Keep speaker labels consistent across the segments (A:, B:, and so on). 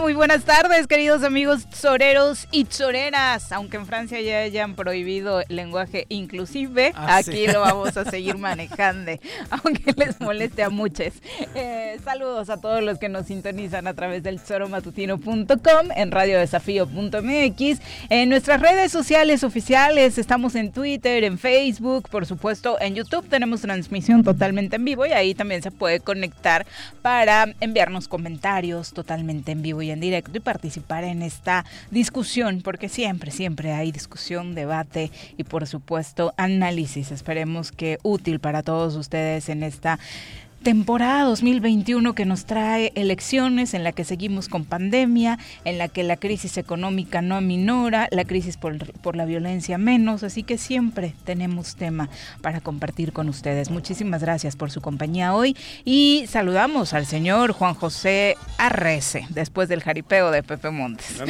A: Muy buenas tardes, queridos amigos soreros y soreras. Aunque en Francia ya hayan prohibido el lenguaje inclusive, ah, aquí lo vamos a seguir manejando, aunque les moleste a muchos. Eh, saludos a todos los que nos sintonizan a través del soromatutino.com, en radiodesafío.mx, en nuestras redes sociales oficiales, estamos en Twitter, en Facebook, por supuesto, en YouTube tenemos transmisión totalmente en vivo y ahí también se puede conectar para enviarnos comentarios totalmente en vivo y en directo y participar en esta discusión, porque siempre, siempre hay discusión, debate y por supuesto análisis. Esperemos que útil para todos ustedes en esta temporada 2021 que nos trae elecciones, en la que seguimos con pandemia, en la que la crisis económica no minora, la crisis por, por, la violencia menos, así que siempre tenemos tema para compartir con ustedes. Muchísimas gracias por su compañía hoy y saludamos al señor Juan José Arrece, después del jaripeo de Pepe Montes.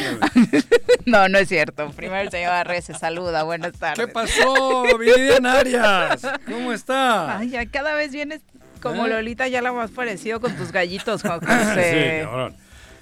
A: no, no es cierto. Primero el señor Arrece, saluda, buenas tardes.
B: ¿Qué pasó, Vivian Arias? ¿Cómo está?
A: Ay, ya cada vez vienes como ¿Eh? Lolita ya la más parecido con tus gallitos, Juan José.
B: sí, cabrón.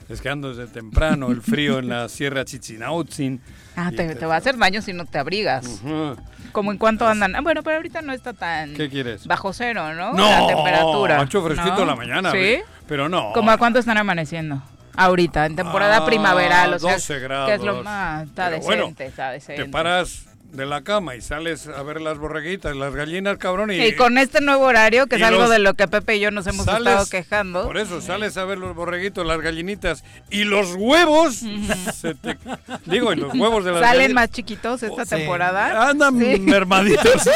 B: Es que ando desde temprano, el frío en la Sierra Chichinautzin.
A: Ah, te, te, va a hacer daño si no te abrigas. Uh -huh. Como en cuánto andan. Ah, bueno, pero ahorita no está tan.
B: ¿Qué quieres?
A: Bajo cero, ¿no?
B: No,
A: la temperatura.
B: Macho fresquito
A: ¿No?
B: la mañana.
A: ¿Sí?
B: Pero no.
A: ¿Cómo a cuánto están amaneciendo? Ahorita, en temporada
B: ah,
A: primaveral, o sea,
B: 12 grados.
A: que es lo más, está
B: Pero
A: decente,
B: bueno,
A: está decente.
B: Te paras de la cama y sales a ver las borreguitas, las gallinas, cabrón. Y,
A: Y con este nuevo horario, que es algo
B: los-
A: de lo que Pepe y yo nos hemos
B: sales-
A: estado quejando.
B: Por eso sales a ver los borreguitos, las gallinitas y los huevos. se te- digo, y los huevos de las
A: ¿Salen
B: gallinas
A: más chiquitos esta temporada?
B: andan
A: Sí.
B: mermaditos. ¿sí?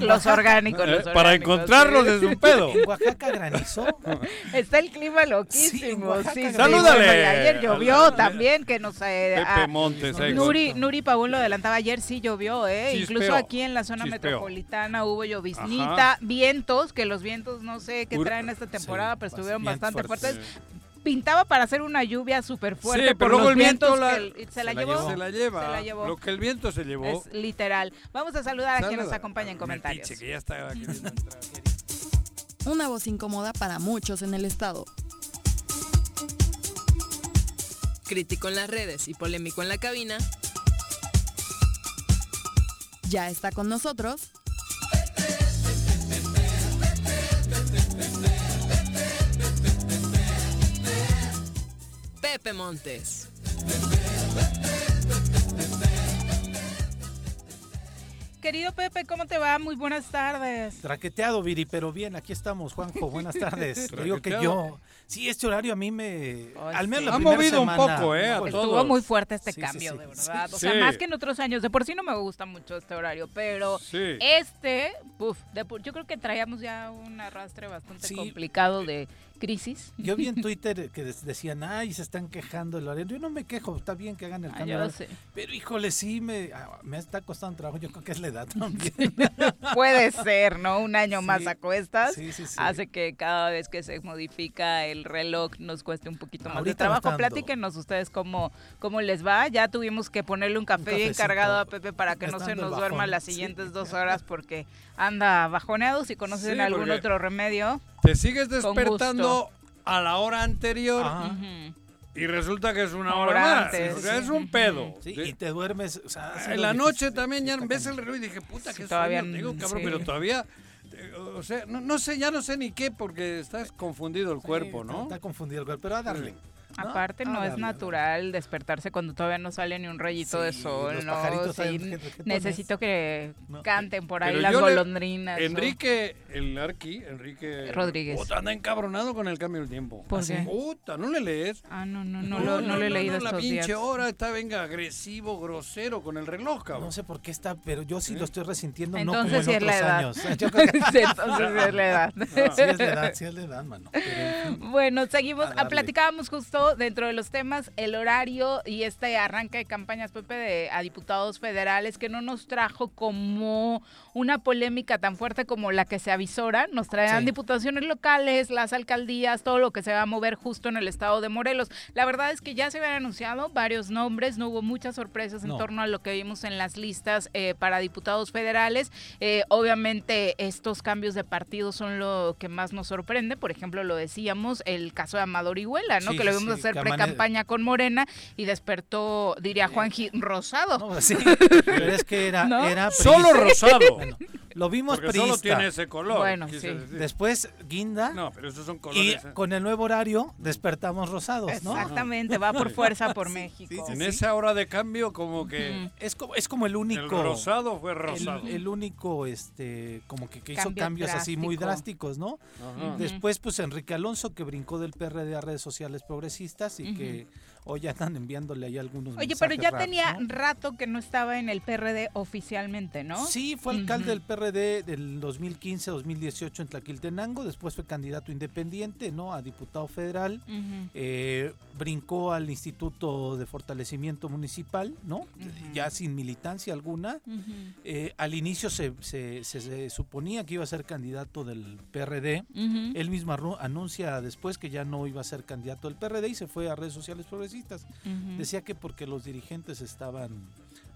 A: Los orgánicos, los
B: Eh, Para encontrarlos
A: sí.
B: es un pedo.
C: ¿En Oaxaca granizó?
A: Está el clima loquísimo. Sí, sí,
B: Salúdale.
A: ayer llovió también, que nos... eh,
B: Pepe Montes. ahí
A: Nuri, Nuri Paul lo adelantaba ayer, sí llovió, ¿eh?
B: Chispeo.
A: Incluso aquí en la zona
B: Chispeo.
A: metropolitana hubo lloviznita,
B: Ajá.
A: vientos, que los vientos no sé qué
B: Ur-
A: traen esta temporada,
C: Sí,
A: pero estuvieron
C: vientos
A: bastante
C: fuertes.
A: fuertes. Pintaba para hacer una lluvia súper fuerte
B: Sí, pero luego el viento la-
A: el- se, la
C: se la
A: llevó.
B: Se la lleva.
A: Se la llevó.
B: Lo que el viento se llevó.
A: Es literal. Vamos a saludar a quien nos acompaña en comentarios.
B: Metiche, que ya está queriendo entrar.
D: Una voz incómoda para muchos en el estado.
E: Crítico en las redes y polémico en la cabina.
D: Ya está con nosotros
E: Pepe Montes.
A: Querido Pepe, ¿cómo te va? Muy buenas tardes.
C: Traqueteado, Viri, pero bien, aquí estamos, Juanjo. Buenas tardes. Te digo que yo. Sí, este horario a mí me.
A: Ay,
C: al menos
A: sí.
C: la
B: Ha
C: primera
B: movido un
C: semana,
B: poco, ¿eh? A todos.
A: Estuvo muy fuerte este
C: Sí,
A: cambio,
C: sí.
A: de verdad. O
B: Sí.
A: sea, más que en otros años. De por sí no me gusta mucho este horario, pero
B: Sí.
A: este, de por- yo creo que traíamos ya un arrastre bastante
C: Sí.
A: complicado de crisis.
C: Yo vi en Twitter que decían, ay, se están quejando del horario. Yo no me quejo, está bien que hagan el
A: Ah,
C: cambio.
A: yo
C: de
A: sé.
C: horario, Pero híjole, sí, me, ah, me está costando trabajo. Yo creo que es la edad también.
A: Puede ser, ¿no? Un año más a cuestas.
C: sí, sí, sí.
A: Hace que cada vez que se modifica el reloj nos cueste un poquito más de trabajo. Platíquenos ustedes cómo, cómo les va. Ya tuvimos que ponerle un café bien cargado a Pepe para que no se nos duerma las siguientes dos horas porque anda bajoneado. Si conocen algún otro remedio.
B: Te sigues
A: Con
B: a la hora anterior
C: Ajá.
B: Y resulta que es una
A: Hora
B: hora más.
A: antes,
B: o sea,
A: sí.
B: es un pedo.
C: Sí,
B: De-
C: y te duermes. o sea, ha sido
B: en la
C: difícil,
B: noche también ya ves el reloj y dije, puta,
A: Sí,
B: qué
A: todavía
B: sueño tengo,
A: n-
B: cabrón,
A: sí.
B: pero todavía, eh, o sea, no, no sé, ya no sé ni qué, porque estás confundido el cuerpo, ¿no?
C: Está confundido el cuerpo, pero a darle. ¿No?
A: Aparte no
C: A
A: es natural despertarse cuando todavía no sale ni un rayito de
C: Sí,
A: sol,
C: los
A: ¿no?
C: pajaritos
A: Sí,
C: saben reggaetones.
A: necesito que
C: No.
A: canten por ahí
B: Pero
A: las
B: le-
A: golondrinas. ¿no?
B: Enrique, el Arqui, Enrique
A: Rodríguez.
B: Puta, anda encabronado con el cambio del tiempo.
A: ¿Por
B: Así,
A: qué?
B: Puta, no le lees.
A: Ah, no, no, no, lo, no lo he leído
B: no, La
A: estos
B: pinche
A: días.
B: hora está, venga, agresivo, grosero con el reloj, cabrón.
C: No sé por qué está, pero yo sí lo estoy resintiendo,
A: Entonces
C: no como en
A: es la
C: otros
A: edad.
C: años. Que
A: Entonces sí es la edad.
C: sí es la edad, sí es la edad, mano.
A: Bueno, seguimos. Ah. Platicábamos justo dentro de los temas el horario y este arranque de campañas, Pepe, de, a diputados federales que no nos trajo como una polémica tan fuerte como la que se avisora. Nos traerán
C: Sí.
A: diputaciones locales, las alcaldías, todo lo que se va a mover justo en el estado de Morelos. La verdad es que ya se habían anunciado varios nombres, no hubo muchas sorpresas en
C: No.
A: torno a lo que vimos en las listas eh, para diputados federales. Eh, obviamente estos cambios de partido son lo que más nos sorprende. Por ejemplo, lo decíamos, el caso de Amador Iguela, ¿no?
C: Sí,
A: que lo vimos hacer pre-campaña con Morena y despertó, diría Juanji, rosado.
C: No, sí, pero es que era,
A: ¿No?
C: era
B: Solo rosado.
C: Bueno, lo vimos
B: porque solo tiene ese color.
A: Bueno, sí.
C: Después guinda
B: No, pero esos son
C: y
B: colores. ¿eh?
C: con el nuevo horario despertamos rosados, ¿no?
A: Exactamente, va por fuerza por México.
C: sí,
B: En
C: sí.
B: esa hora de cambio, como que.
C: Es como, es como el
B: el
C: único
B: rosado fue
C: el,
B: rosado.
C: el único este como que, que hizo
A: Cambio
C: cambios así muy
A: drástico.
C: drásticos, ¿no?
B: Ajá.
C: Después pues Enrique Alonso que brincó del PRD a redes sociales progresistas y que hoy andan enviándole ahí algunos
A: Oye, pero ya
C: raros,
A: tenía
C: ¿no?
A: rato que no estaba en el PRD oficialmente, ¿no?
C: Sí, fue alcalde
A: Ujú.
C: del PRD del 2015-2018 en Tlaquiltenango, después fue candidato independiente, ¿no? A diputado federal. Eh, brincó al Instituto de Fortalecimiento Municipal, ¿no? Ya sin militancia alguna. Eh, al inicio se, se- se- se suponía que iba a ser candidato del PRD. Él mismo anuncia después que ya no iba a ser candidato del PRD y se fue a redes sociales progresistas. Decía que porque los dirigentes estaban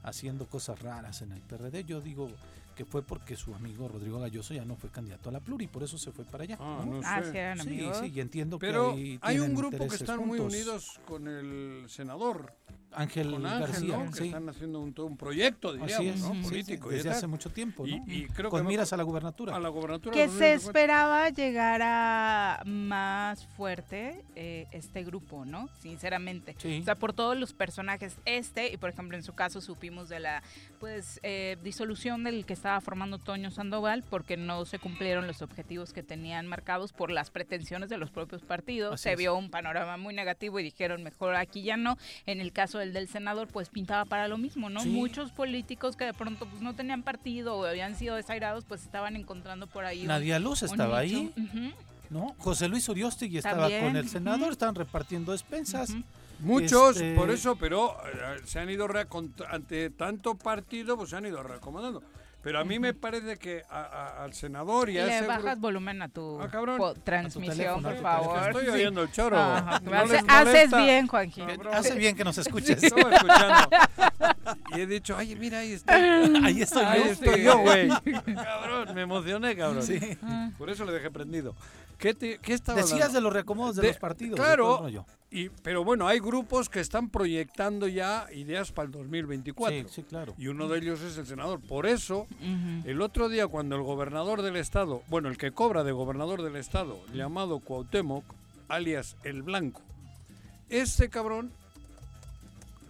C: haciendo cosas raras en el PRD. Yo digo que fue porque su amigo Rodrigo Galloso ya no fue candidato a la Pluri, por eso se fue para allá.
B: Ah,
C: ¿no?
A: Ah,
B: sé.
A: sí, eran
C: Sí,
A: amigos.
C: sí, y entiendo
B: Pero
C: que ahí
B: hay un grupo que están muy unidos con el senador,
C: Ángel
B: con Ángel,
C: García,
B: ¿no? Que
C: sí.
B: están haciendo un, todo un proyecto,
C: Así
B: diríamos,
C: es,
B: ¿no?
C: sí, sí,
B: Político. y
C: desde
B: tal.
C: hace mucho tiempo,
B: Y-
C: ¿no?
B: y creo que
C: Con miras a la gubernatura.
B: a la gobernatura.
A: que se
B: 2050.
A: esperaba llegara más fuerte eh, este grupo, ¿no? Sinceramente.
C: Sí.
A: O sea, por todos los personajes, este, y por ejemplo en su caso supimos de la pues eh, disolución del que estaba formando Toño Sandoval porque no se cumplieron los objetivos que tenían marcados por las pretensiones de los propios partidos.
C: Así
A: se
C: es.
A: vio un panorama muy negativo y dijeron mejor aquí ya no. En el caso del del senador, pues pintaba para lo mismo, ¿no?
C: Sí.
A: Muchos políticos que de pronto pues no tenían partido o habían sido desairados, pues estaban encontrando por ahí un-
C: Nadia Luz
A: un
C: estaba
A: nicho.
C: ahí, ¿no? José Luis Uriostegui estaba
A: También,
C: con el senador, estaban repartiendo despensas.
B: Muchos,
C: Este-
B: por eso, pero eh, se han ido reacont- ante tanto partido, pues se han ido reacomodando. Pero a mí me parece que a- a- al senador y a
A: Le
B: ese
A: bajas volumen a tu
B: Ah, cabrón.
A: po-
C: A tu
A: transmisión,
C: teléfono,
A: por favor.
B: Estoy
A: Sí.
B: oyendo el choro.
A: Ajá.
B: ¿No
A: Hace- haces bien, Juanji.
B: Cabrón.
C: Hace bien que nos escuches.
B: Estaba escuchando. Y he dicho, ay, mira, ahí está.
C: Ahí estoy
B: Ahí
C: yo.
B: estoy yo, güey. Cabrón, me emocioné, cabrón.
C: Sí.
B: Por eso le dejé prendido. ¿Qué, te, qué estaba
C: Decías
B: hablando?
C: de los reacomodos de,
B: De-
C: los partidos.
B: claro. Y, pero bueno, hay grupos que están proyectando ya ideas para el 2024.
C: Sí, sí, claro.
B: Y uno de ellos es el senador. Por eso, el otro día cuando el gobernador del estado, bueno, el que cobra de gobernador del estado, llamado Cuauhtémoc, alias El Blanco, este cabrón,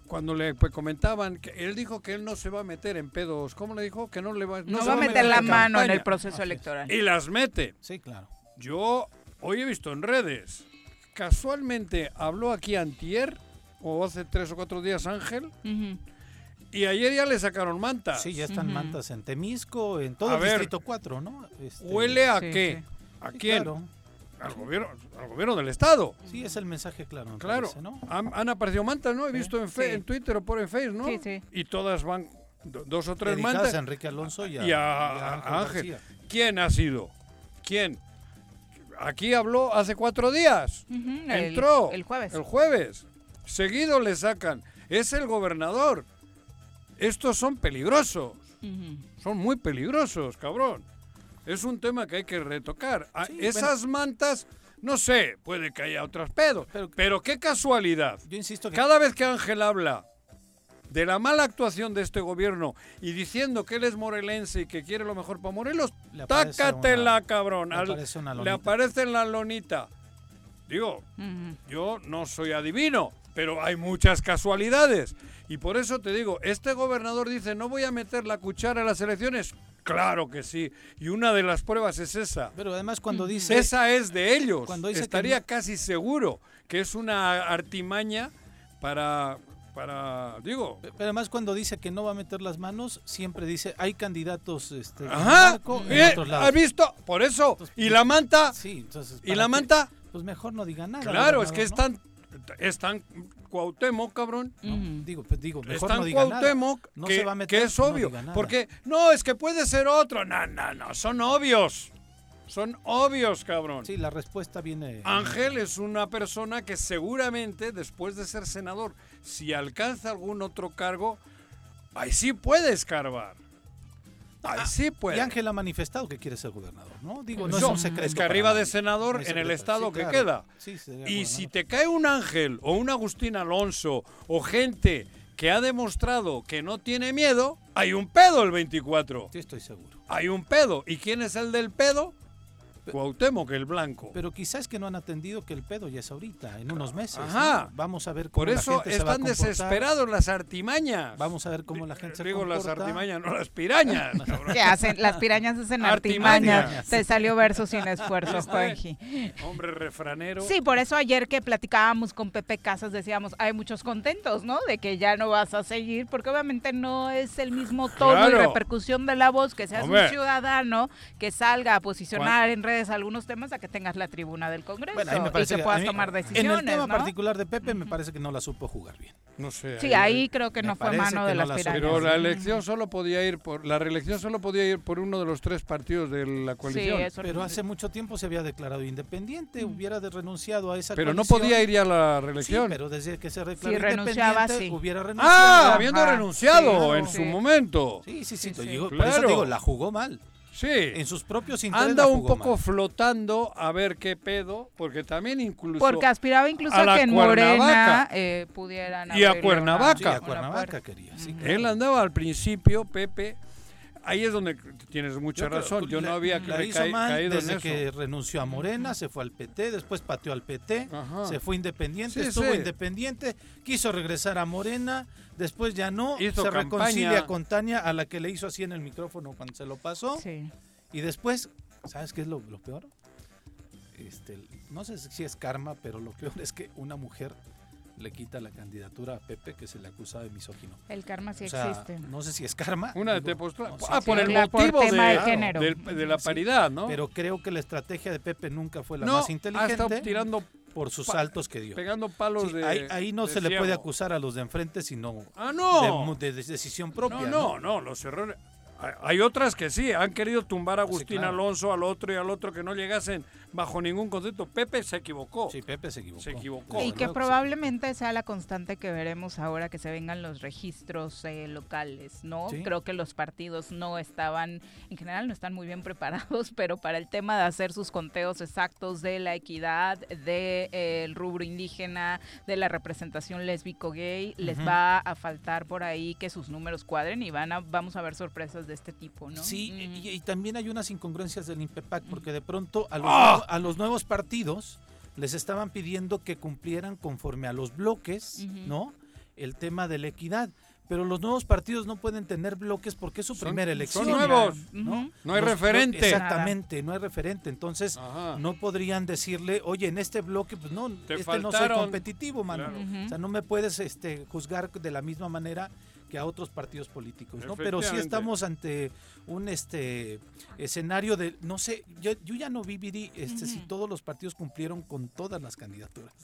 B: cuando le pues, comentaban, que él dijo que él no se va a meter en pedos, ¿cómo le dijo? Que no le va,
A: No
B: se
A: va a meter la mano en el proceso
C: Así es.
A: electoral.
B: Y las mete.
C: Sí, claro.
B: Yo hoy he visto en redes, casualmente habló aquí Antier, o hace tres o cuatro días Ángel, y ayer ya le sacaron manta.
C: Sí, ya están mantas en Temisco, en todo
B: A
C: el
B: ver.
C: distrito 4, ¿no? Este,
B: ¿Huele a
A: Sí,
B: qué?
A: sí.
B: ¿A quién?
C: claro.
B: al gobierno, al gobierno del Estado.
C: Sí, es el mensaje claro. me
B: Claro,
C: parece, ¿no?
B: han, han aparecido mantas, ¿no? He visto en, fe-
A: Sí.
B: en Twitter o por en Facebook, ¿no?
A: Sí, sí.
B: Y todas van, do- dos o tres
C: Dedicadas
B: mantas.
C: a Enrique Alonso y a,
B: y a,
C: y
B: a
C: Ángel
B: Ángel.
C: García.
B: ¿Quién ha sido? ¿Quién? Aquí habló hace cuatro días. Entró
A: El, jueves.
B: El jueves. Seguido le sacan. Es el gobernador. Estos son peligrosos. Son muy peligrosos, cabrón. Es un tema que hay que retocar. Ah,
C: Sí,
B: Esas mantas, no sé, puede que haya otros pedos.
C: Pero-
B: Pero, qué casualidad.
C: Yo insisto que
B: Cada vez que Ángel habla de la mala actuación de este gobierno y diciendo que él es morelense y que quiere lo mejor para Morelos,
C: Le aparece
B: tácatela,
C: una-
B: cabrón.
C: le aparece una
B: le
C: lonita.
B: aparece en la lonita. Digo, yo no soy adivino, pero hay muchas casualidades. Y por eso te digo, este gobernador dice, no voy a meter la cuchara en las elecciones. Claro que sí. Y una de las pruebas es esa.
C: Pero además cuando dice...
B: Esa es de ellos.
C: Cuando dice
B: Estaría casi seguro que es una artimaña para, para, digo,
C: Pero además cuando dice que no va a meter las manos, siempre dice, hay candidatos este, en
B: ajá,
C: Marco
B: eh,
C: otros lados.
B: ¿has visto? Por eso.
C: Entonces,
B: Y la manta,
C: Sí, entonces...
B: y
C: ¿para
B: la
C: qué?
B: manta,
C: Pues mejor no diga nada.
B: claro, es que
C: gobernador,
B: están, están Cuauhtémoc, cabrón.
C: ¿no? Digo, pues digo, mejor
B: Están
C: no diga nada. No
B: que,
C: se va a meter,
B: que es
C: no
B: obvio.
C: diga nada.
B: porque, no, es que puede ser otro. No, no, no, son obvios. Son obvios, cabrón.
C: Sí, la respuesta viene...
B: Ángel es una persona que seguramente, después de ser senador, si alcanza algún otro cargo, ahí sí puede escarbar. Ahí sí puede.
C: Y Ángel ha manifestado que quiere ser gobernador, ¿no? Digo, no es un secreto.
B: es que arriba de senador, en el estado
C: Sí,
B: que
C: claro.
B: queda.
C: Sí,
B: Y si te cae un Ángel o un Agustín Alonso o gente que ha demostrado que no tiene miedo, hay un pedo el 24.
C: Sí, estoy seguro.
B: Hay un pedo. ¿Y quién es el del pedo? Cuauhtémoc, el blanco.
C: Pero quizás que no han atendido que el pedo ya es ahorita, en unos meses. ¿no?
B: Ajá.
C: Vamos a ver cómo
B: Por
C: la
B: eso
C: gente se va a
B: están desesperados las artimañas.
C: Vamos a ver cómo la gente se
B: Digo las
C: comporta.
B: artimañas, no las pirañas.
A: ¿Qué hacen? Las pirañas hacen
B: Artimañas.
A: artimañas. Te salió verso sin esfuerzo,
B: ¿Viste?
A: Juanji.
B: Hombre refranero.
A: Sí, por eso ayer que platicábamos con Pepe Casas decíamos, hay muchos contentos, ¿no? De que ya no vas a seguir, porque obviamente no es el mismo tono y repercusión de la voz que seas
B: Hombre.
A: un ciudadano que salga a posicionar en redes algunos temas a que tengas la tribuna del Congreso
C: Bueno, ahí me
A: y que
C: a
A: puedas
C: mí,
A: tomar
C: En
A: decisiones,
C: el tema
A: ¿no?
C: particular de Pepe, me parece que no la supo jugar bien.
B: No sé.
A: Sí, ahí creo que no fue mano
C: que
A: de
C: no
A: las
C: la
A: pirañas.
B: Pero la elección solo podía ir por la reelección solo podía ir por uno de los tres partidos de la
A: Sí,
B: coalición.
A: eso
C: Pero hace mucho tiempo se había declarado independiente, hubiera de- renunciado a esa
B: pero no podía ir ya a la
C: Sí,
B: reelección.
C: pero desde que se declaró
A: Si renunciaba,
C: independiente,
A: sí.
C: hubiera renunciado.
B: ah, habiendo
A: Ajá,
B: renunciado
A: sí,
B: en
A: sí.
B: su momento.
C: Sí, sí, sí.
A: Sí, sí.
C: digo- Por eso
B: Claro.
C: digo, la jugó mal.
B: Sí.
C: En sus propios intereses
B: Anda un poco
C: mal.
B: flotando a ver qué pedo, porque también incluso
A: Porque aspiraba incluso
B: a
A: que en
B: Cuernavaca.
A: Morena eh, pudieran
B: Y a Cuernavaca.
C: Sí, a Cuernavaca quería. Sí,
B: él andaba al principio, Pepe. Ahí es donde tienes mucha
C: Yo
B: razón. Yo
C: la-
B: no había
C: la hizo mal
B: caído en
C: desde
B: eso.
C: que renunció a Morena, se fue al PT, después pateó al PT,
B: Ajá.
C: se fue independiente,
B: Sí,
C: estuvo
B: sí.
C: independiente, quiso regresar a Morena, después ya no,
B: Hizo
C: se
B: campaña.
C: reconcilia con Tania, a la que le hizo así en el micrófono cuando se lo pasó,
A: Sí.
C: y después, ¿sabes qué es lo, lo peor? Este, no sé si es karma, pero lo peor es que una mujer le quita la candidatura a Pepe que se le acusa de misógino.
A: El karma sí
C: O sea,
A: existe.
C: no sé si es karma.
B: Una de
C: digo,
B: Tepoztlán.
C: no, sí,
B: ah,
C: sí,
B: por el
A: claro, por
B: motivo
A: tema
B: de,
A: de género.
B: del- de la
C: Sí,
B: paridad, ¿no?
C: Pero creo que la estrategia de Pepe nunca fue la
B: no,
C: más
B: ha
C: inteligente
B: estado tirando,
C: por sus saltos que dio.
B: pegando palos
C: Sí,
B: de.
C: ahí, ahí no
B: de
C: se le puede acusar a los de enfrente, sino
B: Ah,
C: de,
B: no.
C: de- de decisión propia.
B: no, no, no, los errores. Hay- otras que sí, han querido tumbar a
C: Sí,
B: Agustín
C: claro.
B: Alonso, al otro y al otro que no llegasen bajo ningún concepto. Pepe se equivocó.
C: Sí, Pepe se equivocó.
B: Se equivocó.
A: Y que probablemente sea la constante que veremos ahora que se vengan los registros eh, locales, ¿no?
C: Sí.
A: Creo que los partidos no estaban, en general no están muy bien preparados, pero para el tema de hacer sus conteos exactos de la equidad, del rubro indígena, de la representación lésbico-gay, les va a faltar por ahí que sus números cuadren y van a, vamos a ver sorpresas de este tipo, ¿no?
C: Sí,
A: Mm.
C: y, y también hay unas incongruencias del INPEPAC, porque de pronto a los,
B: ¡Ah!
C: Nuevos, a los nuevos partidos les estaban pidiendo que cumplieran conforme a los bloques. ¿no? El tema de la equidad. Pero los nuevos partidos no pueden tener bloques porque es su
B: Son-
C: primera
B: son
C: elección.
B: nuevos.
A: Ujú.
C: ¿no?
B: No hay
C: Los-
B: referente.
C: Exactamente, no hay referente. Entonces,
B: Ajá.
C: no podrían decirle, oye, en este bloque, pues no,
B: Te
C: este no soy competitivo, mano.
B: Claro.
C: O sea, no me puedes este, juzgar de la misma manera que a otros partidos políticos, ¿no? Pero sí estamos ante un este escenario de no sé, yo, yo ya no vi Viri, este si todos los partidos cumplieron con todas las candidaturas.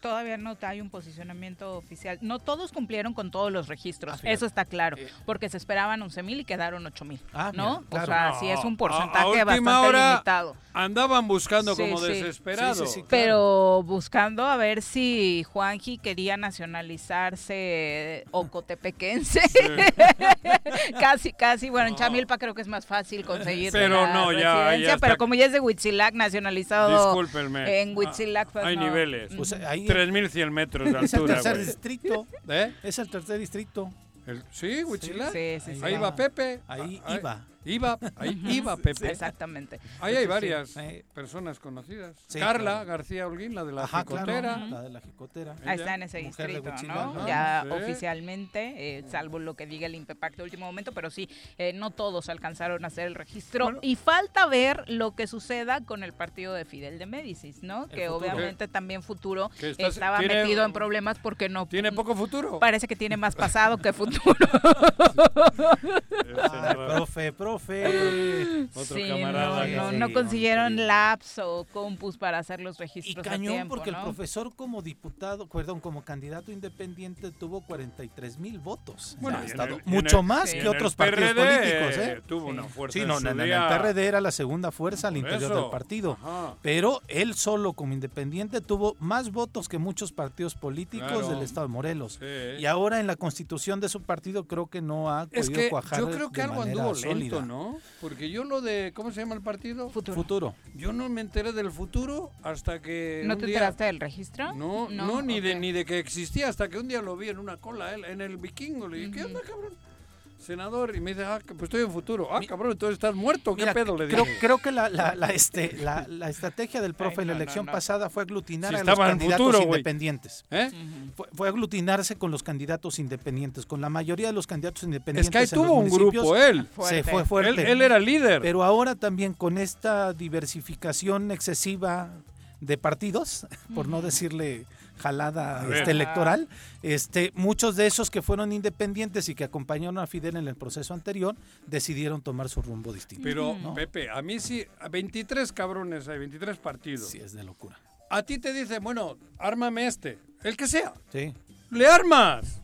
A: Todavía no hay un posicionamiento oficial. No todos cumplieron con todos los registros,
C: Ah,
A: eso está claro,
C: Eh.
A: porque se esperaban 11 mil y quedaron 8 mil,
C: Ah,
A: ¿no?
C: mira, claro.
A: O sea, sí es un
B: No,
A: porcentaje
B: a- a última
A: bastante
B: hora-
A: limitado.
B: Andaban buscando
A: Sí,
B: como
A: sí.
B: desesperados.
C: Sí, sí, sí.
A: Pero buscando a ver si Juanji quería nacionalizarse ocotepequense. casi, casi. Bueno, en
B: No.
A: Chamilpa creo que es más fácil conseguir
B: Pero
A: la
B: no, ya- ya
A: pero como ya es de Huitzilac nacionalizado
B: Discúlpenme.
A: en Huitzilac, pues
B: Hay
A: no.
B: niveles.
C: Pues ahí
B: 3100 metros de
C: es el
B: altura,
C: tercer
B: güey.
C: distrito,
B: ¿Eh?
C: es el tercer distrito.
B: El- sí, Huichilac.
A: Sí, sí, sí.
B: Ahí va Pepe.
C: Ahí
B: Ah,
C: iba.
B: Iba, ahí iba Pepe.
A: Exactamente.
B: Ahí hay varias
C: sí.
B: personas conocidas.
C: Sí,
B: Carla
C: claro.
B: García Holguín, la de la
C: Ajá,
B: jicotera.
C: claro, la de la jicotera.
A: Ahí está en ese
C: mujer
A: distrito, ¿no? Ya
B: Sí.
A: oficialmente, eh, salvo lo que diga el INPEPAC de último momento, pero sí, eh, no todos alcanzaron a hacer el registro.
B: Bueno.
A: y falta ver lo que suceda con el partido de Fidel de Médicis, ¿no? que
C: futuro.
A: obviamente también futuro
B: está-
A: estaba
B: tiene-
A: metido en problemas porque no...
B: Tiene poco futuro.
A: Parece que tiene más pasado que futuro.
C: Ay, profe, profe.
B: Otro
A: Sí,
B: camarada.
A: no, no,
C: sí,
A: no consiguieron
C: hombre.
A: labs o compus para hacer los
C: Y
A: registros a
C: cañón
A: tiempo,
C: porque
A: ¿no?
C: el profesor como diputado, perdón, como candidato independiente tuvo 43 mil votos.
B: Bueno,
C: O sea,
B: y
C: estado
B: el- y
C: mucho
B: el-
C: más
A: Sí.
B: y
C: que otros partidos
B: PRD,
C: políticos, ¿eh?
B: Tuvo
A: Sí.
B: una fuerza.
C: Sí,
B: en
C: no,
B: su
C: en, en el. PRD era la segunda fuerza al interior
B: eso.
C: del partido.
B: Ajá.
C: Pero él solo como independiente tuvo más votos que muchos partidos políticos
B: Claro.
C: del estado de Morelos.
B: Sí.
C: Y ahora en la constitución de su partido creo que no ha
B: Es
C: podido
B: que
C: cuajar
B: yo creo que
C: de
B: algo
C: manera
B: anduvo
C: sólida.
B: ¿No? Porque yo lo de, ¿cómo se llama el partido?
A: Futuro.
C: Futuro.
B: Yo no me enteré del futuro hasta que
A: ¿No te
B: día-
A: enteraste del registro?
B: No, no, ni de ni de que existía hasta que un día lo vi en una cola él, en el vikingo. Le dije, ¿qué onda, cabrón? Senador, y me dice, ah, que pues estoy en futuro. Ah, cabrón, entonces estás muerto, ¿qué
C: Mira,
B: pedo? Le
C: creo,
B: dije.
C: creo que la, la, la, este, la, la estrategia del profe
B: Ay,
C: en la
B: no,
C: elección
B: no.
C: pasada fue aglutinar
B: Si
C: a los candidatos
B: futuro,
C: independientes.
B: ¿Eh?
C: Fue, fue aglutinarse con los candidatos independientes, con la mayoría de los candidatos independientes.
B: Es que ahí
C: en los
B: tuvo un grupo él.
C: Se
A: Fuerte.
C: fue fuerte.
B: Él, él era líder.
C: Pero ahora también con esta diversificación excesiva de partidos, por no decirle jalada este, electoral, este, muchos de esos que fueron independientes y que acompañaron a Fidel en el proceso anterior decidieron tomar su rumbo distinto.
B: Pero. Pepe, a mí sí, a 23 cabrones hay, 23 partidos.
C: Sí, es de locura.
B: A ti te dice, bueno, ármame este, el que sea.
C: Sí.
B: ¡Le armas!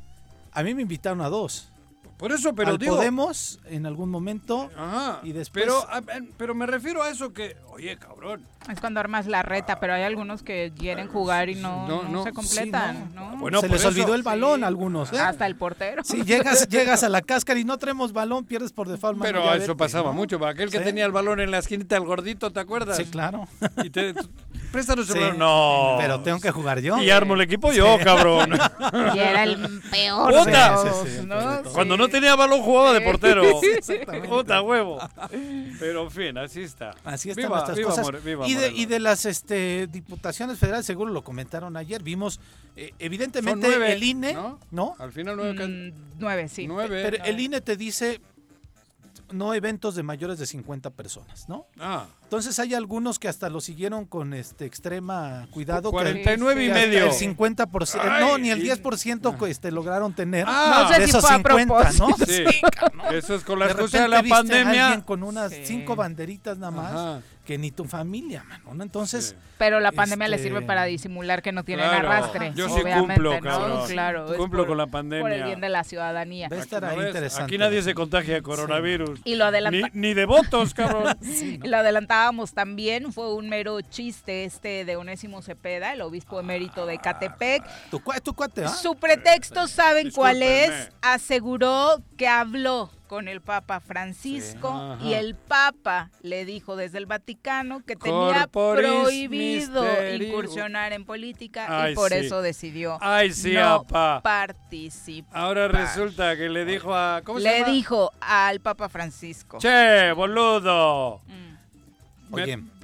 C: A mí me invitaron a dos.
B: Por eso, pero
C: Al
B: digo...
C: Podemos en algún momento.
B: Ajá.
C: y después-
B: Pero, a- en- pero me refiero a eso que, oye, cabrón,
A: Es cuando armas la reta, pero hay algunos que quieren jugar y no,
B: No,
A: no
B: no,
A: se
B: sí,
A: completan,
C: no.
A: ¿no?
B: Bueno,
C: se les
B: eso-
C: olvidó el balón
A: Sí.
C: a algunos. ¿eh?
A: Hasta el portero.
C: Si llegas, llegas a la cáscara y no traemos balón, pierdes por default.
B: Pero eso pasaba
C: ¿no?
B: mucho. Para aquel que
C: Sí.
B: tenía el balón en la esquinita, el gordito, ¿te acuerdas?
C: Sí, claro.
B: Y te, préstanos el. No.
C: Pero tengo que jugar yo.
B: Y armo el equipo yo, cabrón.
A: Y era el peor
C: sí,
A: ¿no?
B: No tenía balón jugaba de portero. Puta huevo. Pero en fin, así está.
C: Así están
B: Viva-
C: nuestras
B: viva
C: cosas.
B: More- viva
C: y, de, y de las este, diputaciones federales, seguro lo comentaron ayer, vimos, eh, evidentemente,
B: nueve,
C: el INE,
B: ¿no?
C: ¿no?
B: Al final nueve.
A: Mm, nueve, sí.
B: nueve.
C: Pero el INE te dice no eventos de mayores de 50 personas, ¿no?
B: Ah,
C: Entonces hay algunos que hasta lo siguieron con este extrema cuidado. que-
B: 49 y
C: que hasta
B: medio.
C: El 50%,
B: Ay,
C: no, ni el
B: y-
C: 10% que, este, lograron tener
B: Ah.
A: No sé
C: de
A: si
C: esos
A: fue a
C: 50, ¿no?
A: propósito.
B: Sí. Eso es con la
C: De
B: excusa de la
C: viste a
B: pandemia.
C: alguien con unas
A: Sí.
C: cinco banderitas nada más
B: Ajá.
C: Que ni tu familia, mano, ¿no? Entonces,
B: Sí.
A: Pero la pandemia le
C: Este-
A: sí para disimular que no tienen
B: Claro.
A: arrastre.
B: Yo sí
A: obviamente,
B: cumplo,
A: ¿no?
B: cabrón.
A: Claro. es
B: Cumplo
A: por-
B: con la
A: Por
B: pandemia.
A: el bien de la ciudadanía.
C: va a estar
B: ¿No
C: ahí
B: ves?
C: interesante.
B: Aquí nadie se contagia de coronavirus.
A: Y lo
B: Ni, ni de votos, cabrón.
C: Sí, ¿no?
A: Lo adelantábamos también, fue un mero chiste este de Onésimo Cepeda, el obispo emérito de Catepec.
C: Tu, cua- tu cuate.
A: Su pretexto, ¿saben cuál es? Aseguró que habló con el Papa Francisco y el Papa le dijo desde el Vaticano que tenía
B: Corporis
A: prohibido incursionar en política
B: Ay,
A: y por
B: sí.
A: eso decidió
B: Ay, sí,
A: no
B: apa.
A: participar.
B: Ahora resulta que le dijo a. ¿Cómo se
A: Le
B: llama?
A: dijo al Papa Francisco.
B: Che, boludo.
A: Mm.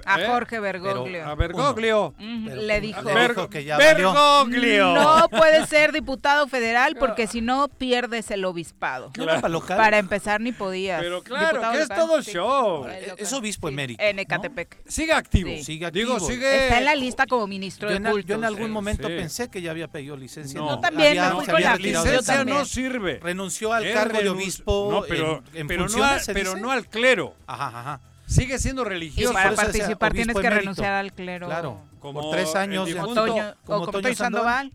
A: A
B: ¿Eh?
A: Jorge Bergoglio.
B: A Bergoglio.
A: Le dijo,
C: le que ya
B: Bergoglio.
A: No puede ser diputado federal porque si no pierdes el obispado.
C: Claro. Para
A: empezar ni podías.
B: Pero claro, que es todo
A: sí,
B: show.
A: Eh,
C: es obispo
A: sí,
C: emérito.
A: En Ecatepec. ¿no?
B: Sigue activo.
C: Sigue activo.
A: Está en la lista como ministro
C: yo
A: de culto.
C: Yo en algún momento pensé que ya había pedido licencia.
B: No, no
A: también
C: había,
A: la
B: licencia no sirve.
C: Renunció al cargo de obispo
B: no, no al, pero no al clero.
C: Ajá, ajá.
B: Sigue siendo religioso.
C: Y para
A: participar tienes que renunciar al clero.
C: Claro,
B: como
C: tres años.
B: El
A: Toño,
C: como,
A: como
C: Toño,
A: Sandoval.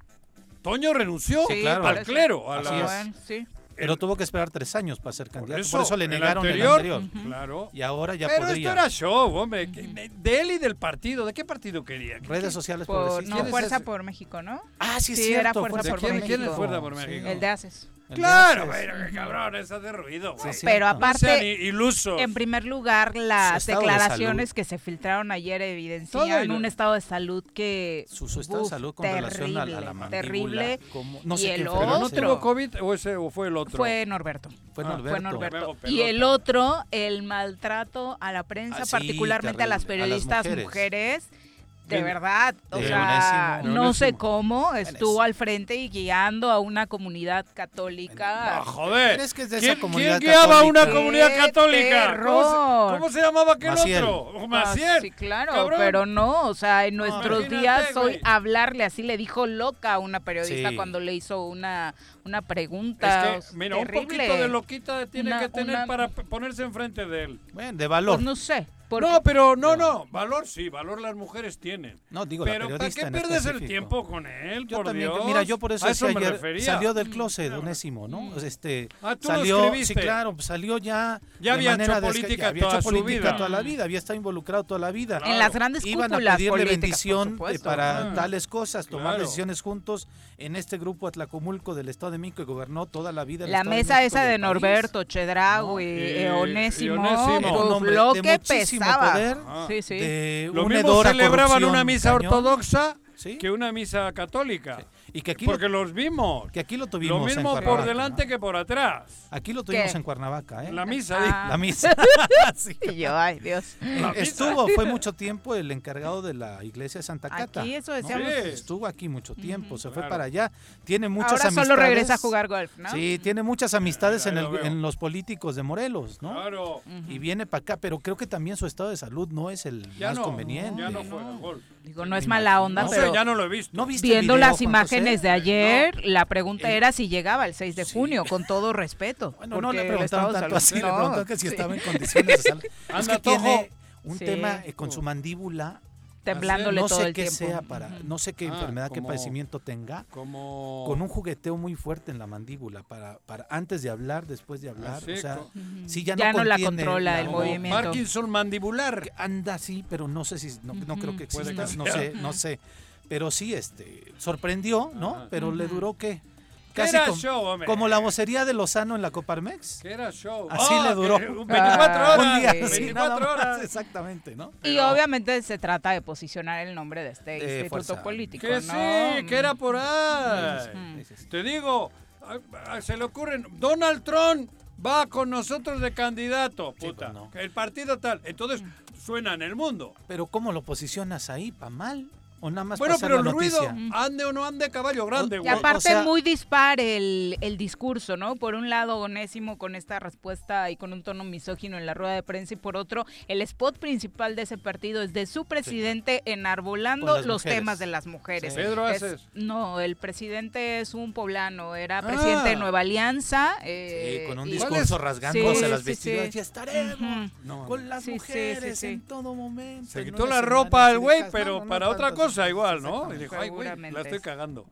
B: Toño renunció al clero. A
A: sí.
C: Pero tuvo que esperar tres años para ser candidato. Por eso, le negaron el anterior.
B: Claro.
C: Y ahora ya
B: Pero
C: podría.
B: esto era show, hombre. De él y del partido. ¿De qué partido quería?
C: Redes sociales
A: por, No, Fuerza por México, ¿no?
C: Ah, sí,
A: sí.
C: Cierto,
A: era Fuerza, por,
B: México. ¿Quién es Fuerza por México?
A: El de
C: ACES.
B: Claro, pero qué cabrón, eso de ruido, güey.
C: Sí,
A: pero
C: aparte,
B: no ilusos.
A: en primer lugar, las declaraciones
C: de
A: que se filtraron ayer evidencian un estado de salud que...
C: Su, su estado
A: uf,
C: de salud con
A: terrible,
C: relación a a la mandíbula,
A: Terrible.
C: Como, no
A: y
C: sé
A: el
B: qué,
A: otro...
C: ¿No
B: tuvo COVID o, ese, o, fue el otro?
A: Fue Norberto.
C: Fue
B: ah,
C: Norberto.
A: Fue Norberto. Y el otro, el maltrato a la prensa,
C: ah, sí,
A: particularmente terrible. a las
C: periodistas a las mujeres,
A: mujeres de verdad, o sea, no sé cómo estuvo al frente y guiando a una comunidad católica.
B: No, joder.
C: Es de
B: ¿Quién, ¿Quién, guiaba a una comunidad católica? ¿Cómo se, ¿Cómo se, llamaba aquel
C: Maciel.
B: otro? Maciel.
A: Ah, sí, claro,
B: cabrón.
A: pero no, o sea, en nuestros
B: Imagínate,
A: días
B: güey.
A: hoy hablarle así le dijo loca a una periodista
C: sí.
A: cuando le hizo una una pregunta.
B: Es que, mira,
A: terrible.
B: un poquito de loquita tiene
A: una,
B: que tener
A: una...
B: para ponerse enfrente de él.
C: Bueno, de valor.
A: Pues no sé. Porque...
B: No, pero no, no, valor sí, valor las mujeres tienen.
C: No, digo,
B: pero ¿para qué pierdes el tiempo con él?
C: Yo
B: por
C: también,
B: Dios.
C: mira, yo por eso,
B: eso
C: ayer
B: refería.
C: salió del mm, closet, Onésimo, ¿no? Mm. Este,
B: ah, ¿tú
C: salió, lo
B: escribiste?
C: sí, claro, salió ya.
B: Ya había
C: de
B: hecho política,
C: ya había
B: toda,
C: hecho
B: su
C: política
B: vida.
C: toda la mm. vida, había estado involucrado toda la vida.
B: Claro.
A: En las grandes
C: Iban a pedirle bendición eh, para
B: ah,
C: tales cosas, tomar
B: claro.
C: decisiones juntos en este grupo Atlacomulco del Estado de México que gobernó toda la vida.
A: La mesa esa de Norberto, Chedragui,
B: no,
A: eh, Onésimo,
C: un bloque
A: pesaba.
C: Poder,
A: sí, sí.
C: De
B: Lo mismo celebraban una misa ortodoxa que una misa católica. Sí.
C: Y que aquí
B: Porque los vimos.
C: Que aquí lo tuvimos.
B: Lo mismo por delante que por atrás.
C: Aquí lo tuvimos en Cuernavaca, ¿eh?
B: La misa.
A: Ah.
C: La misa.
A: Y yo, ay, Dios.
C: Estuvo, fue mucho tiempo el encargado de la iglesia de Santa Cata.
A: Aquí, eso decíamos.
C: Estuvo aquí mucho tiempo, se fue para allá. Tiene muchas
A: Ahora
C: amistades.
A: solo regresa a jugar golf, ¿no?
C: Sí, tiene muchas amistades en, el, en, los políticos de Morelos, ¿no?
B: Claro.
C: Y viene para acá, pero creo que también su estado de salud no es el más conveniente.
B: Ya no juega golf
A: digo, no es mala onda,
B: no,
A: pero
B: ya no lo he visto.
C: ¿No viste
A: viendo
C: video,
A: las imágenes de ayer, no. la pregunta
C: eh,
A: era si llegaba el 6 de
C: sí.
A: junio, con todo respeto.
C: Bueno, no le preguntaron tanto así, le preguntaron que si estaba en condiciones de salir. es que tiene un
A: sí.
C: tema eh, con su mandíbula
A: temblándole
C: no sé todo
A: el
C: qué. Sea para, no sé qué enfermedad, qué padecimiento tenga, con un jugueteo muy fuerte en la mandíbula, para, para antes de hablar, después de hablar, o sea, sí, ya,
A: ya no, la controla el movimiento.
B: Parkinson mandibular.
C: Anda, sí, pero no sé si, no, no creo que exista, no sé, no sé. Pero sí, este, sorprendió, ¿no? Pero le duró, ¿qué? Como, la vocería de Lozano en la Coparmex.
B: ¿Qué era show?
C: Así
B: oh,
C: le duró.
B: 24
A: ah,
B: horas.
C: Un día
B: 24 horas.
C: Exactamente, ¿no?
A: Y obviamente se trata de posicionar el nombre de este
C: eh,
A: instituto político.
B: Que sí, que era por
C: mm. ahí.
B: Te digo, se le ocurren, Donald Trump va con nosotros de candidato,
C: pues
B: puta.
C: No.
B: El partido tal. Entonces mm. suena en el mundo.
C: Pero ¿cómo lo posicionas ahí, pa' mal? O nada más
B: bueno, pero el ruido, ande o no ande, caballo grande.
A: Y aparte muy dispar el, el, discurso, ¿no? Por un lado, Onésimo con esta respuesta y con un tono misógino en la rueda de prensa y por otro, el spot principal de ese partido es de su presidente enarbolando los temas de las mujeres.
C: Sí.
B: Pedro
A: es. No, el presidente es un poblano, era
B: ah.
A: presidente de Nueva Alianza. Eh,
C: sí, con un discurso rasgándose
A: sí,
C: las vestiduras. Y estaremos con las mujeres en todo momento.
B: Se quitó la ropa al güey, pero para otra cosa esposa igual, ¿no? Y dijo, ay, güey, la estoy cagando.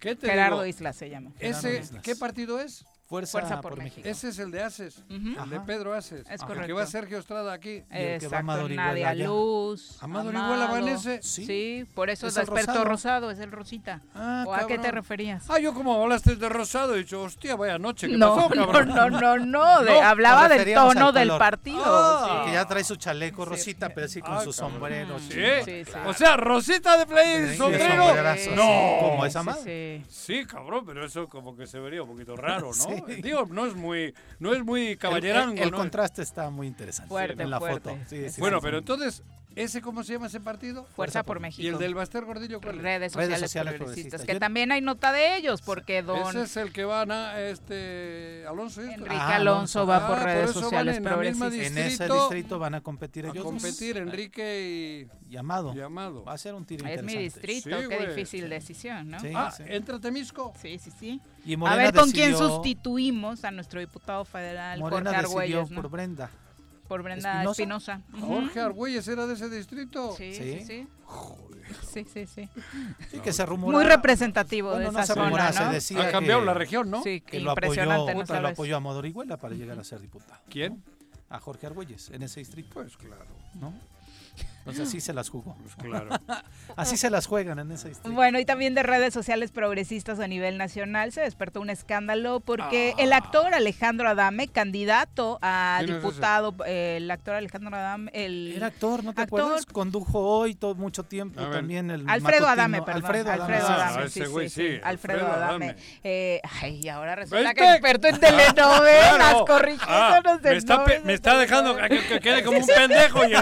B: ¿Qué te
A: Gerardo? Isla se llama.
B: Ese, ¿Qué partido es?
C: Fuerza, por, México.
B: Ese es el de
A: Aces,
B: el de Pedro Aces.
A: Es correcto.
B: El que va Sergio Estrada aquí.
C: Y Amado
A: Nadia Luz.
B: Amado,
A: Amado.
B: va.
C: Sí,
A: por eso
C: es
A: Alberto
C: rosado?
A: rosado. es el Rosita.
C: Ah,
A: ¿O a qué te referías?
B: Ah, yo como hablaste de Rosado, he dicho, hostia, vaya noche, ¿qué
A: no,
B: pasó, cabrón?
A: No, no, no,
C: no,
A: hablaba del tono del partido.
B: Oh.
C: Que ya trae su chaleco Rosita, sí. pero sí
B: ah,
C: con
B: su
C: sombrero.
A: Sí.
B: O sea, Rosita de play y sombrero. No.
C: Como esa madre.
A: Sí,
B: cabrón, pero eso como que se vería un poquito raro, ¿no? Digo, no es muy, no es muy caballerango.
C: El, el, contraste está muy interesante en la foto. Sí,
B: bueno, pero entonces ¿Ese cómo se llama ese partido?
A: Fuerza por
B: ¿Y
A: México.
B: el del Baster Gordillo cuál es?
A: Redes sociales,
C: sociales
A: progresistas,
C: progresistas.
A: que
C: Yo-
A: también hay nota de ellos, porque don
B: Ese es el que van a este Alonso y esto.
A: Enrique
C: Ah,
A: Alonso va por
B: Ah, por
A: redes
B: van
A: sociales
B: en
A: progresistas.
C: En ese
B: distrito
C: van a competir
B: a
C: ellos. dos.
B: competir Enrique
C: Y Amado.
B: y Amado.
C: Va a ser un tiro
A: Es mi distrito,
B: Sí,
A: qué
B: güey.
A: difícil decisión, ¿no?
C: Sí,
B: Ah,
C: sí.
B: entra Temisco.
A: Sí, sí, sí.
C: Y
A: A ver con quién sustituimos a nuestro diputado federal,
C: Morena
A: Jorge Argüelles, ¿no?
C: por Brenda.
A: Por Brenda
C: Espinosa.
B: Jorge Argüelles era de ese distrito.
A: Sí, sí,
C: Sí.
A: sí. Sí, sí, sí.
C: Sí, que se rumora.
A: Muy representativo
C: Bueno,
A: de
C: no
A: esa
C: se
A: zona,
C: rumora, se
A: ¿no?
C: decía
B: Ha cambiado
C: que-
B: la región, ¿no?
A: Sí,
C: que lo apoyó,
A: impresionante, ¿no
C: lo apoyó a Modorihuela para llegar a ser diputado.
B: ¿Quién?
C: A Jorge Argüelles, en ese distrito,
B: Pues claro,
C: ¿no? Entonces así se las jugó.
B: pues claro.
C: Así se las juegan en ese distrito.
A: Bueno, y también de redes sociales progresistas a nivel nacional se despertó un escándalo porque el actor Alejandro Adame, candidato a diputado, eh, el actor Alejandro Adame, el
C: Era actor, ¿no te
A: Actor.
C: acuerdas? Condujo hoy todo mucho tiempo
B: A ver.
C: también el
A: Alfredo
C: matutino-
A: Adame, perdón.
C: Alfredo Adame.
A: Alfredo
B: Ah,
A: Adame,
B: ese
A: sí,
B: güey,
A: sí, sí.
B: sí,
A: Alfredo
B: Alfredo
A: Adame.
B: Adame.
A: Eh, ay, y ahora resulta
B: ¿Viste?
A: que experto en telenovelas,
B: Claro.
A: corrigiéndonos
B: Ah,
A: de
B: me está, me está dejando que, que quede como un pendejo. Y yo,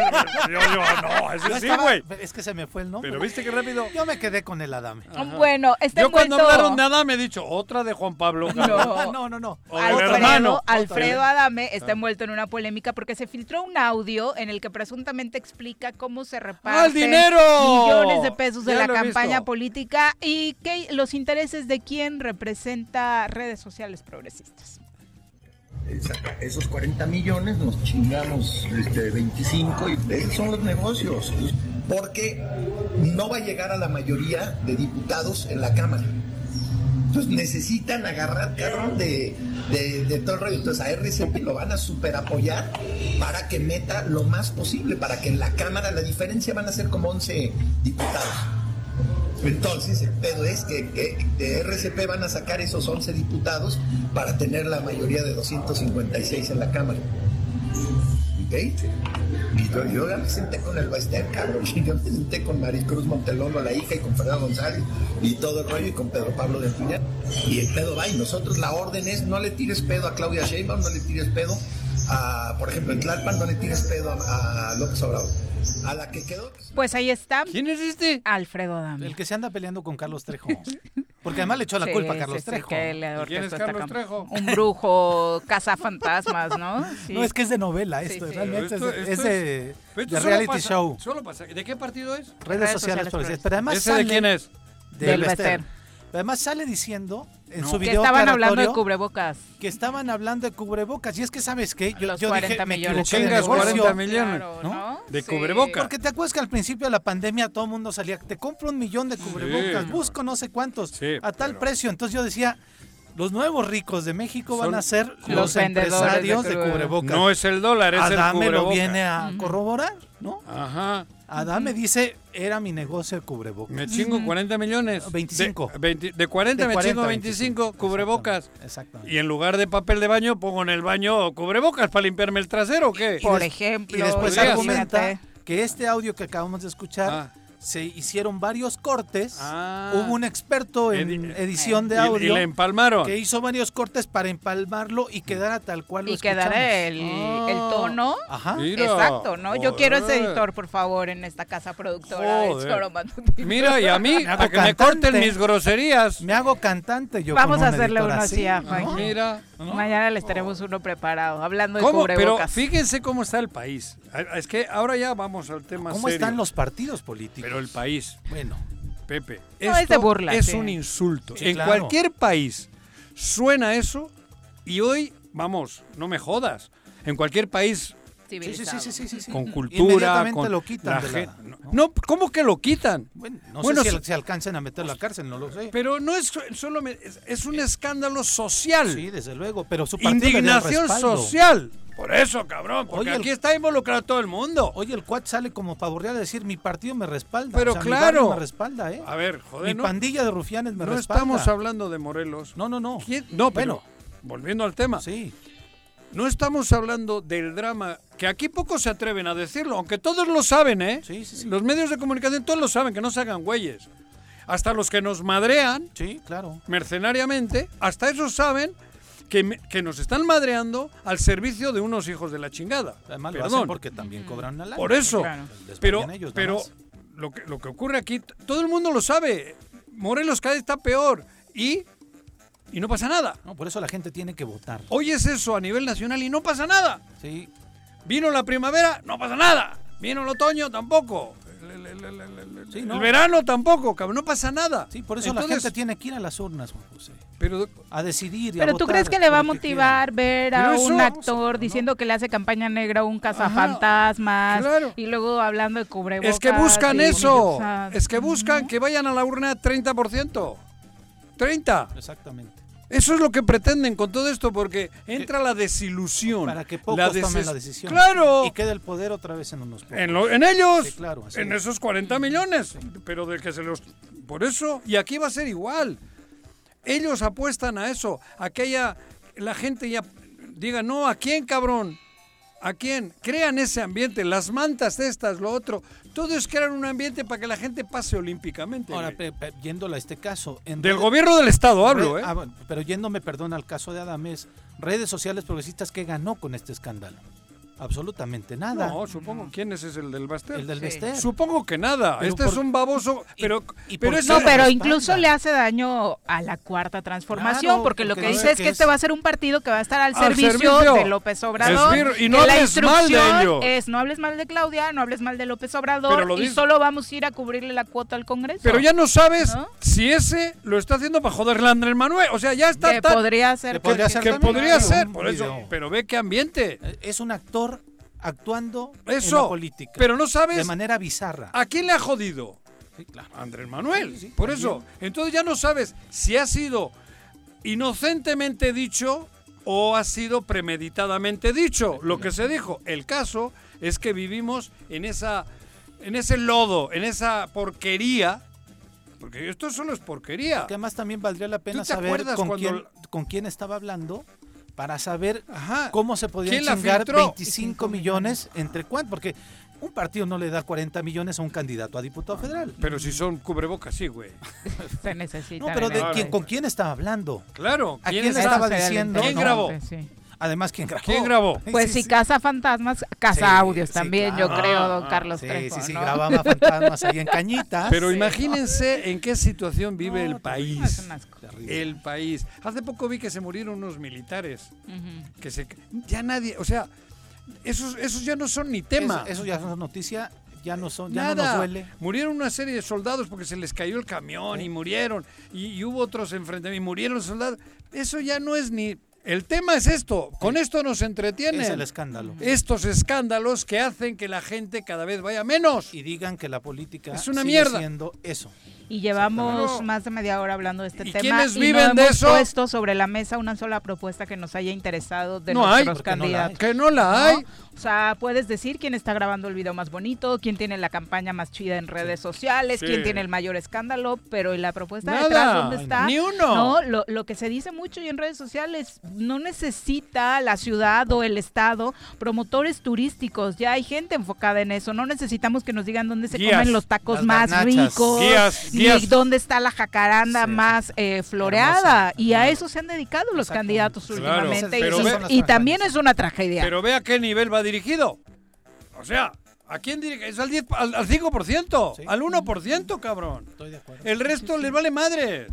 B: yo, no,
C: No
B: ese sí, güey.
C: Es que se me fue el nombre.
B: Pero viste que rápido.
C: Yo me quedé con el Adame.
A: Bueno, está
B: Yo cuando
A: envuelto-
B: hablaron de Adán me he dicho, otra de Juan Pablo. cabrón.
A: No.
C: no, no, no.
B: O del
A: Alfredo,
B: hermano.
A: Alfredo Adame
B: Ah.
A: está envuelto en una polémica porque se filtró un audio en el que presuntamente explica cómo se
B: ¡Ah,
A: reparten
B: el dinero!
A: millones de pesos de
B: Ya
A: la campaña
B: visto.
A: política y que los intereses de quién representa redes sociales progresistas.
F: Esos 40 millones nos chingamos este, 25 y esos son los negocios. Porque no va a llegar a la mayoría de diputados en la Cámara. Entonces necesitan agarrar cabrón de, de, de todo el rollo. Entonces a RCP lo van a super apoyar para que meta lo más posible, para que en la Cámara la diferencia van a ser como 11 diputados. Entonces, el pedo es que, de RCP van a sacar esos 11 diputados para tener la mayoría de 256 en la Cámara. Y yo, ya me senté con el Baester, cabrón. Yo me senté con Maricruz Montelolo, la hija, y con Fernando González, y todo el rollo, y con Pedro Pablo de Piña. Y el pedo va, y nosotros la orden es, no le tires pedo a Claudia Sheinbaum, no le tires pedo a, por ejemplo, en Tlalpan, no le tires pedo a, a López Obrador. A la que quedó...
A: Pues ahí está
B: ¿Quién es este?
A: Alfredo Adame.
C: El que se anda peleando con Carlos Trejo. Porque además le echó la
A: Sí,
C: culpa a Carlos
A: sí,
C: Trejo.
A: que le
B: ¿Y quién es Carlos Trejo?
A: Un brujo, cazafantasmas, ¿no? Sí.
C: No, es que es de novela esto.
A: sí.
C: Realmente
B: Esto-
C: es,
B: esto
C: es de, reality
B: pasa-
C: show.
B: Solo pasa. ¿De qué partido es?
C: Redes,
A: Redes
C: sociales
A: sociales.
C: Pero además
B: ¿Ese de quién es?
A: Del
C: Bester.
A: Bester.
C: Además sale diciendo en
B: No.
C: su
A: que
C: video
A: estaban hablando de cubrebocas.
C: que estaban hablando de cubrebocas. Y es que, ¿sabes qué? Yo,
A: Los
C: yo
A: 40
C: dije, me
A: millones.
C: equivoqué de
B: Chingas,
C: negocio.
B: 40 millones.
A: Claro,
C: ¿no?
A: ¿no?
B: De
A: Sí.
B: cubrebocas.
C: Porque te acuerdas que al principio de la pandemia todo el mundo salía, te compro un millón de cubrebocas,
B: Sí.
C: busco no sé cuántos,
B: Sí,
C: a tal
B: pero-
C: precio. Entonces yo decía, los nuevos ricos de México van a ser
A: los
C: empresarios
A: de
C: de,
A: cubre-
C: cubrebocas.
B: No es el dólar, es el
C: Adame lo
B: cubrebocas.
C: viene a corroborar, ¿no?
B: Ajá.
C: Adame dice, era mi negocio de cubrebocas.
B: Me chingo 40 millones.
C: 25.
B: De, 20 de 40
C: De
B: me
C: 40,
B: chingo 25 cubrebocas.
C: Exactamente, exactamente.
B: Y en lugar de papel de baño pongo en el baño cubrebocas para limpiarme el trasero o qué?
A: Por ejemplo.
C: Y después argumenta que este audio que acabamos de escuchar
B: Ah.
C: Se hicieron varios cortes.
B: Ah.
C: Hubo un experto en
B: Edi-
C: edición de audio
B: Y, le empalmaron.
C: que hizo varios cortes para empalmarlo y quedara tal cual lo
A: Y quedará el, el tono.
C: Ajá.
B: Mira.
A: Exacto, ¿no? Yo quiero ese editor, por favor, en esta casa productora
B: Joder. Mira, y a mí, para que me corten mis groserías.
C: Me hago cantante yo
A: Vamos
C: con
A: a
C: un
A: hacerle uno
C: así.
A: a.
B: Mira.
A: Mañana les tenemos uno preparado, hablando de
B: ¿Cómo? Pero fíjense cómo está el país. Es que ahora ya vamos al tema
C: ¿Cómo
B: serio.
C: están los partidos políticos?
B: Pero el país,
C: Bueno,
B: Pepe.
A: No, es de burla,
B: Es
A: sí.
B: un insulto.
C: Sí,
B: en
C: claro.
B: cualquier país suena eso y hoy, vamos, no me jodas. En cualquier país
C: sí, sí, sí, sí, sí, sí, sí.
B: con cultura,
C: Inmediatamente
B: con
C: lo quitan
B: la
C: de la-
B: gen-
C: ¿no?
B: No, ¿cómo que lo quitan?
C: Bueno, no
B: Bueno,
C: sé si se alcancen a meter a la cárcel, no lo sé.
B: Pero no es solo es, es un escándalo social.
C: Sí, desde luego, pero su
B: Indignación social. Por eso, cabrón, porque
C: Oye, el-
B: aquí está involucrado todo el mundo.
C: Oye, el cuat sale como pavorreal a decir mi partido me respalda.
B: Pero
C: o sea, mi
B: claro.
C: barrio me respalda, ¿eh?
B: A ver, joder,
C: mi
B: no,
C: pandilla de rufianes me
B: no
C: respalda.
B: estamos hablando de Morelos.
C: No, no, no.
B: ¿Quién? No, pero
C: Bueno.
B: volviendo al tema.
C: Sí.
B: No estamos hablando del drama, que aquí pocos se atreven a decirlo, aunque todos lo saben, ¿eh?
C: Sí, sí, sí.
B: Los medios de comunicación todos lo saben, que no se hagan güeyes. Hasta los que nos madrean
C: Sí, claro.
B: mercenariamente, hasta esos saben que, que nos están madreando al servicio de unos hijos de la chingada.
C: Además lo
B: Perdón.
C: hacen porque también cobran una lana.
B: Por eso.
A: Claro.
B: Pero,
C: ellos,
B: pero lo, que, lo que ocurre aquí, todo el mundo lo sabe. Morelos cada vez está peor. Y, y no pasa nada.
C: No, por eso la gente tiene que votar.
B: Oyes eso a nivel nacional y no pasa nada.
C: Sí,
B: Vino la primavera, no pasa nada. Vino el otoño, tampoco. El, verano tampoco, cabrón. No pasa nada.
C: sí, por eso la gente tiene que ir a las urnas, Juan José.
B: Pero
C: A decidir y a
A: Pero tú
C: votar
A: crees que le va a motivar ver a
B: eso-
A: un actor
C: ¿no?
A: diciendo que le hace campaña negra a un cazafantasmas
B: claro.
A: y luego hablando de cubrebocas?
B: es que buscan
A: y-
B: eso.
A: o sea,
B: Es que buscan que vayan a la urna 30%. 30.
C: quieran. Exactamente.
B: Eso es lo que pretenden con todo esto, porque entra la desilusión.
C: Para que pocos
B: la
C: tomen la decisión.
B: Claro.
C: Y quede el poder otra vez en unos pocos.
B: En, lo- en ellos.
C: Sí, claro, así
B: en
C: es.
B: esos 40 millones. Pero de que se los. Por eso. Y aquí va a ser igual. Ellos apuestan a eso. A que haya. La gente ya diga, no, ¿a quién, cabrón? ¿A quién? Crean ese ambiente. Las mantas estas, lo otro. Todo es crear un ambiente para que la gente pase olímpicamente.
C: Ahora,
B: güey.
C: pe- pe- yéndolo a este caso. en
B: Del gobierno del Estado hablo, ¿eh?
C: ah, pero yéndome, perdón, al caso de Adames, redes sociales progresistas, ¿qué ganó con este escándalo? Absolutamente nada.
B: No, supongo. ¿Quién es ese, el del Bastel?
C: el del
A: Sí.
C: Bester.
B: Supongo que nada.
C: Pero
B: este es un baboso. Pero,
C: y
B: pero?
A: No, pero incluso le hace daño a la cuarta transformación,
C: Claro,
A: porque lo
C: porque
A: que
C: dice
A: es
C: que es-
A: este va a ser un partido que va a estar al,
B: Al
A: servicio,
B: servicio.
A: de López Obrador.
B: Esbir- y no
A: la
B: hables mal de
A: instrucción
B: ellos.
A: Es no hables mal de Claudia, no hables mal de López
B: Pero
A: Obrador
B: lo
A: y
B: dice-
A: solo vamos a ir a cubrirle la cuota al Congreso.
B: Pero ya no sabes
A: ¿No?
B: si ese lo está haciendo para joderle a Andrés Manuel. O sea, ya está
A: que
B: tan-
A: podría ser
C: Que podría ser
B: que podría ser, por eso. Pero ve qué ambiente.
C: Es un actor actuando en la política.
B: Pero no
C: de
B: sabes
C: manera bizarra.
B: a quién le ha jodido.
C: Sí, claro.
B: Andrés Manuel.
C: Sí, sí,
B: por
C: también.
B: eso. Entonces ya no sabes si ha sido inocentemente dicho o ha sido premeditadamente dicho lo que se dijo. El caso es que vivimos en esa en ese lodo, en esa porquería. Porque esto solo es porquería.
C: Que además también valdría la pena
B: ¿Tú te
C: saber con quién estaba hablando para saber
B: Ajá.
C: cómo se podían
B: ¿Quién la
C: chingar
B: filtró?
C: 25 millones entre cuántos. Porque un partido no le da 40 millones a un candidato a diputado federal.
B: Pero si son cubrebocas, sí, güey.
A: se necesita.
C: No, pero de
B: Claro.
C: quién, ¿con quién estaba hablando?
B: Claro.
C: ¿A
B: ¿Quién
C: le estaba diciendo?
B: ¿Quién
C: no?
B: grabó?
A: Sí.
C: Además, ¿quién grabó?
B: ¿Quién grabó?
A: Pues
C: Sí,
A: si
C: sí.
A: caza fantasmas, caza
C: Sí,
A: audios
C: sí,
A: también,
C: claro.
A: yo creo, don Carlos
C: Sí,
A: Trejo,
C: sí, sí,
A: ¿no?
C: grababa fantasmas ahí en cañitas.
B: Pero imagínense en qué situación vive
C: No,
B: el
C: terrible.
A: Es
B: país. El país. Hace poco vi que se murieron unos militares. Que se. Ya nadie. O sea, esos, esos ya no son ni tema.
C: Eso, eso ya es noticia, ya no son, ya no nos duele.
B: Murieron una serie de soldados porque se les cayó el camión y murieron. Y, y hubo otros enfrentamientos y murieron soldados. Eso ya no es ni. El tema es esto. Con esto nos entretienen.
C: Es el escándalo.
B: Estos escándalos que hacen que la gente cada vez vaya menos.
C: Y digan que la política
B: Es una
C: sigue
B: mierda.
C: siendo eso.
A: Y llevamos más de media hora hablando de este
B: ¿Y
A: tema
B: quiénes
A: y
B: viven
A: no
B: de
A: hemos
B: eso?
A: puesto sobre la mesa una sola propuesta que nos haya interesado de
B: No hay,
A: nuestros
C: porque no la hay.
A: candidatos.
B: Que no la
A: ¿no?
B: hay.
A: O sea, puedes decir quién está grabando el video más bonito, quién tiene la campaña más chida en redes sociales,
B: Sí.
A: quién tiene el mayor escándalo, pero ¿y la propuesta
B: Nada.
A: detrás dónde está?
B: Ni uno.
A: No, lo, lo que se dice mucho y en redes sociales, no necesita la ciudad o el estado promotores turísticos, ya hay gente enfocada en eso, no necesitamos que nos digan dónde se
B: Guías.
A: comen los tacos
C: Las
A: más ricos,
B: Guías, guías.
A: dónde está la jacaranda
C: Sí,
A: más eh, floreada,
C: Hermosa.
A: y a eso se han dedicado los candidatos
B: Claro,
A: últimamente,
B: pero
A: y,
B: ve-
A: y también es una tragedia.
B: Pero ve a qué nivel va dirigido. O sea, ¿a quién dirige? Es al, 10, al, al 5%,
C: Sí.
B: al 1%, cabrón.
C: Estoy de acuerdo.
B: El resto les vale madres.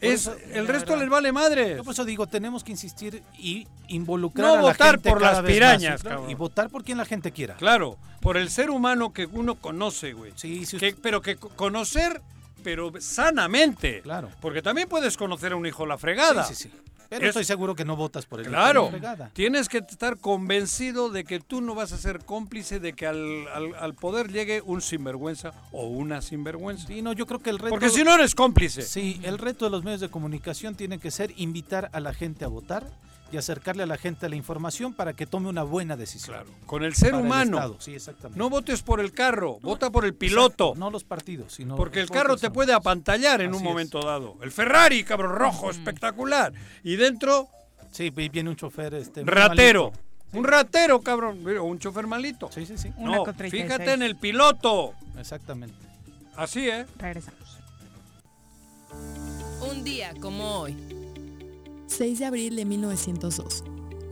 B: Es,
C: eso,
B: el resto
C: verdad.
B: les vale madres.
C: Yo por eso digo, tenemos que insistir y involucrar
B: No
C: a la
B: votar
C: gente
B: por
C: cada
B: las
C: más,
B: pirañas, cabrón.
C: Y votar por quien la gente quiera.
B: Claro, por el ser humano que uno conoce, güey.
C: Sí, sí,
B: Que- pero que co- conocer, pero sanamente.
C: Claro.
B: Porque también puedes conocer a un hijo la fregada.
C: Sí, sí, sí. Pero
B: Es-
C: estoy seguro que no votas por el
B: Claro,
C: fregada.
B: tienes que estar convencido de que tú no vas a ser cómplice de que al, al- al poder llegue un sinvergüenza o una sinvergüenza.
C: Sí, no, yo creo que el reto
B: Porque si no eres cómplice.
C: Sí, el reto de los medios de comunicación tiene que ser invitar a la gente a votar y acercarle a la gente la información para que tome una buena decisión.
B: Claro, con el ser
C: Para
B: humano.
C: Sí, exactamente.
B: No votes por el carro, vota por el piloto.
C: Exacto, no los partidos, sino
B: Porque el carro te puede apantallar en
C: Así
B: un
C: es.
B: momento dado. El Ferrari, cabrón, rojo, espectacular. Y dentro,
C: Sí, vi- viene un chofer este
B: ratero. Un ratero, cabrón. O un chofer malito.
C: Sí, sí, sí.
A: Una
B: No,
A: con 36.
B: fíjate en el piloto.
C: Exactamente.
B: Así, ¿eh?
A: Regresamos.
E: Un día como hoy.
D: 6 de abril de 1902.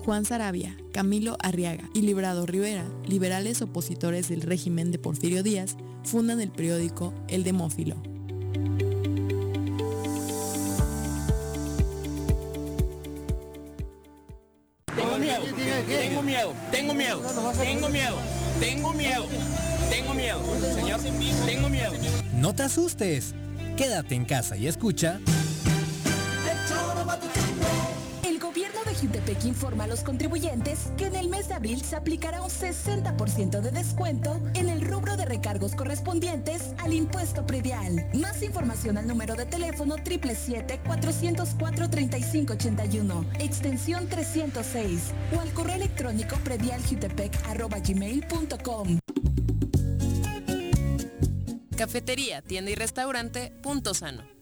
D: Juan Sarabia, Camilo Arriaga y Librado Rivera, liberales opositores del régimen de Porfirio Díaz, fundan el periódico El Demófilo.
G: Tengo miedo, tengo miedo, tengo miedo, tengo miedo, tengo miedo, tengo miedo, señor, tengo miedo.
H: No te asustes, quédate en casa y escucha.
I: Jutepec informa a los contribuyentes que en el mes de abril se aplicará un 60% de descuento en el rubro de recargos correspondientes al impuesto predial. Más información al número de teléfono 777-404-3581, extensión 306 o al correo electrónico predialjutepec.gmail.com.
E: Cafetería, tienda y restaurante, punto sano.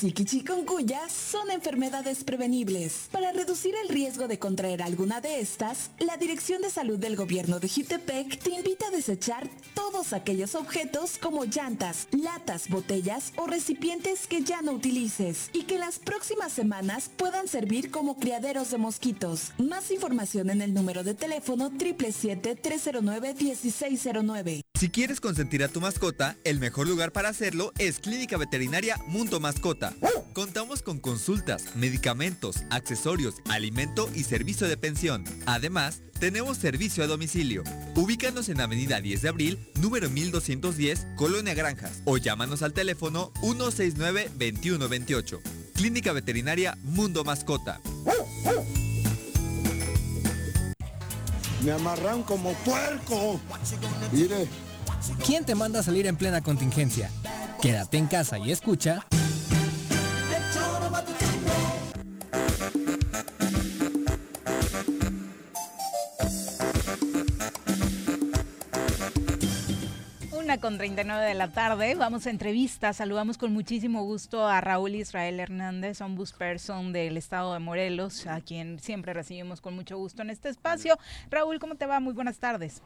I: Y chikungunya son enfermedades prevenibles. Para reducir el riesgo de contraer alguna de estas, la Dirección de Salud del Gobierno de Jutepec te invita a desechar todos aquellos objetos como llantas, latas, botellas o recipientes que ya no utilices y que las próximas semanas puedan servir como criaderos de mosquitos. Más información en el número de teléfono 777-309-1609.
J: Si quieres consentir a tu mascota, el mejor lugar para hacerlo es Clínica Veterinaria Mundo Mascota. Contamos con consultas, medicamentos, accesorios, alimento y servicio de pensión. Además, tenemos servicio a domicilio. Ubícanos en Avenida 10 de Abril, número 1210, Colonia Granjas, o llámanos al teléfono 169-2128. Clínica Veterinaria Mundo Mascota.
K: Me amarran como puerco. Mire.
H: ¿Quién te manda a salir en plena contingencia? Quédate en casa y escucha.
A: Una con 39 de la tarde, vamos a entrevistas. Saludamos con muchísimo gusto a Raúl Israel Hernández, ombudsperson del estado de Morelos, a quien siempre recibimos con mucho gusto en este espacio. Raúl, ¿cómo te va? Muy buenas tardes.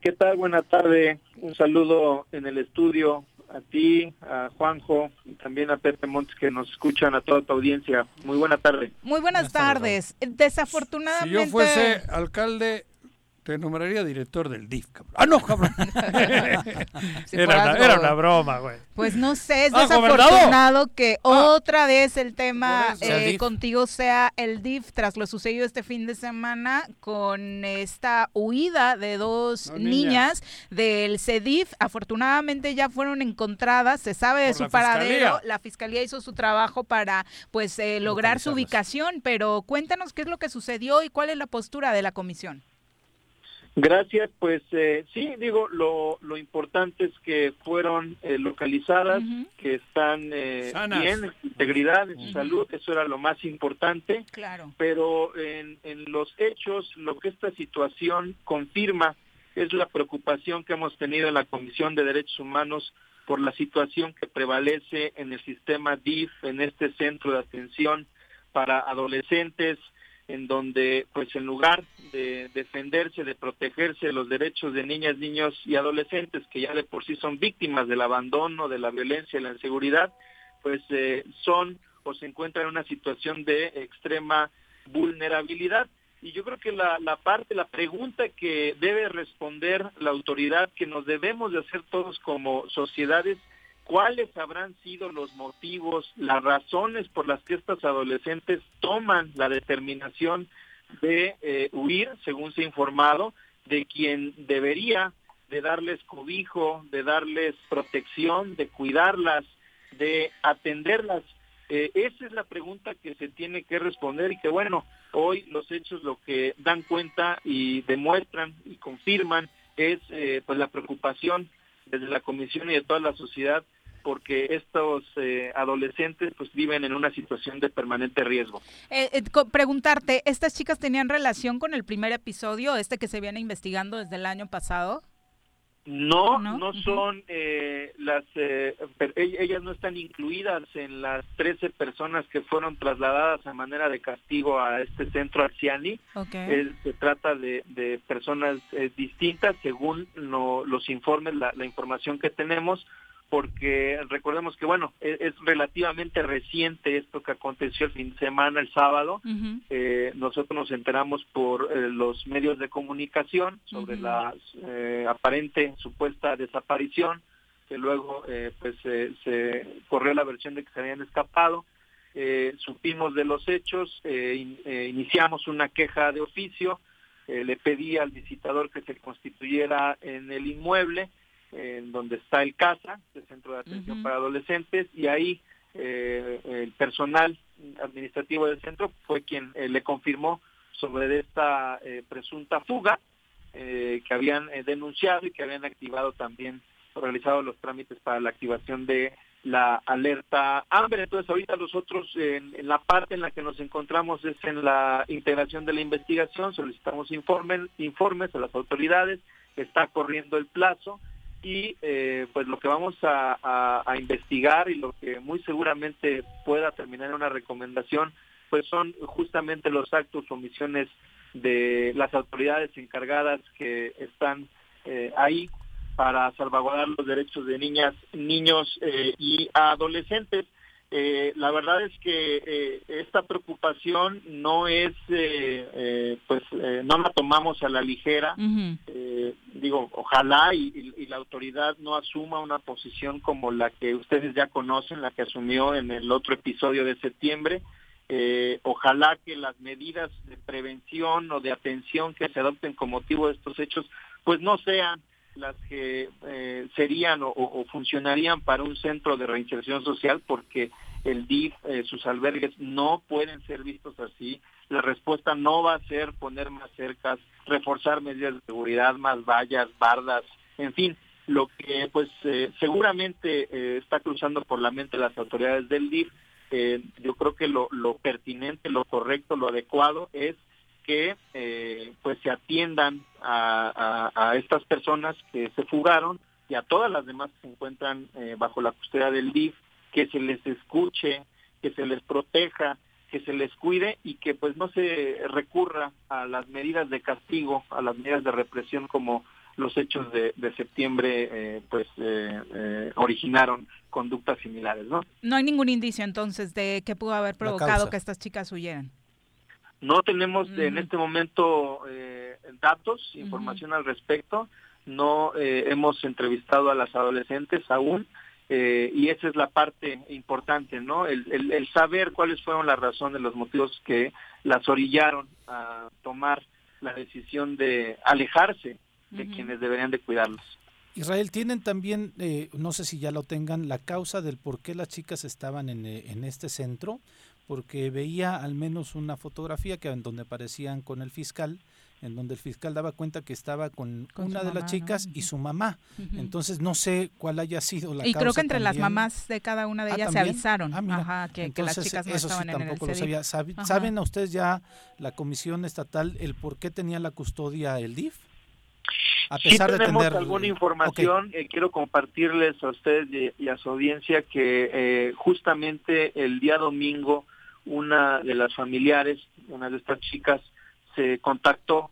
L: ¿Qué tal? Buenas tardes. Un saludo en el estudio a ti, a Juanjo y también a Pepe Montes que nos escuchan, a toda tu audiencia. Muy buena tarde.
A: Muy buenas, tardes. Desafortunadamente...
B: Si yo fuese alcalde, te nombraría director del DIF, cabrón. Ah, no, cabrón. era, una, broma, güey.
A: Pues no sé, es ah, desafortunado que ah. otra vez el tema eh, contigo sea el DIF tras lo sucedido este fin de semana con esta huida de dos niñas. del CEDIF. Afortunadamente ya fueron encontradas, se sabe de su paradero. La fiscalía hizo su trabajo para pues eh, lograr su ubicación, pero cuéntanos qué es lo que sucedió y cuál es la postura de la comisión.
L: Gracias, pues eh, sí, digo, lo, lo importante es que fueron eh, localizadas, que están eh, bien, en integridad, en su salud, eso era lo más importante.
A: Claro.
L: Pero en, en los hechos, lo que esta situación confirma es la preocupación que hemos tenido en la Comisión de Derechos Humanos por la situación que prevalece en el sistema DIF, en este centro de atención para adolescentes, en donde pues en lugar de defenderse, de protegerse de los derechos de niñas, niños y adolescentes que ya de por sí son víctimas del abandono, de la violencia y la inseguridad, pues eh, son o se encuentran en una situación de extrema vulnerabilidad. y yo creo que la, la parte, la pregunta que debe responder la autoridad, que nos debemos de hacer todos como sociedades, cuáles habrán sido los motivos, las razones por las que estas adolescentes toman la determinación de eh, huir, según se ha informado, de quien debería de darles cobijo, de darles protección, de cuidarlas, de atenderlas. Eh, esa es la pregunta que se tiene que responder y que bueno, hoy los hechos lo que dan cuenta y demuestran y confirman es eh, pues la preocupación desde la comisión y de toda la sociedad porque estos eh, adolescentes pues viven en una situación de permanente riesgo.
A: preguntarte, ¿estas chicas tenían relación con el primer episodio, este que se viene investigando desde el año pasado?
L: No, no, son eh, las, eh, e-, ellas no están incluidas en las 13 personas que fueron trasladadas a manera de castigo a este centro Arciani. se trata de, de personas eh, distintas según los informes, la, la información que tenemos porque recordemos que, bueno, e-, es, relativamente reciente esto que aconteció el fin de semana, el sábado. eh, nosotros nos enteramos por eh, los medios de comunicación sobre la eh, aparente supuesta desaparición, que luego eh, pues se corrió la versión de que se habían escapado. supimos de los hechos, iniciamos una queja de oficio, le pedí al visitador que se constituyera en el inmueble, en donde está el CASA, el Centro de Atención para Adolescentes, y ahí eh, el personal administrativo del centro fue quien eh, le confirmó sobre esta eh, presunta fuga que habían denunciado y que habían activado también, realizado los trámites para la activación de la alerta hambre. Entonces ahorita nosotros en, en, la parte en la que nos encontramos es en la integración de la investigación, solicitamos informes, informes a las autoridades, está corriendo el plazo, y eh, pues lo que vamos a, investigar y lo que muy seguramente pueda terminar en una recomendación pues son justamente los actos o omisiones de las autoridades encargadas que están eh, ahí para salvaguardar los derechos de niñas, niños eh, y adolescentes. Eh, la verdad es que eh, esta preocupación no es, eh, pues no la tomamos a la ligera. digo, ojalá y, la autoridad no asuma una posición como la que ustedes ya conocen, la que asumió en el otro episodio de septiembre. ojalá que las medidas de prevención o de atención que se adopten con motivo de estos hechos, pues no sean las que eh, serían o, funcionarían para un centro de reinserción social porque el DIF, eh, sus albergues no pueden ser vistos así. La respuesta no va a ser poner más cercas, reforzar medidas de seguridad, más vallas, bardas, en fin, lo que pues eh, seguramente está cruzando por la mente las autoridades del DIF. yo creo que lo, lo pertinente, lo correcto, lo adecuado es que eh, pues se atiendan a, estas personas que se fugaron y a todas las demás que se encuentran eh, bajo la custodia del DIF, que se les escuche, que se les proteja, que se les cuide y que pues no se recurra a las medidas de castigo, a las medidas de represión como los hechos de, septiembre eh, pues originaron conductas similares, ¿no?
A: No hay ningún indicio entonces de que pudo haber provocado que estas chicas huyeran.
L: No tenemos en este momento eh, datos, información al respecto. No eh, hemos entrevistado a las adolescentes aún. Eh, y esa es la parte importante, ¿no? El, el, saber cuáles fueron las razones, los motivos que las orillaron a tomar la decisión de alejarse de quienes deberían de cuidarlos.
C: Israel, tienen también, no sé si ya lo tengan, la causa del por qué las chicas estaban en, en este centro porque veía al menos una fotografía que en donde aparecían con el fiscal, en donde el fiscal daba cuenta que estaba con, una de las chicas y su mamá. Entonces no sé cuál haya sido la
A: y
C: causa.
A: creo que entre las mamás de cada una de ah, ellas se avisaron. Ah, que, las chicas no estaban en el lo sabía.
C: ¿Saben a ustedes ya la comisión estatal el por qué tenía la custodia el DIF?
L: A pesar tenemos de tener... alguna información, eh, quiero compartirles a ustedes y, a su audiencia que eh, justamente el día domingo una de las familiares, una de estas chicas, se contactó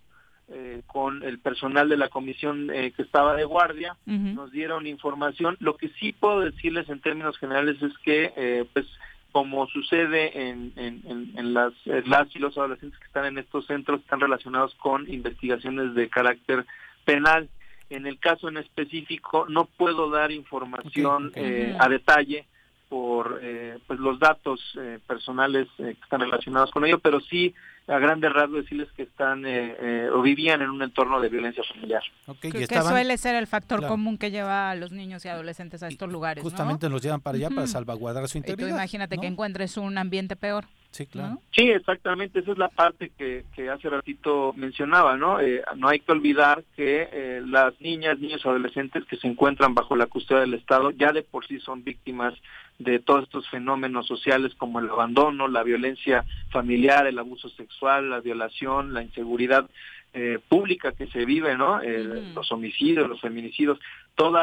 L: eh, con el personal de la comisión eh, que estaba de guardia, nos dieron información. Lo que sí puedo decirles en términos generales es que, eh, pues, como sucede en, en, las, las y los adolescentes que están en estos centros, están relacionados con investigaciones de carácter penal. En el caso en específico, no puedo dar información eh, a detalle por eh, pues los datos eh, personales que están relacionados con ello, pero sí a grandes rasgos decirles que están eh, eh, o vivían en un entorno de violencia familiar.
A: que, suele ser el factor común que lleva a los niños y adolescentes a estos lugares.
C: Justamente los llevan para allá para salvaguardar su integridad.
A: Y tú imagínate que encuentres un ambiente peor.
C: Sí, claro.
L: Sí, exactamente. Esa es la parte que, que hace ratito mencionaba, ¿no? Eh, no hay que olvidar que las niñas, niños, adolescentes que se encuentran bajo la custodia del Estado ya de por sí son víctimas de todos estos fenómenos sociales como el abandono, la violencia familiar, el abuso sexual, la violación, la inseguridad eh, pública que se vive, ¿no? Los homicidios, los feminicidios, todo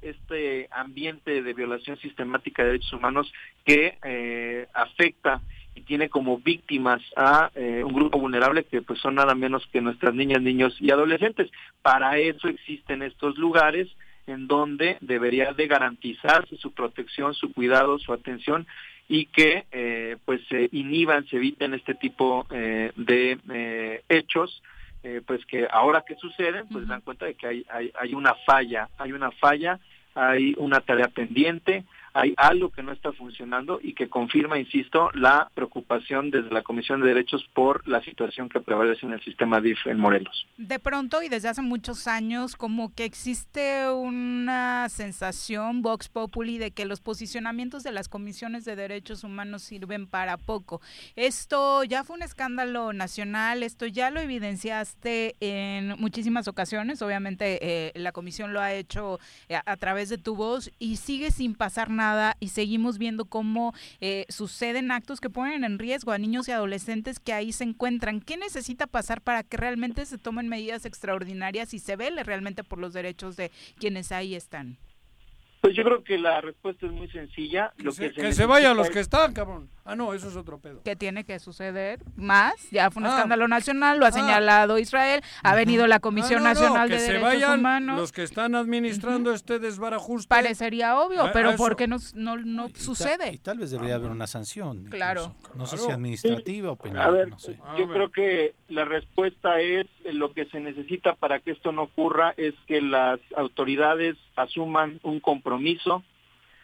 L: este ambiente de violación sistemática de derechos humanos que eh, afecta y tiene como víctimas a eh, un grupo vulnerable que pues son nada menos que nuestras niñas, niños y adolescentes. Para eso existen estos lugares en donde debería de garantizarse su protección, su cuidado, su atención y que eh, pues se inhiban, se eviten este tipo eh, de eh, hechos, pues que ahora que suceden, pues dan cuenta de que hay, hay, hay una falla, hay una falla, hay una tarea pendiente, hay algo que no está funcionando y que confirma, insisto, la preocupación desde la Comisión de Derechos por la situación que prevalece en el sistema DIF en Morelos.
A: De pronto y desde hace muchos años, como que existe una sensación, Vox Populi, de que los posicionamientos de las comisiones de derechos humanos sirven para poco. Esto ya fue un escándalo nacional, esto ya lo evidenciaste en muchísimas ocasiones, obviamente eh, la comisión lo ha hecho eh, a, través de tu voz y sigue sin pasar nada y seguimos viendo cómo eh, suceden actos que ponen en riesgo a niños y adolescentes que ahí se encuentran. ¿Qué necesita pasar para que realmente se tomen medidas extraordinarias y se vele realmente por los derechos de quienes ahí están?
L: Pues yo creo que la respuesta es muy sencilla.
B: Que, se, que se vayan los que están, cabrón. Ah, no, eso es otro pedo.
A: ¿Qué tiene que suceder más? Ya fue un ah. escándalo nacional, lo ha ah. señalado Israel, ha venido la Comisión ah, Nacional de Derechos vayan Humanos.
B: Los que están administrando este desbarajuste.
A: Parecería obvio, pero ¿por qué no, no, sucede?
C: y tal vez debería haber una sanción.
A: Claro.
C: No sé si administrativa o penal.
L: A ver,
C: no sé.
L: yo creo que la respuesta es eh, lo que se necesita para que esto no ocurra es que las autoridades asuman un compromiso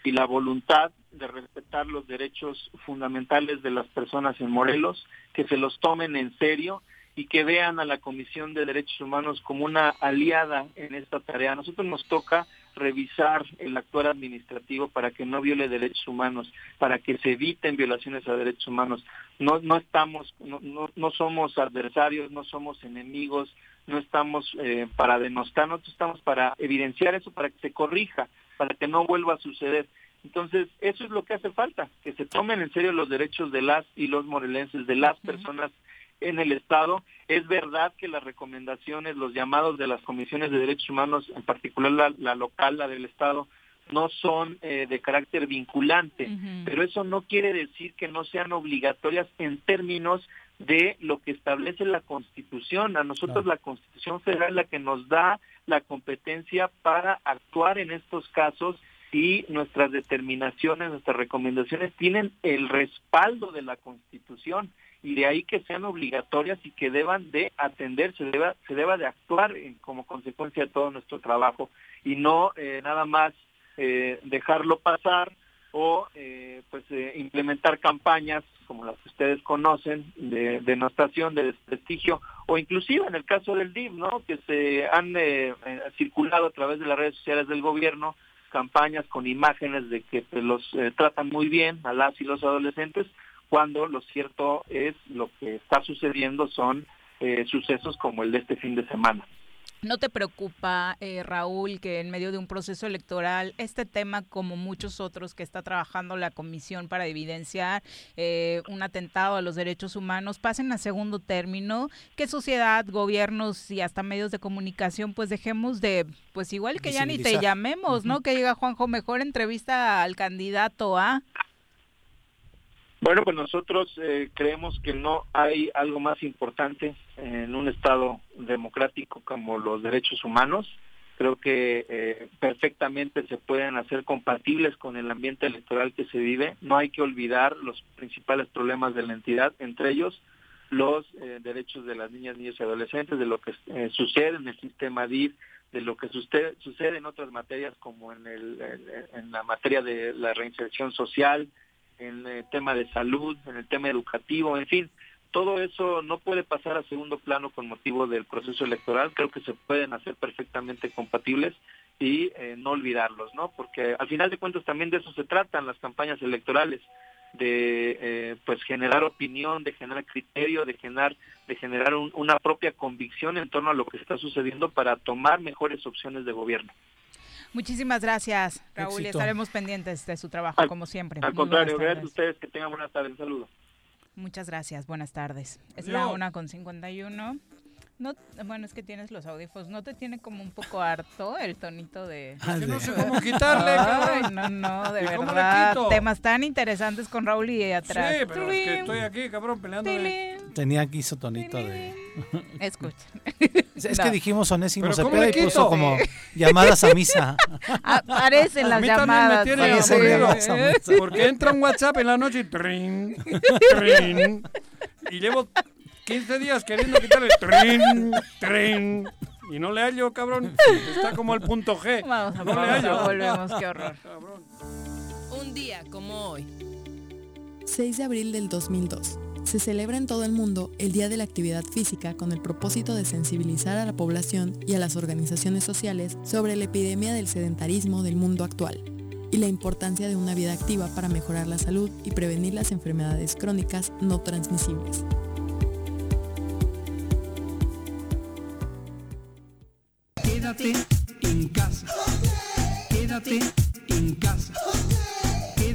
L: y la voluntad de respetar los derechos fundamentales de las personas en Morelos, que se los tomen en serio y que vean a la Comisión de Derechos Humanos como una aliada en esta tarea. A nosotros nos toca revisar el actuar administrativo para que no viole derechos humanos, para que se eviten violaciones a derechos humanos. No, no estamos, no, no, somos adversarios, no somos enemigos, no estamos eh, para denostar, nosotros estamos para evidenciar eso, para que se corrija, para que no vuelva a suceder. Entonces, eso es lo que hace falta, que se tomen en serio los derechos de las y los morelenses, de las personas en el Estado. Es verdad que las recomendaciones, los llamados de las comisiones de derechos humanos, en particular la, local, la del Estado, no son eh, de carácter vinculante, pero eso no quiere decir que no sean obligatorias en términos de lo que establece la Constitución. A nosotros la Constitución Federal es la que nos da la competencia para actuar en estos casos y nuestras determinaciones, nuestras recomendaciones tienen el respaldo de la Constitución y de ahí que sean obligatorias y que deban de atenderse, se deba, se deba de actuar como consecuencia de todo nuestro trabajo y no eh, nada más eh, dejarlo pasar o eh, pues implementar campañas como las que ustedes conocen de denostación, de desprestigio o inclusive en el caso del DIV, ¿no? que se han circulado a través de las redes sociales del gobierno campañas con imágenes de que pues, los eh, tratan muy bien a las y los adolescentes, cuando lo cierto es lo que está sucediendo son eh, sucesos como el de este fin de semana.
A: ¿No te preocupa, eh, Raúl, que en medio de un proceso electoral este tema, como muchos otros que está trabajando la Comisión para evidenciar eh, un atentado a los derechos humanos, pasen a segundo término? Que sociedad, gobiernos y hasta medios de comunicación, pues dejemos de, pues igual que ya ni te llamemos, ¿no? Que diga Juanjo, mejor entrevista al candidato a...
L: Bueno, pues nosotros eh, creemos que no hay algo más importante en un Estado democrático como los derechos humanos creo que eh, perfectamente se pueden hacer compatibles con el ambiente electoral que se vive. No hay que olvidar los principales problemas de la entidad, entre ellos los eh, derechos de las niñas, niños y adolescentes, de lo que eh, sucede en el sistema DIF, de lo que sucede, sucede en otras materias como en, el, en la materia de la reinserción social, en el tema de salud, en el tema educativo, en fin, todo eso no puede pasar a segundo plano con motivo del proceso electoral, creo que se pueden hacer perfectamente compatibles y eh, no olvidarlos, ¿no? Porque al final de cuentas también de eso se tratan las campañas electorales, de eh, pues generar opinión, de generar criterio, de generar de generar una propia convicción en torno a lo que está sucediendo para tomar mejores opciones de gobierno.
A: Muchísimas gracias, Raúl, estaremos pendientes de su trabajo, como siempre.
L: Al contrario, gracias a ustedes, que tengan buenas tardes, un saludo.
A: Muchas gracias, buenas tardes. Es la una con 51. No, bueno, es que tienes los audífonos. ¿No te tiene como un poco harto el tonito de...?
B: no sé cómo quitarle,
A: Ay, no, no, de verdad. Temas tan interesantes con Raúl y atrás.
B: Sí, pero es que estoy aquí, cabrón, peleando.
C: Tenía aquí su tonito de...
A: Escucha.
C: Es que dijimos Onésimo Cepeda y puso como llamadas a misa.
A: Aparecen las llamadas. Me tiene
B: llamadas a misa. Porque entra un WhatsApp en la noche y... Trin, trin, y llevo 15 días queriendo quitarle tren, tren. Y no le hallo, cabrón. Está como el punto G.
A: Vamos a no le hallo. volvemos, qué horror.
E: Un día como hoy.
D: 6 de abril del 2002. Se celebra en todo el mundo el Día de la Actividad Física con el propósito de sensibilizar a la población y a las organizaciones sociales sobre la epidemia del sedentarismo del mundo actual y la importancia de una vida activa para mejorar la salud y prevenir las enfermedades crónicas no transmisibles.
M: Quédate en casa. Quédate en casa.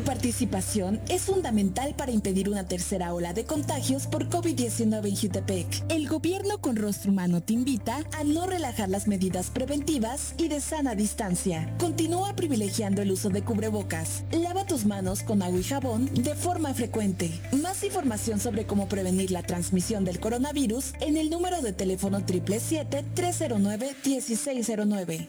I: participación es fundamental para impedir una tercera ola de contagios por COVID-19 en Jutepec. El gobierno con rostro humano te invita a no relajar las medidas preventivas y de sana distancia. Continúa privilegiando el uso de cubrebocas. Lava tus manos con agua y jabón de forma frecuente. Más información sobre cómo prevenir la transmisión del coronavirus en el número de teléfono 777-309-1609.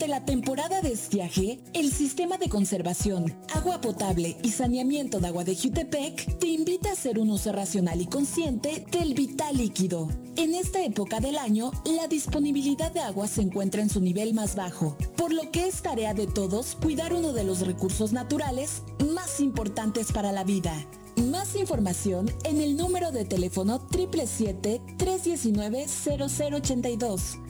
I: Durante la temporada de estiaje, el sistema de conservación, agua potable y saneamiento de agua de Jutepec te invita a hacer un uso racional y consciente del vital líquido. En esta época del año, la disponibilidad de agua se encuentra en su nivel más bajo, por lo que es tarea de todos cuidar uno de los recursos naturales más importantes para la vida. Más información en el número de teléfono 777-319-0082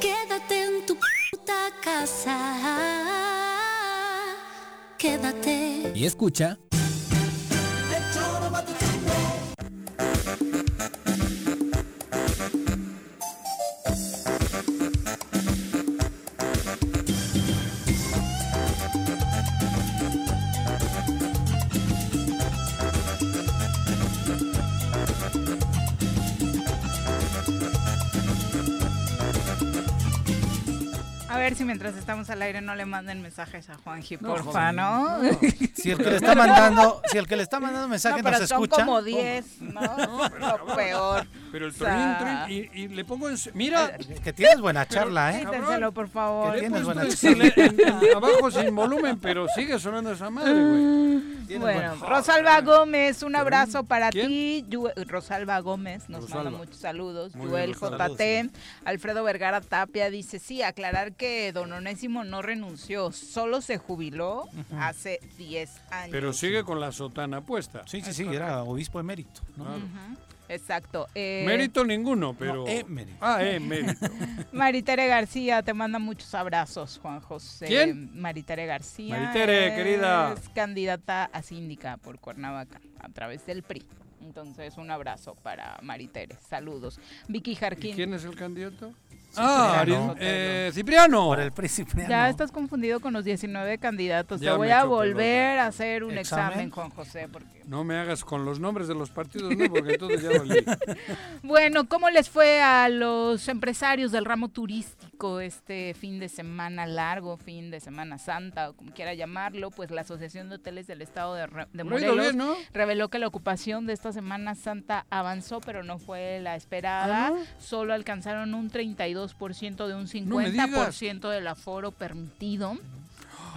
N: quédate en tu puta casa, quédate.
H: Y escucha...
A: ver si mientras estamos al aire no le manden mensajes a Juanji, porfa, ¿no?
C: Si el que le está mandando, si el que le está mandando mensaje
A: No,
C: nos
A: pero son
C: escucha.
A: como 10, ¿no? Lo peor.
B: Pero el
A: O sea,
B: trin, trin, y, y le pongo en... Mira...
C: Que tienes buena charla, ¿eh?
A: Quítenselo, por favor.
C: Que tienes buena
B: Puesto en- en- en- abajo sin volumen, pero sigue sonando esa madre, güey.
A: Bueno, Rosalba Gómez, un abrazo para ti. Yu- Rosalba Gómez nos
B: Rosalba.
A: manda muchos saludos.
B: Muy
A: Joel
B: bien.
A: JT, Alfredo Vergara Tapia dice, sí, aclarar que don Onésimo no renunció, solo se jubiló hace 10 años.
B: Pero sigue con la sotana puesta.
C: Sí, sí, sí, era obispo emérito. ¿no?
A: Ujú, Exacto. Eh,
B: Mérito ninguno, pero...
C: No, emérito.
B: Ah, emérito.
A: Maritere García te manda muchos abrazos, Juan José.
B: ¿Quién?
A: Maritere García.
B: Maritere,
A: es
B: querida.
A: candidata a síndica por Cuernavaca a través del PRI. Entonces, un abrazo para Maritere. Saludos. Vicky
B: ¿Y
A: Jarquín.
B: quién es el candidato? Ah,
C: Cipriano.
B: Ari- eh, Cipriano.
C: Por el PRI Cipriano.
A: Ya estás confundido con los 19 candidatos.
B: Ya
A: Te voy
B: me
A: a volver a hacer un
C: ¿Examen?
A: examen, Juan José. Porque...
B: No me hagas con los nombres de los partidos, no, porque entonces ya valí.
A: Bueno, ¿cómo les fue a los empresarios del ramo turístico este fin de semana largo, fin de semana santa, o como quiera llamarlo? Pues la Asociación de Hoteles del Estado de, Re- Morelos
B: bien, ¿no?
A: reveló que la ocupación de esta Semana Santa avanzó, pero no fue la esperada.
B: Ah.
A: Solo alcanzaron un 32% de un
B: No me digas.
A: 50% del aforo permitido.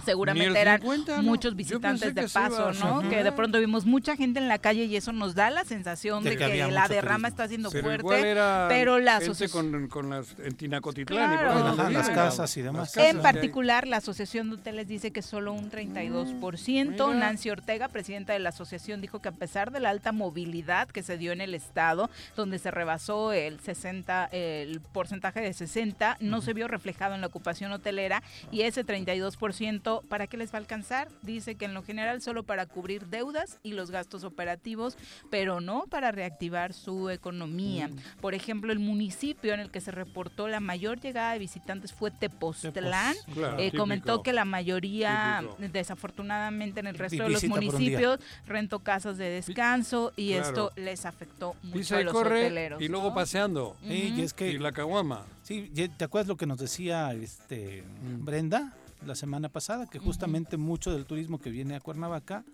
A: Seguramente eran
B: 50, ¿no?
A: muchos visitantes de paso, ¿no? Que de pronto vimos mucha gente en la calle y eso nos da la sensación
C: De
A: de
C: que
A: la derrama
C: turismo.
A: está siendo
B: Pero
A: fuerte.
B: igual era
A: pero la
B: gente
A: asociación
B: con, con las, en Tinacotitlán y
A: Claro.
B: por ahí
C: Ajá,
B: donde
C: las casas y demás.
B: casas
A: En particular, la Asociación de Hoteles dice que solo un 32%.
B: Mira.
A: Nancy Ortega, presidenta de la asociación, dijo que a pesar de la alta movilidad que se dio en el estado, donde se rebasó el 60, el porcentaje de 60, no se vio reflejado en la ocupación hotelera y ese 32%, ¿para qué les va a alcanzar? Dice que en lo general solo para cubrir deudas y los gastos operativos, pero no para reactivar su economía. Por ejemplo, el municipio en el que se reportó la mayor llegada de visitantes fue Tepoztlán.
B: Tepos, claro,
A: Eh, comentó que la mayoría,
B: Típico.
A: desafortunadamente, en el resto de los municipios rentó casas de descanso y
B: Claro.
A: esto les afectó mucho
B: Pisa
A: a los
B: corre
A: hoteleros.
B: y luego
A: ¿no?
B: paseando.
C: Sí, y es que
B: Y la caguama.
C: Sí, ¿te acuerdas lo que nos decía este
B: Mm.
C: Brenda la semana pasada? Que justamente mucho del turismo que viene a Cuernavaca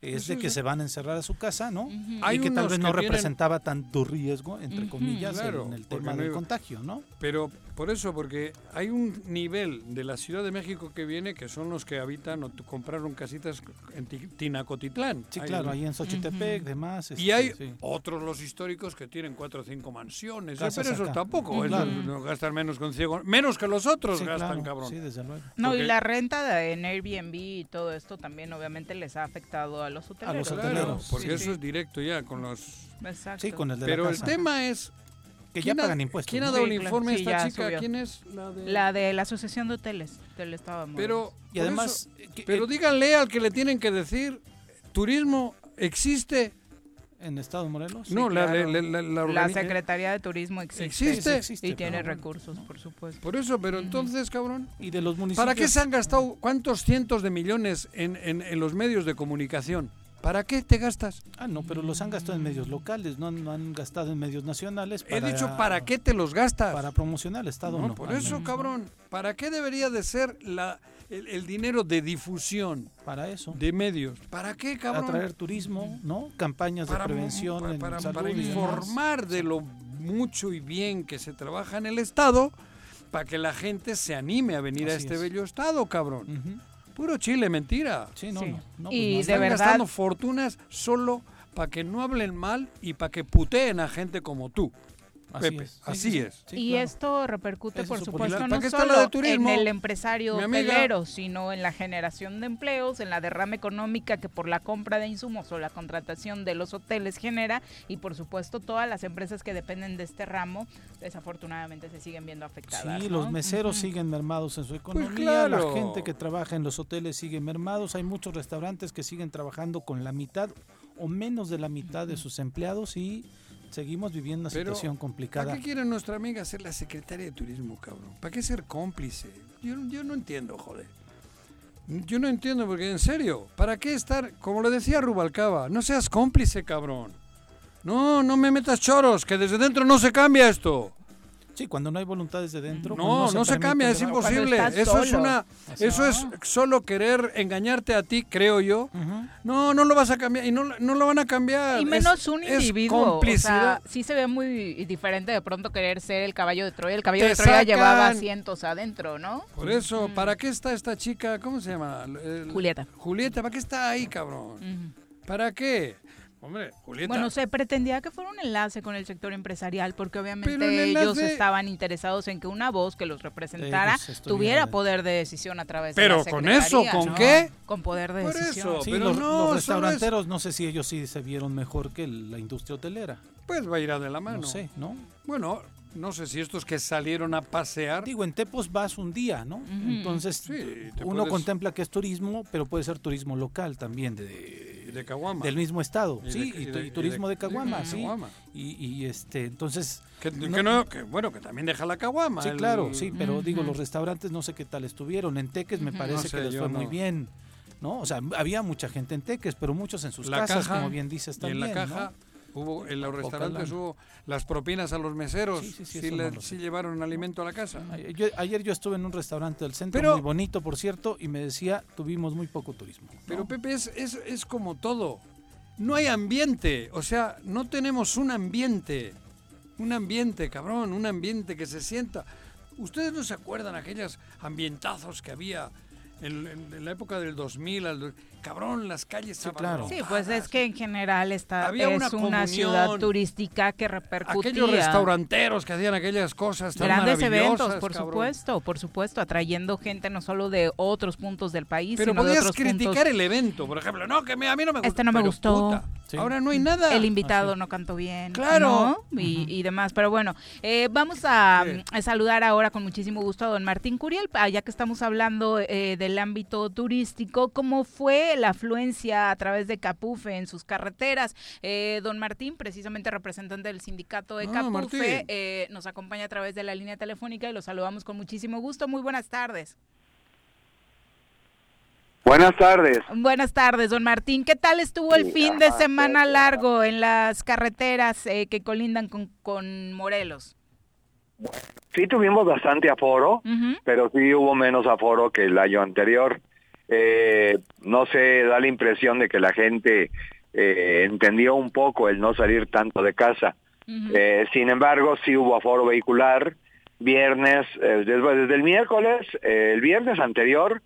C: es
B: Eso
C: de que se van a encerrar a su casa, ¿no?
B: Hay
C: y que tal vez no
B: tienen-
C: representaba tanto riesgo, entre comillas,
B: Claro,
C: en el tema
B: no
C: del
B: iba-
C: contagio, ¿no?
B: Pero por eso, porque hay un nivel de la Ciudad de México que viene, que son los que habitan o compraron casitas en Ti- Tinacotitlán.
C: Sí,
B: Hay
C: claro,
B: el-
C: ahí en Xochitepec, demás.
B: Y
C: este,
B: hay
C: sí.
B: otros los históricos que tienen cuatro o cinco mansiones. ¿eh?
C: Casas
B: Pero esos
C: acá.
B: tampoco.
C: Claro.
B: no gastan menos con ciego. Menos que los otros
C: Sí,
B: gastan,
C: claro,
B: cabrón.
C: Sí, desde luego.
A: No,
B: Porque-
A: y la renta de, en Airbnb y todo esto también obviamente les ha afectado a los hoteleros.
C: los
B: Claro,
C: hoteleros,
B: porque
A: Sí,
B: eso
A: sí.
B: es directo ya con los...
A: Exacto.
C: Sí, con el de
B: Pero
C: la
B: el
C: casa.
B: tema es...
C: que ya
B: ¿quién ha-
C: pagan impuestos.
B: ¿Quién ha dado
A: Sí,
B: el
A: claro.
B: informe a esta
A: ya
B: chica?
A: subió.
B: ¿Quién es? La de...
A: La de la Asociación de Hoteles del Estado de
B: Pero,
A: Morelos.
C: Y
B: por
C: además,
B: eso-
C: que-
B: pero
C: eh,
B: díganle al que le tienen que decir, turismo existe.
C: en Estado de Morelos.
B: no,
C: sí,
B: la,
C: claro.
B: la, la- la
A: La
B: organi-
A: Secretaría de Turismo existe.
B: ¿Existe?
C: Sí, existe,
A: y
C: pero
A: tiene
C: bueno,
A: recursos, por supuesto.
B: Por eso, pero entonces, cabrón.
C: Y de los municipios.
B: ¿Para qué se han gastado cuántos cientos de millones en, en- en los medios de comunicación? ¿Para qué te gastas?
C: Ah, no, pero los han gastado en medios locales, no han, no han gastado en medios nacionales.
B: He dicho, ¿para qué te los gastas?
C: Para promocionar el Estado,
B: No,
C: no.
B: por
C: al
B: eso,
C: menos,
B: cabrón. ¿Para qué debería de ser la, el, el dinero de difusión.
C: Para eso.
B: de medios? ¿Para qué, cabrón?
C: Atraer turismo, ¿no? Campañas de prevención
B: para,
C: en salud
B: para informar de lo mucho y bien que se trabaja en el Estado para que la gente se anime a venir a este
C: es.
B: bello Estado, cabrón.
C: Ujú.
B: Puro chile, mentira.
C: Sí, no,
A: Sí.
C: no, no, pues
A: Y
C: no.
A: de
B: Están
A: verdad-
B: gastando fortunas solo para que no hablen mal y para que puteen a gente como tú.
C: Así
B: Pepe,
C: es. Sí,
B: así
C: sí, sí.
B: es.
C: Sí,
A: y
C: claro.
A: esto repercute, por
C: es su
A: supuesto, no
B: ¿Para qué está la
A: solo
B: turismo?
A: en el empresario hotelero, sino en la generación de empleos, en la derrama económica que por la compra de insumos o la contratación de los hoteles genera, y por supuesto todas las empresas que dependen de este ramo, desafortunadamente se siguen viendo afectadas.
C: Sí,
A: ¿no?
C: los meseros siguen mermados en su economía,
B: Pues claro.
C: la gente que trabaja en los hoteles sigue mermados, hay muchos restaurantes que siguen trabajando con la mitad o menos de la mitad de sus empleados y seguimos viviendo una
B: Pero,
C: situación
B: ¿Para
C: complicada.
B: qué quiere nuestra amiga ser la secretaria de turismo, cabrón? ¿Para qué ser cómplice? Yo, yo no entiendo, joder. Yo no entiendo, porque en serio, ¿para qué estar, como le decía Rubalcaba, no seas cómplice, cabrón? No, no me metas choros, que desde dentro no se cambia esto.
C: Sí, cuando no hay voluntad desde dentro.
B: No, no, se, cambia, es imposible. Eso es
A: solo.
B: una,
C: Así
B: eso es solo querer engañarte a ti, creo yo. No, no lo vas a cambiar y no, no lo van a cambiar.
A: Y
B: Es-
A: menos un
B: es
A: individuo. O
B: complicidad.
A: sea, sí se ve muy diferente de pronto querer ser el caballo de Troya. El caballo
B: Te
A: de Troya
B: sacan.
A: llevaba asientos adentro, ¿no?
B: Por eso, ¿para qué está esta chica? ¿Cómo se llama? El-
A: Julieta.
B: Julieta, ¿para qué está ahí, cabrón? ¿Para qué? Hombre, Julieta.
A: Bueno, se pretendía que fuera un enlace con el sector empresarial porque obviamente
B: Pero el
A: ellos estaban interesados en que una voz que los representara
C: Ellos estuvieran
A: tuviera poder de decisión a través
B: Pero
A: de la
B: con eso, ¿con
A: ¿no?
B: qué?
A: Con poder de
B: Por
A: decisión.
B: eso.
C: Sí,
B: Pero
C: los,
B: no,
C: los restauranteros, no sé si ellos sí se vieron mejor que la industria hotelera.
B: Pues va a ir a de la mano.
C: No sé, ¿no?
B: Bueno, no sé si estos que salieron a pasear.
C: Digo, en Tepos vas un día, ¿no? Entonces,
B: Sí,
C: uno
B: puedes-
C: contempla que es turismo, pero puede ser turismo local también, de,
B: de Caguama.
C: del mismo estado,
B: Y
C: sí,
B: y
C: y, tu-
B: de-
C: y turismo
B: y
C: de,
B: de-
C: Caguama,
B: de
C: sí.
B: Caguama.
C: Y, y, este, entonces...
B: Que,
C: no-
B: que no, que bueno, que también deja la caguama.
C: Sí,
B: el-
C: claro, sí, pero digo, los restaurantes no sé qué tal estuvieron. En Teques me parece
B: No sé,
C: que les fue muy bien, ¿no? O sea, había mucha gente en Teques, pero muchos en sus
B: la
C: casas,
B: caja,
C: como bien dices
B: y
C: también,
B: en la
C: ¿no?
B: Hubo en los restaurantes
C: lana.
B: hubo las propinas a los meseros.
C: Sí,
B: le- llevaron alimento a la casa.
C: Yo- ayer yo estuve en un restaurante del centro,
B: Pero-
C: muy bonito, por cierto, y me decía, tuvimos muy poco turismo. ¿no?
B: Pero Pepe, es, es, es como todo. No hay ambiente. O sea, no tenemos un ambiente. Un ambiente, cabrón, un ambiente que se sienta. ¿Ustedes no se acuerdan aquellos ambientazos que había en, en- en la época del 2000? al cabrón, las calles
C: Sí, claro.
A: Sí, pues es que en general esta
B: Había una
A: es una
B: comunión.
A: ciudad turística que repercutía.
B: Aquellos restauranteros que hacían aquellas cosas tan
A: Grandes
B: maravillosas,
A: eventos, por
B: cabrón.
A: supuesto, por supuesto, atrayendo gente no solo de otros puntos del país,
B: Pero
A: sino de
B: podías
A: otros
B: criticar
A: puntos.
B: el evento, por ejemplo. No, que me- a mí no me gustó.
A: Este no me
B: pero
A: gustó.
B: puta,
C: Sí.
B: Ahora no hay nada.
A: El invitado no cantó bien.
B: Claro.
A: ¿no? Y, y demás. Pero bueno, eh, vamos a,
B: Sí.
A: a saludar ahora con muchísimo gusto a don Martín Curiel, ya que estamos hablando eh, del ámbito turístico. ¿Cómo fue la afluencia a través de Capufe en sus carreteras? Eh, don Martín, precisamente representante del sindicato de
B: Ah,
A: Capufe, eh, nos acompaña a través de la línea telefónica y lo saludamos con muchísimo gusto. Muy buenas tardes.
O: Buenas tardes.
A: Buenas tardes, don Martín. ¿Qué tal estuvo el
O: Sí,
A: fin de
O: ajá,
A: semana largo en las carreteras eh, que colindan con, con Morelos?
O: Sí tuvimos bastante aforo, pero sí hubo menos aforo que el año anterior. Eh, no sé, da la impresión de que la gente eh, entendió un poco el no salir tanto de casa. Eh, sin embargo, sí hubo aforo vehicular. Viernes, eh, desde, desde el miércoles, eh, el viernes anterior,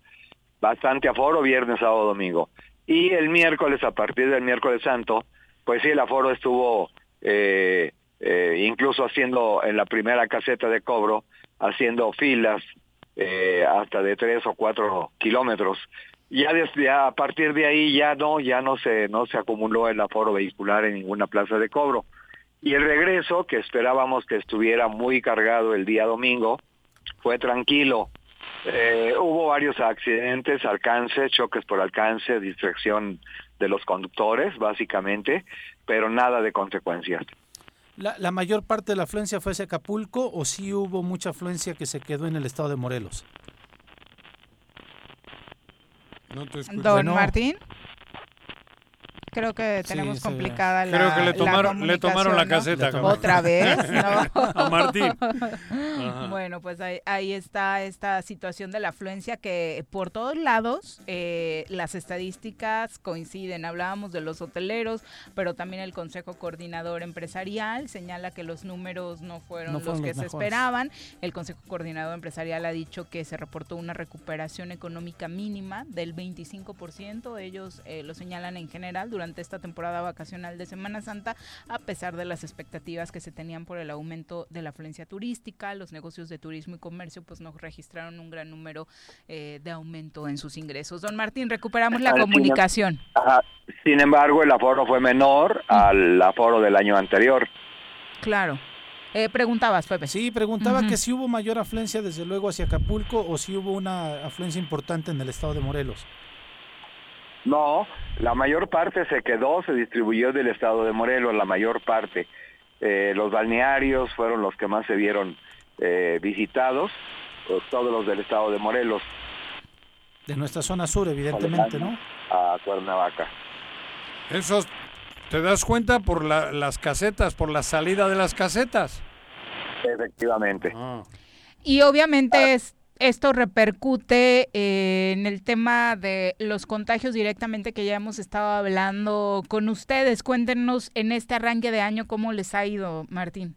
O: bastante aforo, viernes, sábado, domingo. Y el miércoles, a partir del miércoles santo, pues sí, el aforo estuvo eh, eh, incluso haciendo en la primera caseta de cobro, haciendo filas eh, hasta de tres o cuatro kilómetros. Ya a partir de ahí ya no, ya no se, no se acumuló el aforo vehicular en ninguna plaza de cobro. Y el regreso, que esperábamos que estuviera muy cargado el día domingo, fue tranquilo. Eh, hubo varios accidentes, alcance, choques por alcance, distracción de los conductores, básicamente, pero nada de consecuencias.
C: ¿La, la mayor parte de la afluencia fue hacia Acapulco o sí hubo mucha afluencia que se quedó en el estado de Morelos?
B: No te
A: Don
C: Bueno.
A: Martín. Creo que tenemos complicada la
B: Creo que le tomaron, le tomaron la
A: comunicación,
B: caseta.
A: ¿no? Otra vez, ¿no?
B: A Martín. Ajá.
A: Bueno, pues ahí, ahí está esta situación de la afluencia que por todos lados eh, las estadísticas coinciden. Hablábamos de los hoteleros, pero también el Consejo Coordinador Empresarial señala que los números no fueron,
C: No fueron
A: los que
C: los
A: se esperaban. El Consejo Coordinador Empresarial ha dicho que se reportó una recuperación económica mínima del 25%. Ellos eh, lo señalan en general durante esta temporada vacacional de Semana Santa, a pesar de las expectativas que se tenían por el aumento de la afluencia turística. Los negocios de turismo y comercio pues no registraron un gran número eh, de aumento en sus ingresos. Don Martín, recuperamos la comunicación.
O: Ajá. Sin embargo, el aforo fue menor al aforo del año anterior.
A: Claro. Eh, preguntabas, Pepe.
C: Sí, preguntaba
A: Ujú.
C: que si hubo mayor afluencia desde luego hacia Acapulco o si hubo una afluencia importante en el estado de Morelos.
O: No, la mayor parte se quedó, se distribuyó del estado de Morelos, la mayor parte. Eh, los balnearios fueron los que más se vieron eh, visitados, pues, todos los del estado de Morelos,
C: De nuestra zona sur, evidentemente, ¿no?
O: a Cuernavaca.
B: Eso te das cuenta por la- las casetas, por la salida de las casetas.
O: Efectivamente.
A: Y obviamente es- esto repercute eh, en el tema de los contagios directamente que ya hemos estado hablando con ustedes. Cuéntenos en este arranque de año cómo les ha ido, Martín,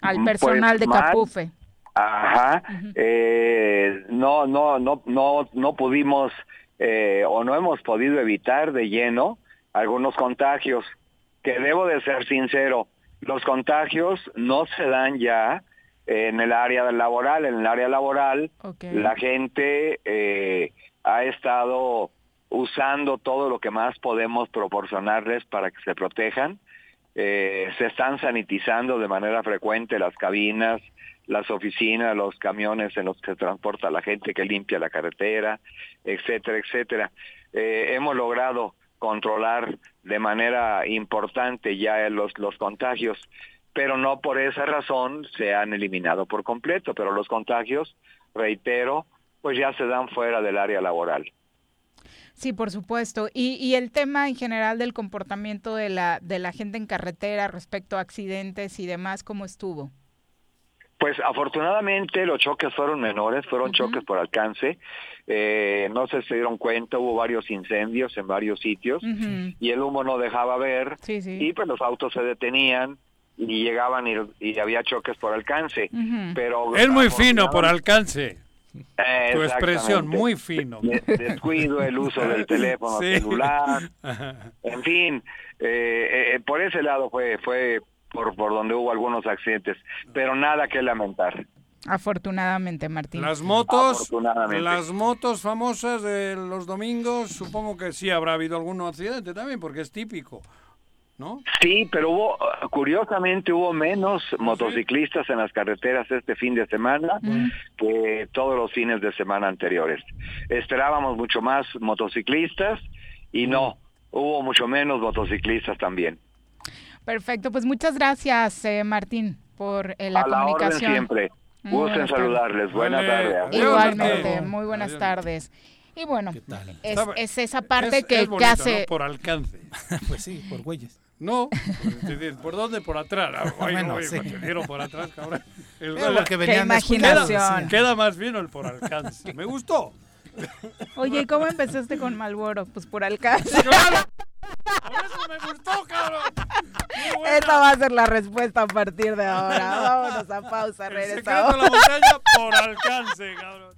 A: al
O: Mm,
A: personal
O: pues,
A: de
O: mal.
A: Capufe.
O: Ajá. Eh, no, no, no, no, no pudimos eh, o no hemos podido evitar de lleno algunos contagios. Que debo de ser sincero, los contagios no se dan ya en el área laboral. En el área laboral, la gente eh, ha estado usando todo lo que más podemos proporcionarles para que se protejan. Eh, se están sanitizando de manera frecuente las cabinas, las oficinas, los camiones en los que se transporta la gente que limpia la carretera, etcétera, etcétera. Eh, hemos logrado controlar de manera importante ya los, los contagios, pero no por esa razón se han eliminado por completo, pero los contagios, reitero, pues ya se dan fuera del área laboral.
A: Sí, por supuesto. Y, y el tema en general del comportamiento de la, de la gente en carretera respecto a accidentes y demás, ¿cómo estuvo?
O: Pues afortunadamente los choques fueron menores, fueron choques por alcance. Eh, no sé si se dieron cuenta, hubo varios incendios en varios sitios y el humo no dejaba ver
A: Sí, sí.
O: y pues los autos se detenían y llegaban y, y había choques por alcance. Pero
B: Es muy fino por alcance.
O: Eh,
B: Tu expresión, muy fino.
O: De- descuido, el uso del teléfono
B: Sí.
O: celular, en fin, eh, eh, por ese lado fue fue por por donde hubo algunos accidentes, pero nada que lamentar.
A: Afortunadamente, Martín.
B: Las motos, las motos famosas de los domingos, supongo que sí habrá habido algún accidente también, porque es típico, ¿no?
O: Sí, pero hubo, curiosamente hubo menos motociclistas en las carreteras este fin de semana que todos los fines de semana anteriores. Esperábamos mucho más motociclistas y no, hubo mucho menos motociclistas también.
A: Perfecto, pues muchas gracias, eh, Martín, por eh, la
O: A la orden
A: comunicación.
O: siempre. Gusto en
A: buenas tardes.
O: saludarles. Buenas
B: Vale.
O: tardes.
A: Igualmente, muy buenas
B: Adiós.
A: tardes. Y bueno, es,
B: Estaba-
A: es esa parte
B: Es-
A: que,
B: es
A: que
B: bonito,
A: hace...
B: ¿no? Por alcance.
C: pues sí, por güeyes.
B: No, ¿por dónde? Por atrás. Ah, Ay,
C: Bueno,
B: no,
C: sí.
B: me dieron por atrás, cabrón. El gol-
C: porque venían Qué.
B: Queda, queda más bien el por alcance. Me gustó.
A: Oye, ¿y cómo empezaste con Malboro? Pues por alcance.
B: Por eso me gustó, cabrón.
A: Esa va a ser la respuesta a partir de ahora. Vámonos a pausa,
B: El secreto
A: regresamos.
B: de la montaña por alcance, cabrón.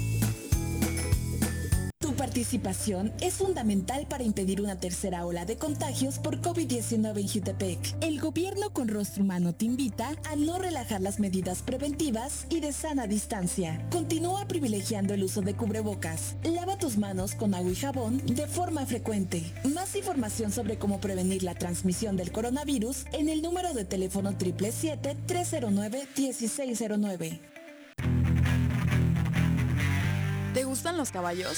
I: Participación es fundamental para impedir una tercera ola de contagios por COVID-19 en Jutepec. El gobierno con rostro humano te invita a no relajar las medidas preventivas y de sana distancia. Continúa privilegiando el uso de cubrebocas. Lava tus manos con agua y jabón de forma frecuente. Más información sobre cómo prevenir la transmisión del coronavirus en el número de teléfono 777-309-1609.
D: ¿Te gustan los caballos?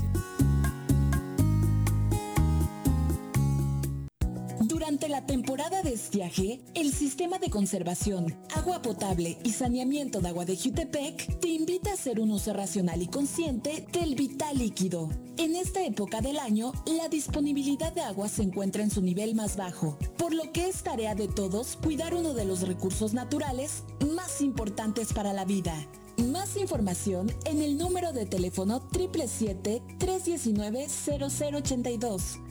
I: Durante la temporada de estiaje, el Sistema de Conservación, Agua Potable y Saneamiento de Agua de Jutepec te invita a hacer un uso racional y consciente del vital líquido. En esta época del año, la disponibilidad de agua se encuentra en su nivel más bajo, por lo que es tarea de todos cuidar uno de los recursos naturales más importantes para la vida. Más información en el número de teléfono 777-319-0082.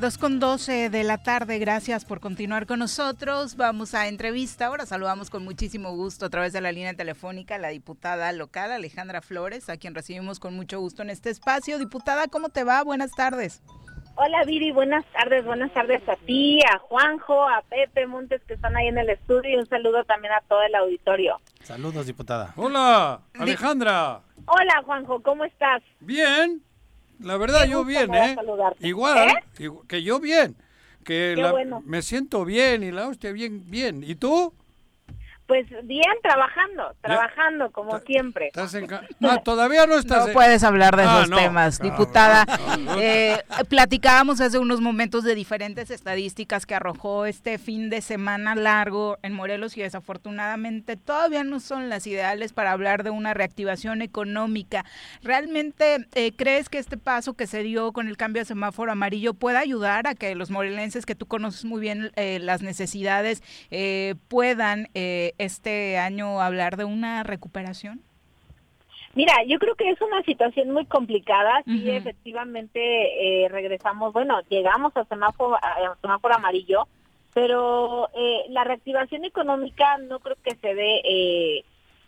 A: Dos con 12 de la tarde, gracias por continuar con nosotros. Vamos a entrevista. Ahora saludamos con muchísimo gusto a través de la línea telefónica a la diputada local Alejandra Flores, a quien recibimos con mucho gusto en este espacio. Diputada, ¿cómo te va? Buenas tardes.
P: Hola Viri, buenas tardes, buenas tardes a ti, a Juanjo, a Pepe Montes que están ahí en el estudio y un saludo también a todo el auditorio.
C: Saludos, diputada.
B: Hola, Alejandra.
P: Hola Juanjo, ¿cómo estás?
B: Bien. La verdad, yo bien, ¿eh? Igual,
P: ¿Eh?
B: que yo bien. Que
P: Qué
B: la-
P: bueno.
B: me siento bien y la hostia bien, bien. ¿Y tú?
P: Pues bien, trabajando, trabajando como siempre.
B: ¿Estás en Ah, todavía no estás.
A: No
B: en-
A: puedes hablar de
B: Ah,
A: esos
B: no,
A: temas,
B: cabrón,
A: diputada. Eh, platicábamos hace unos momentos de diferentes estadísticas que arrojó este fin de semana largo en Morelos y desafortunadamente todavía no son las ideales para hablar de una reactivación económica. ¿Realmente eh, crees que este paso que se dio con el cambio a semáforo amarillo pueda ayudar a que los morelenses, que tú conoces muy bien eh, las necesidades, eh, puedan eh, este año hablar de una recuperación?
P: Mira, yo creo que es una situación muy complicada. Sí, efectivamente eh, regresamos, bueno, llegamos a semáforo, a semáforo amarillo, pero eh, la reactivación económica no creo que se dé eh,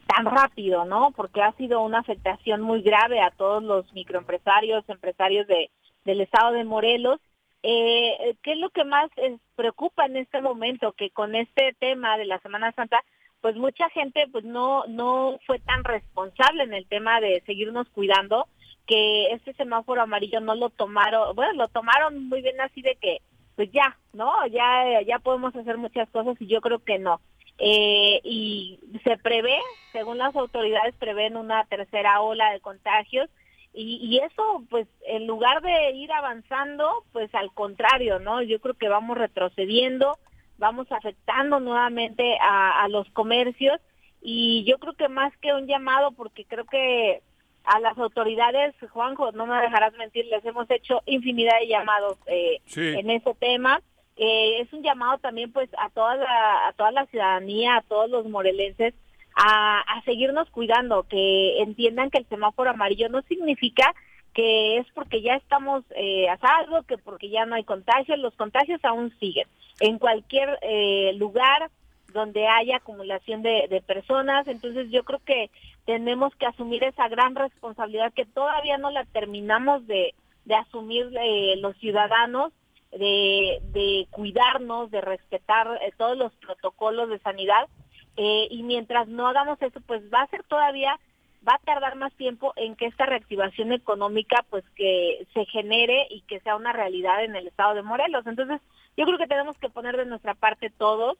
P: tan rápido, ¿no? Porque ha sido una afectación muy grave a todos los microempresarios, empresarios de, del estado de Morelos. Eh, ¿Qué es lo que más eh, preocupa en este momento? Que con este tema de la Semana Santa pues mucha gente pues no no fue tan responsable en el tema de seguirnos cuidando que este semáforo amarillo no lo tomaron bueno lo tomaron muy bien así de que pues ya no ya ya podemos hacer muchas cosas y yo creo que no. Eh, y se prevé según las autoridades prevén una tercera ola de contagios y, y eso pues en lugar de ir avanzando pues al contrario no yo creo que vamos retrocediendo vamos afectando nuevamente a, a los comercios y yo creo que más que un llamado, porque creo que a las autoridades, Juanjo, no me dejarás mentir, les hemos hecho infinidad de llamados eh,
Q: Sí.
P: en ese tema. Eh, es un llamado también pues a toda la, a toda la ciudadanía, a todos los morelenses, a, a seguirnos cuidando, que entiendan que el semáforo amarillo no significa que es porque ya estamos eh, a salvo, que porque ya no hay contagios, los contagios aún siguen. En cualquier eh, lugar donde haya acumulación de, de, personas, entonces yo creo que tenemos que asumir esa gran responsabilidad que todavía no la terminamos de, de asumir eh, los ciudadanos, de, de cuidarnos, de respetar eh, todos los protocolos de sanidad, eh, y mientras no hagamos eso, pues va a ser todavía va a tardar más tiempo en que esta reactivación económica pues que se genere y que sea una realidad en el estado de Morelos. Entonces, yo creo que tenemos que poner de nuestra parte todos,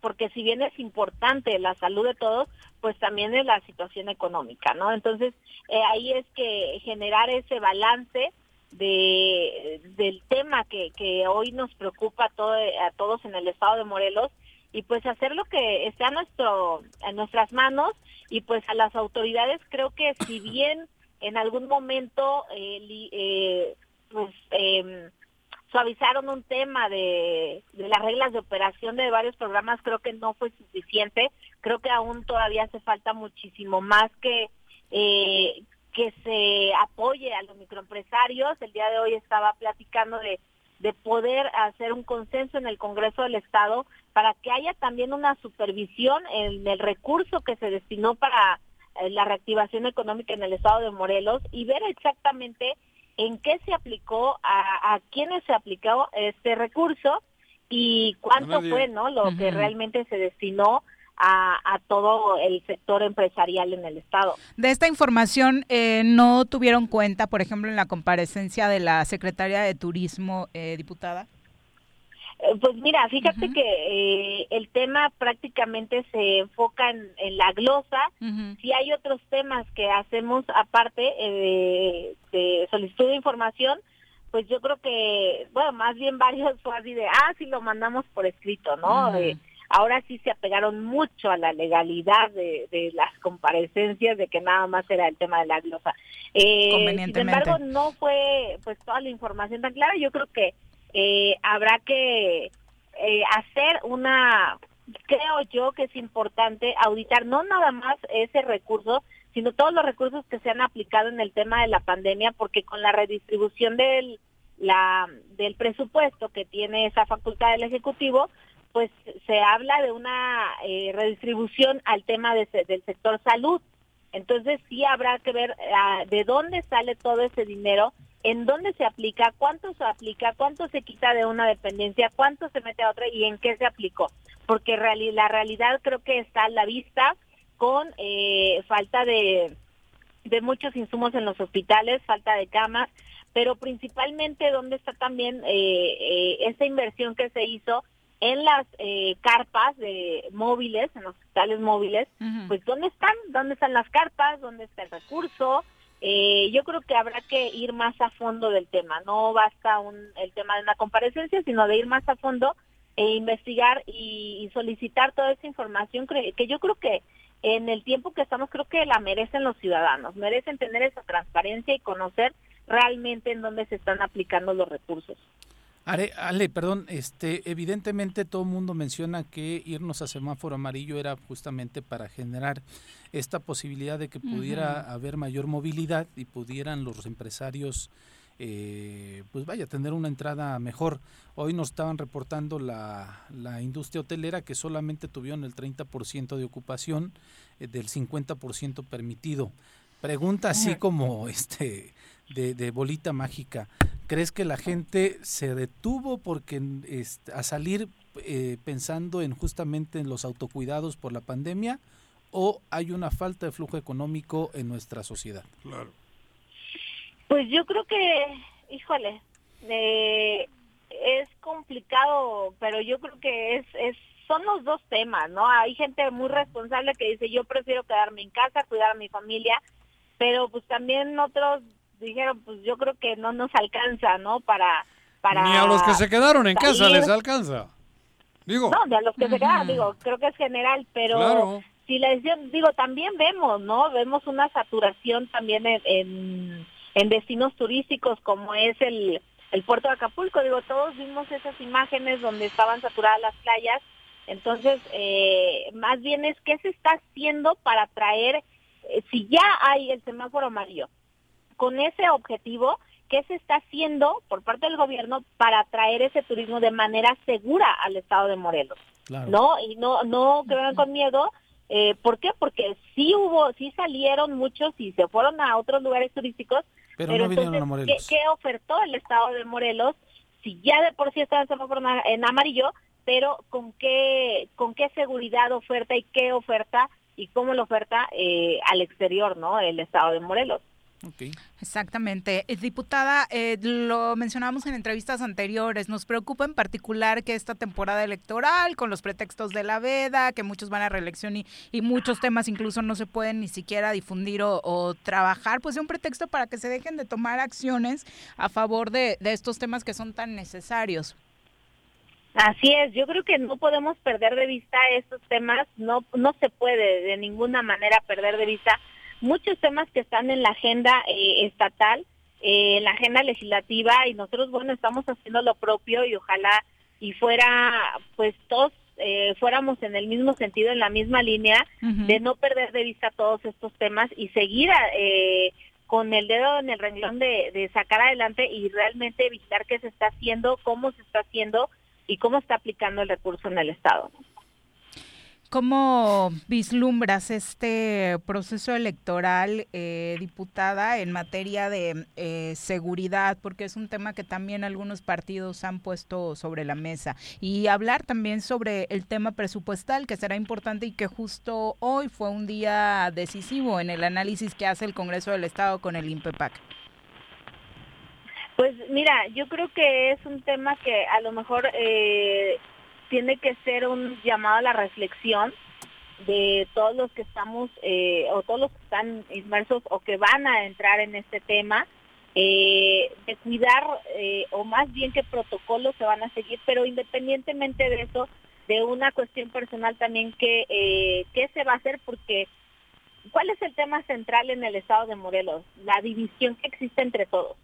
P: porque si bien es importante la salud de todos, pues también es la situación económica, ¿no? Entonces, eh, ahí es que generar ese balance de del tema que, que hoy nos preocupa a, todo, a todos en el estado de Morelos y pues hacer lo que esté a nuestro en nuestras manos y pues a las autoridades creo que si bien en algún momento eh, eh, pues eh, suavizaron un tema de, las reglas de operación de varios programas creo que no fue suficiente. Creo que aún todavía hace falta muchísimo más que eh, que se apoye a los microempresarios. El día de hoy estaba platicando de de poder hacer un consenso en el Congreso del Estado para que haya también una supervisión en el recurso que se destinó para eh, la reactivación económica en el Estado de Morelos y ver exactamente en qué se aplicó, a, a quiénes se aplicó este recurso y cuánto fue, ¿no? Lo uh -huh. que realmente se destinó a, a, todo el sector empresarial en el Estado.
A: De esta información, eh, ¿no tuvieron cuenta, por ejemplo, en la comparecencia de la secretaria de Turismo, eh, diputada?
P: Eh, pues mira, fíjate uh -huh. que el tema prácticamente se enfoca en, en la glosa. Uh -huh. Si hay otros temas que hacemos aparte de, de solicitud de información, pues yo creo que, bueno, más bien varios fue así de, ah, sí lo mandamos por escrito, ¿no? Uh -huh. eh, ahora sí se apegaron mucho a la legalidad de, de, las comparecencias, de que nada más era el tema de la glosa. Eh, sin embargo, no fue pues toda la información tan clara. Yo creo que eh, habrá que eh, hacer una, creo yo que es importante auditar no nada más ese recurso, sino todos los recursos que se han aplicado en el tema de la pandemia, porque con la redistribución del la del presupuesto que tiene esa facultad del ejecutivo pues se habla de una eh, redistribución al tema de, del sector salud. Entonces sí habrá que ver uh, de dónde sale todo ese dinero, en dónde se aplica, cuánto se aplica, cuánto se quita de una dependencia, cuánto se mete a otra y en qué se aplicó. Porque la realidad creo que está a la vista con eh, falta de, de muchos insumos en los hospitales, falta de camas, pero principalmente dónde está también eh, eh, esa inversión que se hizo en las eh, carpas de móviles, en los hospitales móviles, uh -huh. pues ¿dónde están? ¿Dónde están las carpas? ¿Dónde está el recurso? Eh, yo creo que habrá que ir más a fondo del tema. No basta un, el tema de una comparecencia, sino de ir más a fondo e investigar y, y solicitar toda esa información que, que yo creo que en el tiempo que estamos creo que la merecen los ciudadanos, merecen tener esa transparencia y conocer realmente en dónde se están aplicando los recursos.
C: Ale, Ale, perdón, este, evidentemente todo el mundo menciona que irnos a semáforo amarillo era justamente para generar esta posibilidad de que pudiera uh -huh. haber mayor movilidad y pudieran los empresarios, eh, pues vaya, tener una entrada mejor. Hoy nos estaban reportando la, la industria hotelera que solamente tuvieron el 30% de ocupación eh, del 50% permitido. Pregunta así como este de, de bolita mágica. ¿Crees que la gente se detuvo porque este, a salir eh, pensando en justamente en los autocuidados por la pandemia o hay una falta de flujo económico en nuestra sociedad?
B: Claro.
P: Pues yo creo que, híjole, eh, es complicado, pero yo creo que es, es son los dos temas, ¿no? Hay gente muy responsable que dice yo prefiero quedarme en casa, cuidar a mi familia, pero pues también otros dijeron, pues yo creo que no nos alcanza, ¿no? Para... para
B: Ni a los que se quedaron en salir. casa les alcanza. Digo.
P: No, ni a los que uh -huh. se quedaron, digo, creo que es general, pero claro. si decisión, digo, también vemos, ¿no? Vemos una saturación también en, en, en destinos turísticos como es el, el puerto de Acapulco, digo, todos vimos esas imágenes donde estaban saturadas las playas Entonces, eh, más bien es qué se está haciendo para traer, eh, si ya hay el semáforo amarillo, con ese objetivo, qué se está haciendo por parte del gobierno para traer ese turismo de manera segura al estado de Morelos. ¿No? Y no, no con miedo. Eh, ¿Por qué? Porque sí hubo, sí salieron muchos y se fueron a otros lugares turísticos.
C: Pero, no vinieron a Morelos.
P: ¿qué, ¿qué, ofertó el estado de Morelos? Si ya de por sí estaba en amarillo, pero con qué, con qué seguridad oferta y qué oferta y cómo lo oferta eh, al exterior, ¿no? El estado de Morelos.
A: Exactamente. Eh, diputada, eh, lo mencionamos en entrevistas anteriores, nos preocupa en particular que esta temporada electoral, con los pretextos de la veda, que muchos van a reelección y, y muchos temas incluso no se pueden ni siquiera difundir o, trabajar, pues es un pretexto para que se dejen de tomar acciones a favor de, de estos temas que son tan necesarios.
P: Así es, yo creo que no podemos perder de vista estos temas, no, no se puede de ninguna manera perder de vista muchos temas que están en la agenda eh, estatal, eh, en la agenda legislativa y nosotros, bueno, estamos haciendo lo propio y ojalá y fuera, pues todos eh, fuéramos en el mismo sentido, en la misma línea, de no perder de vista todos estos temas y seguir con el dedo en el renglón de, de sacar adelante y realmente evitar qué se está haciendo, cómo se está haciendo y cómo está aplicando el recurso en el Estado.
A: ¿Cómo vislumbras este proceso electoral, eh, diputada, en materia de eh, seguridad? Porque es un tema que también algunos partidos han puesto sobre la mesa. Y hablar también sobre el tema presupuestal, que será importante y que justo hoy fue un día decisivo en el análisis que hace el Congreso del Estado con el INPEPAC.
P: Pues mira, yo creo que es un tema que a lo mejor eh, tiene que ser un llamado a la reflexión de todos los que estamos eh, o todos los que están inmersos o que van a entrar en este tema, eh, de cuidar o más bien qué protocolos se van a seguir, pero independientemente de eso, de una cuestión personal también que qué se va a hacer porque ¿cuál es el tema central en el estado de Morelos? La división que existe entre todos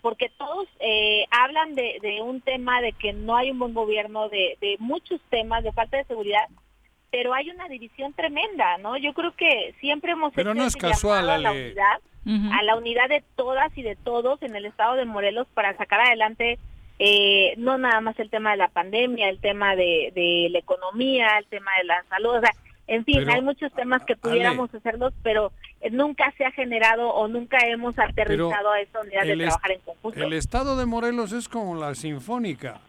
P: porque todos eh, hablan de, de, un tema de que no hay un buen gobierno, de, de, muchos temas, de falta de seguridad, pero hay una división tremenda, ¿no? Yo creo que siempre hemos
B: pero no es casual,
P: a la unidad, a la unidad de todas y de todos en el estado de Morelos para sacar adelante eh, no nada más el tema de la pandemia, el tema de, de la economía, el tema de la salud, o sea, en fin, hay muchos temas que pudiéramos hacerlos, pero nunca se ha generado o nunca hemos aterrizado a esa unidad de trabajar en conjunto.
B: El estado de Morelos es como la sinfónica.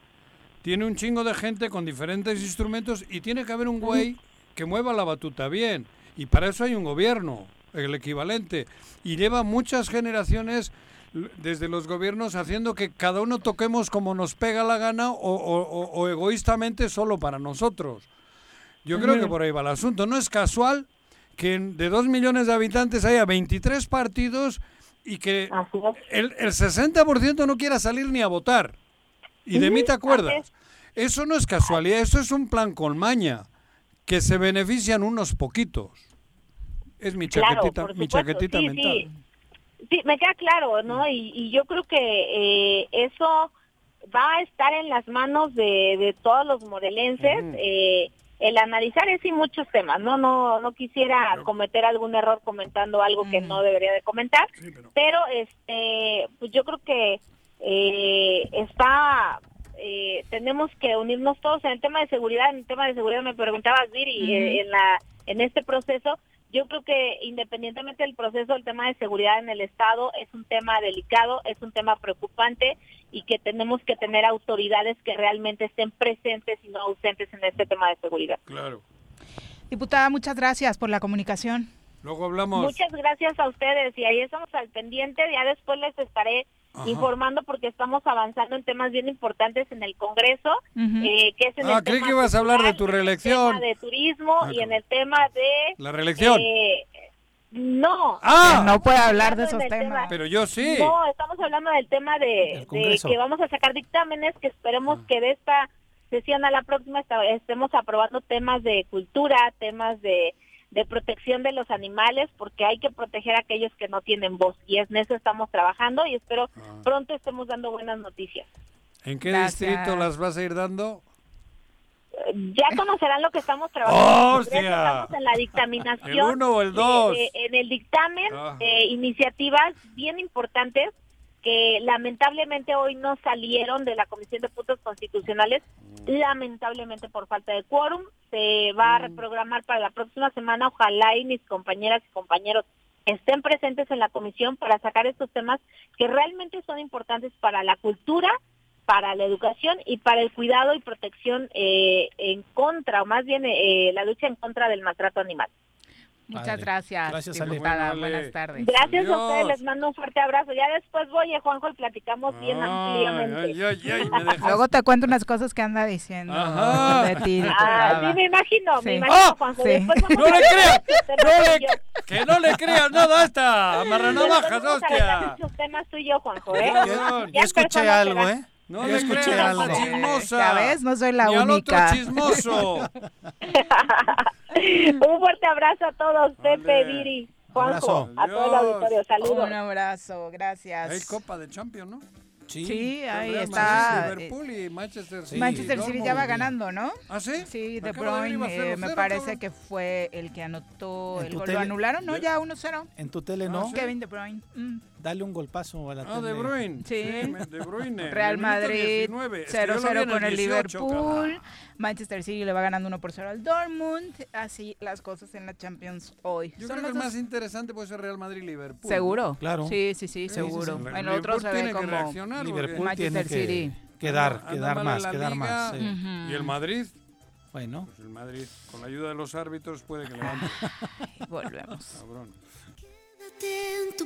B: Tiene un chingo de gente con diferentes instrumentos y tiene que haber un güey que mueva la batuta bien. Y para eso hay un gobierno, el equivalente. Y lleva muchas generaciones desde los gobiernos haciendo que cada uno toquemos como nos pega la gana o egoístamente solo para nosotros. Yo creo que por ahí va el asunto. No es casual que de dos millones de habitantes haya 23 partidos y que el, el 60% no quiera salir ni a votar. Y de mí te acuerdas. Eso no es casualidad, eso es un plan con maña, que se benefician unos poquitos. Es mi chaquetita, mi chaquetita mental.
P: Sí. me queda claro, ¿no? Y, yo creo que eh, eso va a estar en las manos de, de todos los morelenses. eh, el analizar es y muchos temas, ¿no? No no quisiera cometer algún error comentando algo que no debería de comentar, pero... este pues yo creo que eh, está eh, tenemos que unirnos todos en el tema de seguridad, en el tema de seguridad me preguntabas Viri eh, en la en este proceso yo creo que independientemente del proceso, el tema de seguridad en el Estado es un tema delicado, es un tema preocupante y que tenemos que tener autoridades que realmente estén presentes y no ausentes en este tema de seguridad.
B: Claro.
A: Diputada, muchas gracias por la comunicación.
B: Luego hablamos.
P: Muchas gracias a ustedes y ahí estamos al pendiente. Ya después les estaré informando porque estamos avanzando en temas bien importantes en el Congreso, eh, que es en
B: ah,
P: el
B: creí que ibas a hablar de tu reelección.
P: En el tema de turismo ah, y en el tema de...
B: La reelección.
P: Eh, no.
A: Ah, no puede hablar de esos temas.
B: Pero yo sí.
P: No, estamos hablando del tema de, que vamos a sacar dictámenes que esperemos ah. que de esta sesión a la próxima estemos aprobando temas de cultura, temas de de protección de los animales porque hay que proteger a aquellos que no tienen voz y en eso estamos trabajando y espero ah. pronto estemos dando buenas noticias.
B: ¿En qué distrito las vas a ir dando?
P: Ya conocerán lo que estamos trabajando. Estamos en la dictaminación.
B: ¿El uno o el
P: de-
B: dos?
P: de- en el dictamen,
B: Ah.
P: eh, iniciativas bien importantes que lamentablemente hoy no salieron de la Comisión de Puntos Constitucionales, lamentablemente por falta de quórum. Se va a reprogramar para la próxima semana. Ojalá y mis compañeras y compañeros estén presentes en la comisión para sacar estos temas que realmente son importantes para la cultura, para la educación y para el cuidado y protección eh, en contra, o más bien eh, la lucha en contra del maltrato animal.
A: Muchas
C: Padre.
A: gracias,
C: Gracias,
A: diputada.
B: Bueno, Ale.
A: Buenas tardes.
P: Gracias a
B: Adiós.
P: ustedes, les mando un fuerte abrazo. Ya después voy, eh, Juanjo, y platicamos bien
B: Ay,
P: ampliamente.
B: ay, ay, ay, me dejas-
A: Luego te cuento unas cosas que anda diciendo
B: Ajá.
A: de ti,
P: Ah, sí, me imagino, me
A: Sí.
P: imagino,
B: ¡Ah!
P: Juanjo.
A: Sí.
P: Vamos
B: ¡No
P: a
B: le creas! ¡No le. ¡Que no le creas nada a esta! ¡Amarranabajas,
P: Después vamos a arreglar
B: hostia!
P: esos temas tú y yo, Juanjo, ¿eh?
C: Yo escuché algo. ¿eh?
B: No
C: Yo
B: le
C: escuché
B: creas
C: algo.
B: la chismosa.
A: Ya ves, no soy la
B: Ni al otro
A: única.
B: chismoso.
P: un fuerte abrazo a todos, Pepe. Viri, Juanjo, a todo el auditorio. Saludos.
A: Un abrazo, gracias.
B: Hay Copa de Champions, ¿no?
A: Sí, ahí
B: Real
A: está.
B: Madrid, Liverpool y Manchester City.
A: Manchester City ya va ganando, ¿no?
B: ¿Ah, sí?
A: Sí, De Bruyne, eh, me
B: 0-0,
A: parece que fue el que anotó
C: ¿En
A: el gol.
C: tele?
A: ¿Lo anularon? No,
B: ¿Sí?
A: ya 1-0.
C: En tu tele,
B: Ah,
C: ¿no?
B: sí.
A: Kevin De Bruyne. mm.
C: Dale un golpazo a la
B: Ah,
C: tele.
B: De Bruyne.
A: Sí.
B: De Bruyne.
A: Real
B: En
A: Madrid
B: 19. Es que yo lo vi
A: 0-0
B: en
A: con el
B: 18,
A: Liverpool. Manchester City le va ganando 1 por 0 al Dortmund. Así las cosas en la Champions hoy.
B: Yo
A: Son
B: creo que el más interesante puede ser Real Madrid-Liverpool.
A: ¿Seguro?
C: Claro.
A: Sí, sí, sí,
B: Sí,
A: seguro.
B: sí, sí.
A: El otro
B: Liverpool
A: se ve como...
C: Liverpool
A: Manchester
C: tiene que,
A: City.
C: que dar,
B: anda-
C: que
B: anda
C: dar
B: mal en
C: más,
B: la
C: que dar
B: liga.
C: más. sí.
A: Ujú.
B: ¿Y el Madrid?
C: Bueno,
B: Pues el Madrid, con la ayuda de los árbitros, puede que levante.
A: Volvemos.
B: Cabrón.
N: Quédate en tu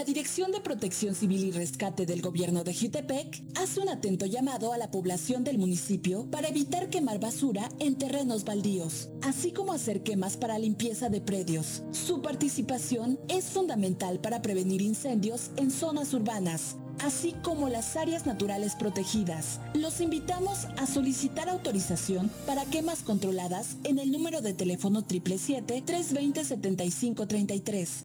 I: La Dirección de Protección Civil y Rescate del Gobierno de Jutepec hace un atento llamado a la población del municipio para evitar quemar basura en terrenos baldíos, así como hacer quemas para limpieza de predios. Su participación es fundamental para prevenir incendios en zonas urbanas, así como las áreas naturales protegidas. Los invitamos a solicitar autorización para quemas controladas en el número de teléfono 777-320-7533.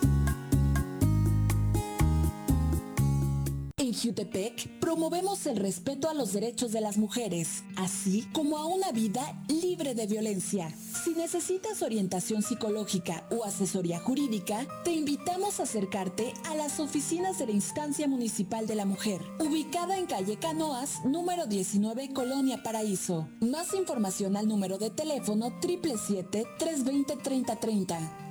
I: En Jutepec promovemos el respeto a los derechos de las mujeres, así como a una vida libre de violencia. Si necesitas orientación psicológica o asesoría jurídica, te invitamos a acercarte a las oficinas de la Instancia Municipal de la Mujer, ubicada en calle Canoas, número 19, Colonia Paraíso. Más información al número de teléfono 777-320-3030.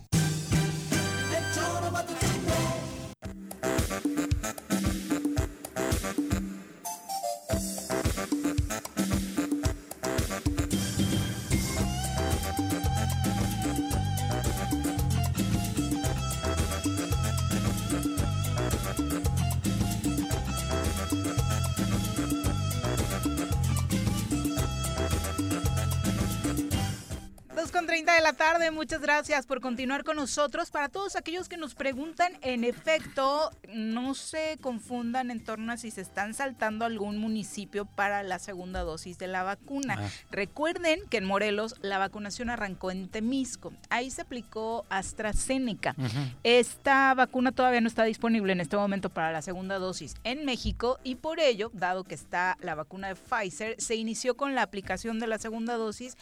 A: con 30 de la tarde, muchas gracias por continuar con nosotros. Para todos aquellos que nos preguntan, en efecto, no se confundan en torno a si se están saltando algún municipio para la segunda dosis de la vacuna. Ah. Recuerden que en Morelos la vacunación arrancó en Temisco. Ahí se aplicó AstraZeneca. Esta vacuna todavía no está disponible en este momento para la segunda dosis en México y por ello, dado que está la vacuna de Pfizer, se inició con la aplicación de la segunda dosis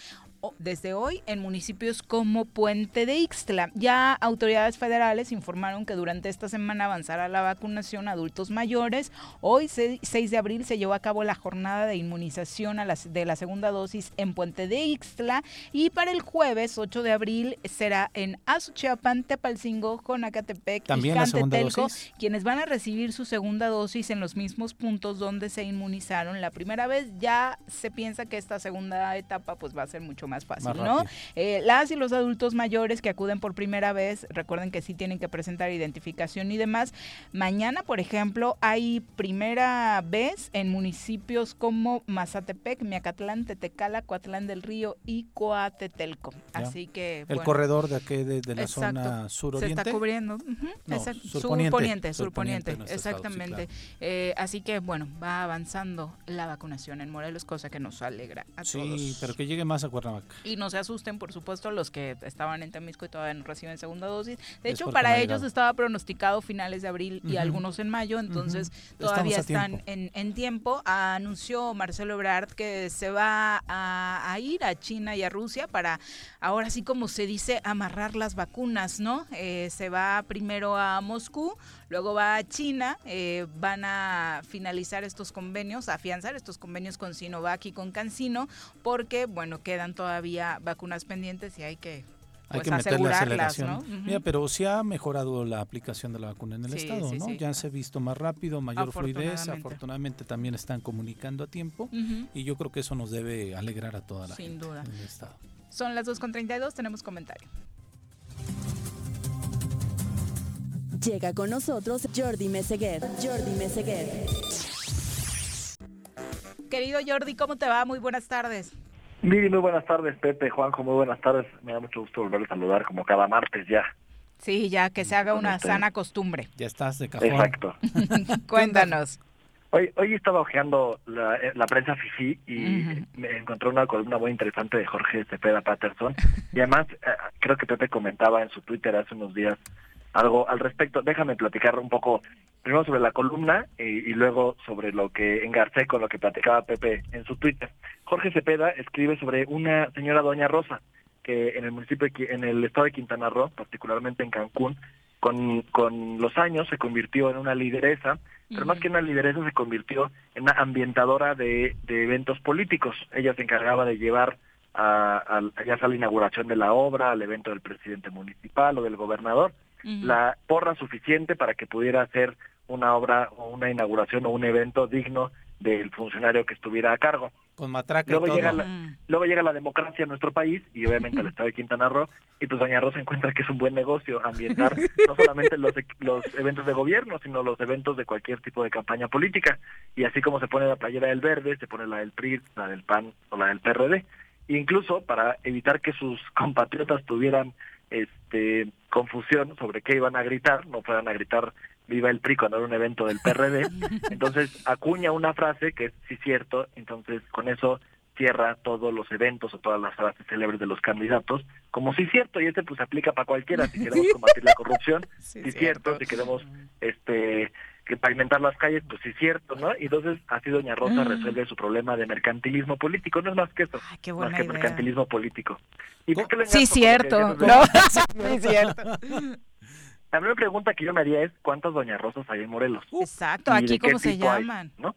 A: desde hoy en municipios como Puente de Ixtla. Ya autoridades federales informaron que durante esta semana avanzará la vacunación a adultos mayores. Hoy, 6 de abril, se llevó a cabo la jornada de inmunización a de la segunda dosis en Puente de Ixtla y para el jueves 8 de abril será en Azuchiapan, Tepalcingo, Jonacatepec y Cantetelco, quienes van a recibir su segunda dosis en los mismos puntos donde se inmunizaron la primera vez. Ya se piensa que esta segunda etapa pues va a ser mucho más fácil, ¿no? Eh, las y los adultos mayores que acuden por primera vez, recuerden que sí tienen que presentar identificación y demás. Mañana, por ejemplo, hay primera vez en municipios como Mazatepec, Miacatlán, Tetecala, Coatlán del Río y Coatetelco. Así que...
C: El corredor de aquí, de, la zona suroriente.
A: Se está cubriendo. surponiente, surponiente, exactamente. Eh, así que, bueno, va avanzando la vacunación en Morelos, cosa que nos alegra a
C: sí,
A: todos.
C: Sí, pero que llegue más a Cuernavaca.
A: Y no se asusten, por supuesto, los que estaban en Temisco y todavía no reciben segunda dosis. De hecho, para ellos estaba pronosticado finales de abril y algunos en mayo, entonces todavía están En, tiempo. Anunció Marcelo Ebrard que se va a, ir a China y a Rusia para, ahora sí como se dice, amarrar las vacunas, ¿no? Eh, se va primero a Moscú, luego va a China, eh, van a finalizar estos convenios, afianzar estos convenios con Sinovac y con Cancino, porque, bueno, quedan todavía vacunas pendientes y hay que
C: hay pues, que meterle aceleración. Mira, pero sí ha mejorado la aplicación de la vacuna en el estado, ¿no? ya se ha visto más rápido, mayor fluidez, afortunadamente también están comunicando a tiempo y yo creo que eso nos debe alegrar a toda la gente en el estado.
A: Son las 2.32, tenemos comentario.
Q: Llega con nosotros Jordi Meseguer. Jordi Meseguer.
A: Querido Jordi, ¿cómo te va? Muy buenas tardes.
R: Miri, muy buenas tardes, Pepe, Juanjo, muy buenas tardes. Me da mucho gusto volver a saludar como cada martes ya.
A: Sí, ya que se haga una sana costumbre.
C: Ya estás de cajón.
R: Exacto.
A: Cuéntanos.
R: Hoy, hoy estaba hojeando la, eh, la prensa FIFI y me encontré una columna muy interesante de Jorge Cepeda Patterson. Y además, eh, creo que Pepe comentaba en su Twitter hace unos días algo al respecto. Déjame platicar un poco primero sobre la columna y, luego sobre lo que engarcé con lo que platicaba Pepe en su Twitter. Jorge Cepeda escribe sobre una señora Doña Rosa que en el municipio, en el estado de Quintana Roo, particularmente en Cancún, con, con los años se convirtió en una lideresa, pero más que una lideresa se convirtió en una ambientadora de, de eventos políticos. Ella se encargaba de llevar a, a, ya sea la inauguración de la obra, al evento del presidente municipal o del gobernador, la porra suficiente para que pudiera hacer una obra o una inauguración o un evento digno del funcionario que estuviera a cargo.
C: Con matraca
R: luego Llega la, luego llega la democracia a nuestro país y obviamente al estado de Quintana Roo y pues Doña Rosa encuentra que es un buen negocio ambientar no solamente los, los eventos de gobierno, sino los eventos de cualquier tipo de campaña política. Y así como se pone la playera del verde, se pone la del PRI, la del PAN o la del PRD. Incluso para evitar que sus compatriotas tuvieran este confusión sobre qué iban a gritar, no fueran a gritar viva el PRI cuando era un evento del PRD, entonces acuña una frase que es sí cierto, entonces con eso cierra todos los eventos o todas las frases célebres de los candidatos, como sí cierto, y este pues aplica para cualquiera, si queremos combatir la corrupción, sí, cierto, si queremos este que pavimentar las calles, pues sí es cierto, ¿no? Y entonces así Doña Rosa
A: Mm.
R: resuelve su problema de mercantilismo político, no es más que eso,
A: qué
R: más
A: buena
R: que
A: idea.
R: mercantilismo político. ¿Y por qué lo
A: Sí,
R: que
A: cierto. No, sí, cierto.
R: La primera pregunta que yo me haría es ¿cuántas Doña Rosas hay en Morelos?
A: Exacto,
R: ¿Y
A: aquí
R: qué
A: cómo se
R: hay?
A: llaman.
R: ¿no?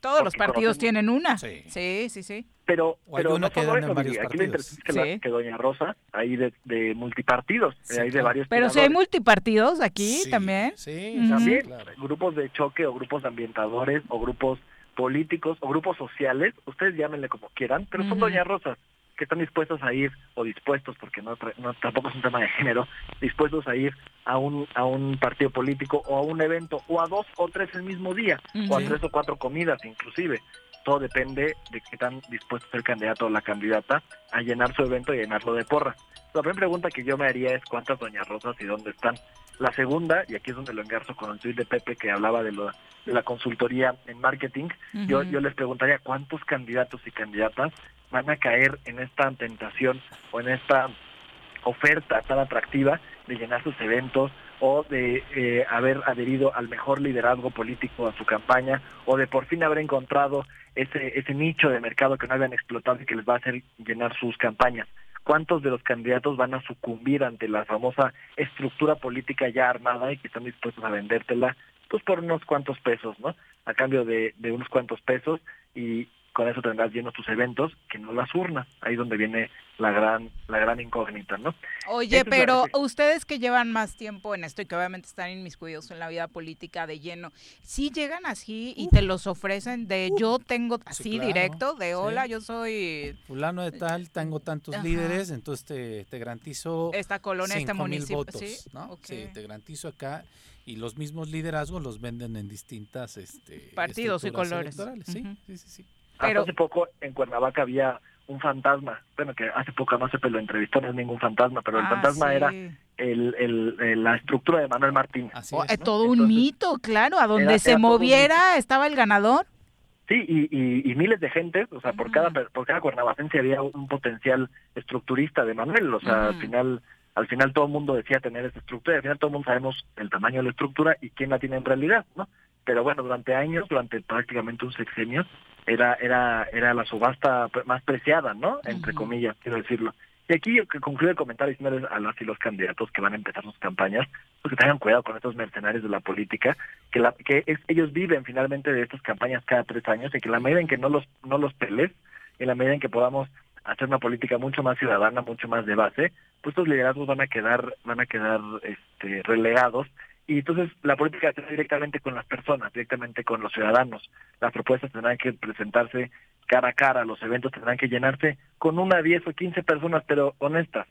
A: Todos los partidos tienen una. Sí, sí, sí.
R: Pero,
C: hay
R: pero
C: una
R: no solo eso,
C: varios
R: Viri, aquí lo
C: partidos.
R: interesante es que, la-
A: Sí.
R: que Doña Rosa, ahí de, de multipartidos, eh, hay de varios
A: Pero si hay multipartidos aquí también.
C: Sí,
A: Ujú.
R: También grupos de choque o grupos ambientadores o grupos políticos o grupos sociales, ustedes llámenle como quieran, pero son
A: Ujú.
R: doña rosas que están dispuestos a ir o dispuestos porque no, tampoco es un tema de género, dispuestos a ir a un a un partido político o a un evento o a dos o tres el mismo día o a tres o cuatro comidas inclusive. Todo depende de qué tan dispuesto es el candidato o la candidata a llenar su evento y llenarlo de porras. La primera pregunta que yo me haría es cuántas doña rosas y dónde están. La segunda, y aquí es donde lo engarzo con el tuit de Pepe que hablaba de, lo, de la consultoría en marketing, yo, yo les preguntaría cuántos candidatos y candidatas van a caer en esta tentación o en esta oferta tan atractiva de llenar sus eventos o de eh, haber adherido al mejor liderazgo político a su campaña o de por fin haber encontrado ese, ese nicho de mercado que no habían explotado y que les va a hacer llenar sus campañas. ¿Cuántos de los candidatos van a sucumbir ante la famosa estructura política ya armada y que están dispuestos a vendértela pues por unos cuantos pesos, ¿no? A cambio de, de unos cuantos pesos y con eso tendrás llenos tus eventos que no las urnas. Ahí es donde viene la gran la gran incógnita, ¿no?
A: Oye,
R: es
A: pero ustedes que llevan más tiempo en esto y que obviamente están inmiscuidos en la vida política de lleno, ¿sí llegan así y te los ofrecen de yo tengo así
C: claro,
A: directo, de
C: sí.
A: hola, yo soy
C: Fulano de tal, tengo tantos
A: Ajá.
C: líderes, entonces te, te garantizo
A: Esta colonia, este
C: 5,000
A: municipio,
C: votos,
A: ¿sí?
C: ¿no?
A: Ok.
C: Sí, te garantizo acá y los mismos liderazgos los venden en distintas este,
A: Partidos y colores.
C: electorales, sí, sí, sí,
R: Hasta hace poco en Cuernavaca había un fantasma, bueno, que hace poco no se lo entrevistó, no es ningún fantasma, pero el
A: Ah,
R: fantasma
A: sí.
R: era el, el- el- la estructura de Manuel Martín.
A: Oh, es todo un mito, claro, a donde
R: Era-
A: se
R: era
A: moviera estaba el ganador.
R: Sí, y, y, y miles de gente, o sea, por cada por cada cuernavacense había un potencial estructurista de Manuel, o sea, al final al final todo el mundo decía tener esa estructura, y al final todo el mundo sabemos el tamaño de la estructura y quién la tiene en realidad, ¿no? Pero bueno, durante años, durante prácticamente un sexenio, era era era la subasta más preciada, ¿no? Entre comillas, quiero decirlo. Y aquí yo que concluyo el comentario diciéndoles a las y los candidatos que van a empezar sus campañas, pues que tengan cuidado con estos mercenarios de la política, que la, que es- ellos viven finalmente de estas campañas cada tres años y que en la medida en que no los no los pelees, en la medida en que podamos hacer una política mucho más ciudadana, mucho más de base, pues estos liderazgos van a quedar van a quedar este, relegados y entonces la política será directamente con las personas, directamente con los ciudadanos. Las propuestas tendrán que presentarse cara a cara, los eventos tendrán que llenarse con una, 10 o 15 personas, pero honestas,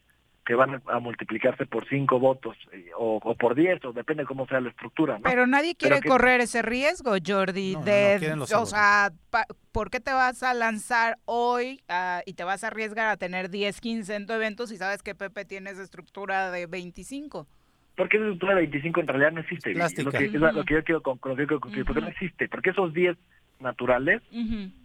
R: que van a multiplicarse por 5 votos eh, o, o por 10, o depende cómo sea la estructura. ¿no?
A: Pero nadie
R: Pero
A: quiere
R: que-
A: correr ese riesgo, Jordi.
R: No, no, no,
A: de,
R: quieren los
A: o sea, pa- ¿por qué te vas a lanzar hoy ah, y te vas a arriesgar a tener 10, 15 en tu evento si sabes que Pepe tiene esa estructura de 25?
R: Porque esa estructura de 25 en realidad no existe. Es lo que, es la- lo que yo quiero concluir, porque no existe. Porque esos 10 naturales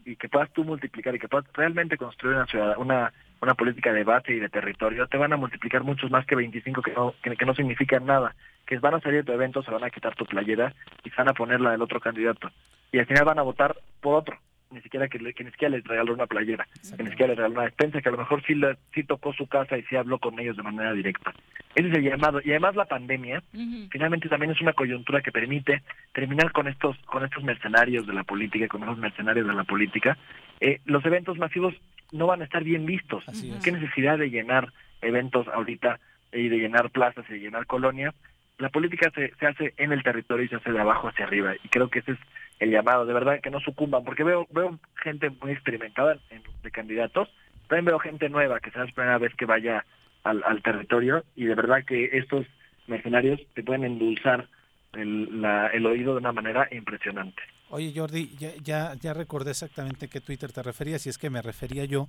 R: y que puedas tú multiplicar y que puedas realmente construir una ciudad, una, una política de base y de territorio, te van a multiplicar muchos más que 25 que no, que, que no significan nada. Que van a salir de tu evento, se van a quitar tu playera y se van a poner la del otro candidato. Y al final van a votar por otro. Ni siquiera que, que ni siquiera les regaló una playera, que ni siquiera les regaló una despensa, que a lo mejor sí, le- sí tocó su casa y sí habló con ellos de manera directa. Ese es el llamado. Y además la pandemia, finalmente también es una coyuntura que permite terminar con estos con estos mercenarios de la política, con esos mercenarios de la política. Eh, los eventos masivos no van a estar bien vistos. ¿Qué necesidad de llenar eventos ahorita y de llenar plazas y de llenar colonias? La política se, se hace en el territorio y se hace de abajo hacia arriba. Y creo que ese es el llamado, de verdad, que no sucumban, porque veo veo gente muy experimentada en- de candidatos, también veo gente nueva que será la primera vez que vaya al, al territorio y de verdad que estos mercenarios te pueden endulzar el, la- el oído de una manera impresionante.
C: Oye Jordi, ya, ya, ya recordé exactamente qué Twitter te referías y es que me refería yo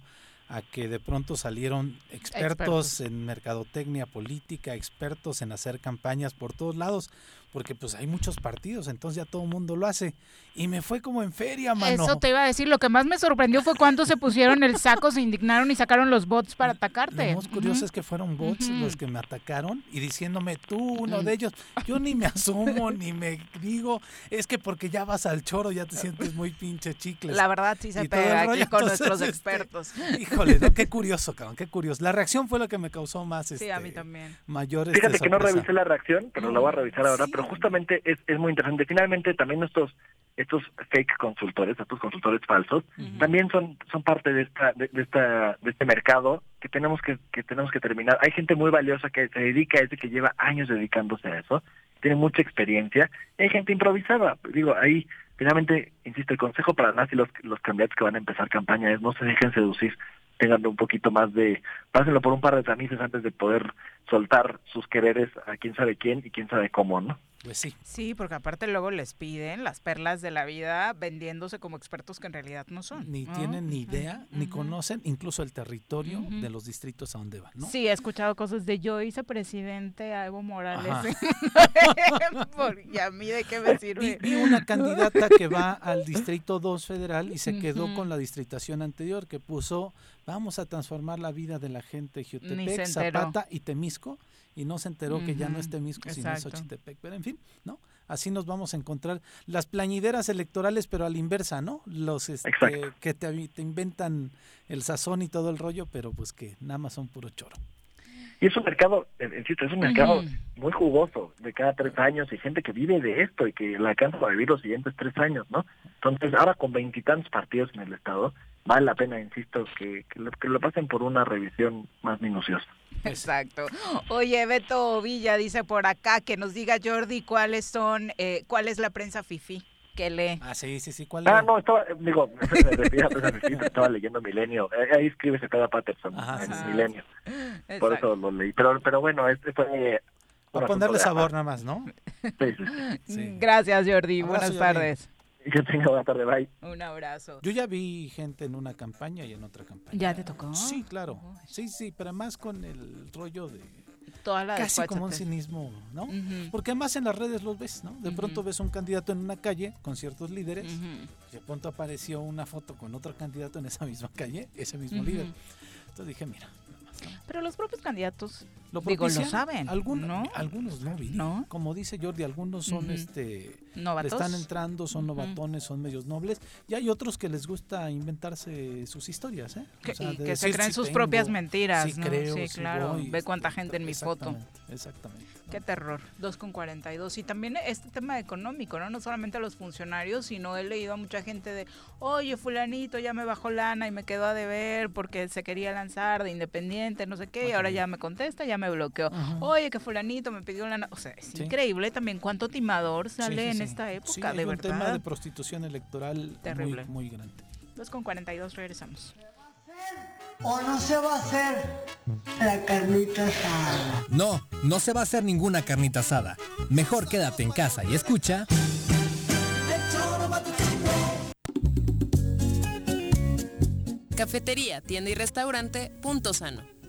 C: a que de pronto salieron expertos,
A: Expertos.
C: en mercadotecnia política, expertos en hacer campañas por todos lados, porque pues hay muchos partidos, entonces ya todo el mundo lo hace. Y me fue como en feria, mano.
A: Eso te iba a decir, lo que más me sorprendió fue cuando se pusieron el saco, se indignaron y sacaron los bots para atacarte.
C: Lo más curioso es que fueron bots los que me atacaron y diciéndome, tú, uno de ellos, yo ni me asomo, ni me digo, es que porque ya vas al choro ya te sientes muy pinche chicles.
A: La verdad sí se pega aquí con nuestros este, expertos.
C: híjole, qué curioso, cabrón, qué curioso. La reacción fue lo que me causó más, este,
A: sí, a mí también.
C: mayor
R: Fíjate
C: este,
R: que no revisé la reacción, pero la voy a revisar ahora, pero justamente es, es muy interesante. Finalmente también estos estos fake consultores, estos consultores falsos, también son son parte de esta de, esta de este mercado que tenemos que, que tenemos que terminar. Hay gente muy valiosa que se dedica a eso, que lleva años dedicándose a eso, tiene mucha experiencia. Y hay gente improvisada. Digo, ahí finalmente, insisto, el consejo para las y los, los candidatos que van a empezar campaña es no se dejen seducir tengan un poquito más de, pásenlo por un par de tamices antes de poder soltar sus quereres a quién sabe quién y quién sabe cómo, ¿no?
C: Pues sí.
A: Sí, porque aparte luego les piden las perlas de la vida vendiéndose como expertos que en realidad no son.
C: Ni tienen ni idea, ni conocen incluso el territorio de los distritos a donde van, ¿no?
A: Sí, he escuchado cosas de yo hice presidente a Evo Morales. ¿Y a mí de qué me sirve?
C: Vi, una candidata que va al distrito 2 federal y se quedó con la distritación anterior que puso vamos a transformar la vida de la gente de Jutepec, Zapata y Temisco y no se enteró que ya no es Temisco sino es Xochitepec. Pero en fin, ¿no? Así nos vamos a encontrar las plañideras electorales, pero a la inversa, ¿no? Los este, que te, te, inventan el sazón y todo el rollo, pero pues que nada más son puro choro.
R: Y es un mercado, insisto, es un mercado muy jugoso, de cada tres años, y gente que vive de esto y que la alcanza para vivir los siguientes tres años, ¿no? Entonces, ahora con veintitantos partidos en el Estado, vale la pena, insisto, que, que, lo, pasen por una revisión más minuciosa.
A: Exacto. Oye, Beto Villa dice por acá que nos diga Jordi cuáles son, eh, cuál es la prensa FIFI que lee.
C: Ah, sí, sí, sí. ¿Cuál
R: ah, no, estaba, digo, me estaba leyendo Milenio. Eh, ahí escribe cada Patterson en Milenio. Por eso lo leí. Pero, pero bueno, este fue...
C: Para ponerle sabor nada más, ¿no?
R: Sí,
A: sí, Gracias, Jordi. Buenas tardes.
R: Que tenga buena tarde, bye.
A: Un abrazo.
C: Yo ya vi gente en una campaña y en otra campaña.
A: ¿Ya te tocó?
C: Sí, claro. Sí, sí, pero más con el rollo de...
A: Toda la
C: Casi como un cinismo, ¿no? Porque además en las redes los ves, ¿no? De pronto ves un candidato en una calle con ciertos líderes de pronto apareció una foto con otro candidato en esa misma calle, ese mismo líder. Entonces dije, mira,
A: pero los propios candidatos, lo digo, lo saben,
C: algunos,
A: ¿no?
C: Algunos no, Como dice Jordi, algunos son este están entrando, son novatones, son medios nobles, y hay otros que les gusta inventarse sus historias, ¿eh?
A: Que, que se creen sus propias mentiras,
C: creo,
A: sí, claro. Ve cuánta gente en mi foto.
C: Exactamente.
A: Qué terror. 2 con 42. Y también este tema económico, ¿no? No solamente a los funcionarios, sino he leído a mucha gente de, oye, fulanito ya me bajó lana y me quedó a deber porque se quería lanzar de independiente, no sé qué, y ahora ya me contesta, ya me bloqueó. Oye, que fulanito me pidió lana. O sea, es increíble también cuánto timador sale en esta época, de verdad.
C: un tema de prostitución electoral Terrible. Muy, muy grande.
A: 2 con 42, regresamos
S: o no se va a hacer la carnita asada.
H: No, no se va a hacer ninguna carnita asada. Mejor quédate en casa y escucha.
E: Cafetería, tienda y restaurante, punto sano.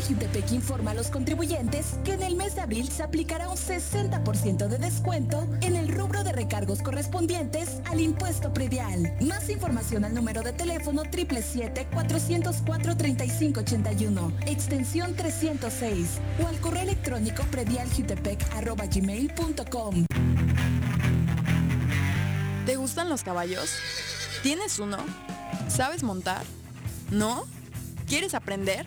I: Jutepec informa a los contribuyentes que en el mes de abril se aplicará un 60% de descuento en el rubro de recargos correspondientes al impuesto predial. Más información al número de teléfono 777-404-3581, extensión 306 o al correo electrónico predialjutepec.gmail.com.
D: ¿Te gustan los caballos? ¿Tienes uno? ¿Sabes montar? ¿No? ¿Quieres aprender?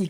I: Y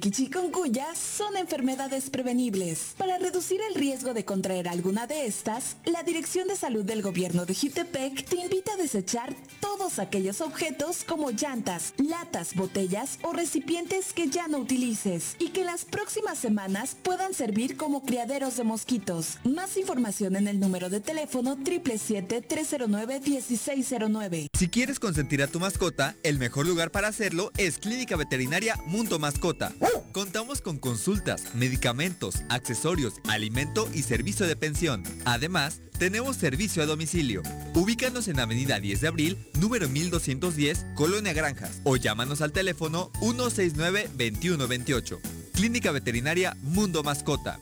I: son enfermedades prevenibles. Para reducir el riesgo de contraer alguna de estas, la Dirección de Salud del Gobierno de Jutepec te invita a desechar todos aquellos objetos como llantas, latas, botellas o recipientes que ya no utilices y que las próximas semanas puedan servir como criaderos de mosquitos. Más información en el número de teléfono 777-309-1609.
J: Si quieres consentir a tu mascota, el mejor lugar para hacerlo es Clínica Veterinaria Mundo Mascota. Contamos con consultas, medicamentos, accesorios, alimento y servicio de pensión. Además, tenemos servicio a domicilio. Ubícanos en Avenida 10 de Abril, número 1210, Colonia Granjas, o llámanos al teléfono 169-2128. Clínica Veterinaria Mundo Mascota.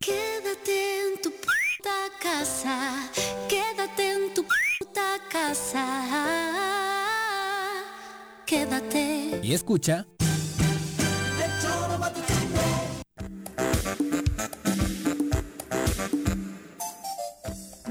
N: Quédate en tu puta casa. Quédate en tu puta casa. Quédate.
H: Y escucha.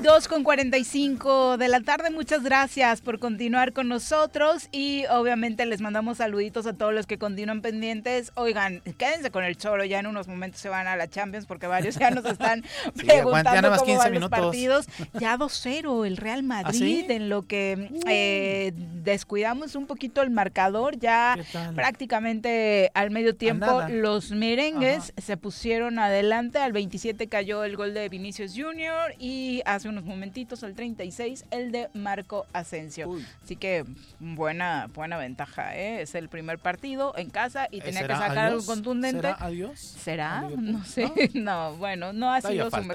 A: 2 con 45 de la tarde, muchas gracias por continuar con nosotros y obviamente les mandamos saluditos a todos los que continúan pendientes. Oigan, quédense con el choro, ya en unos momentos se van a la Champions porque varios ya nos están preguntando cómo
C: 15
A: van los partidos. Ya 2-0 el Real Madrid, en lo que eh, descuidamos un poquito el marcador, ya prácticamente al medio tiempo los merengues se pusieron adelante, al 27 cayó el gol de Vinicius Junior y hace unos momentitos al 36 el de Marco Asensio. Así que buena buena ventaja, ¿eh? es el primer partido en casa y
C: Eh,
A: tenía que
C: ¿será
A: sacar algo contundente.
C: ¿Será adiós?
A: ¿Será? No sé, no, bueno, no ha sido su
C: falta.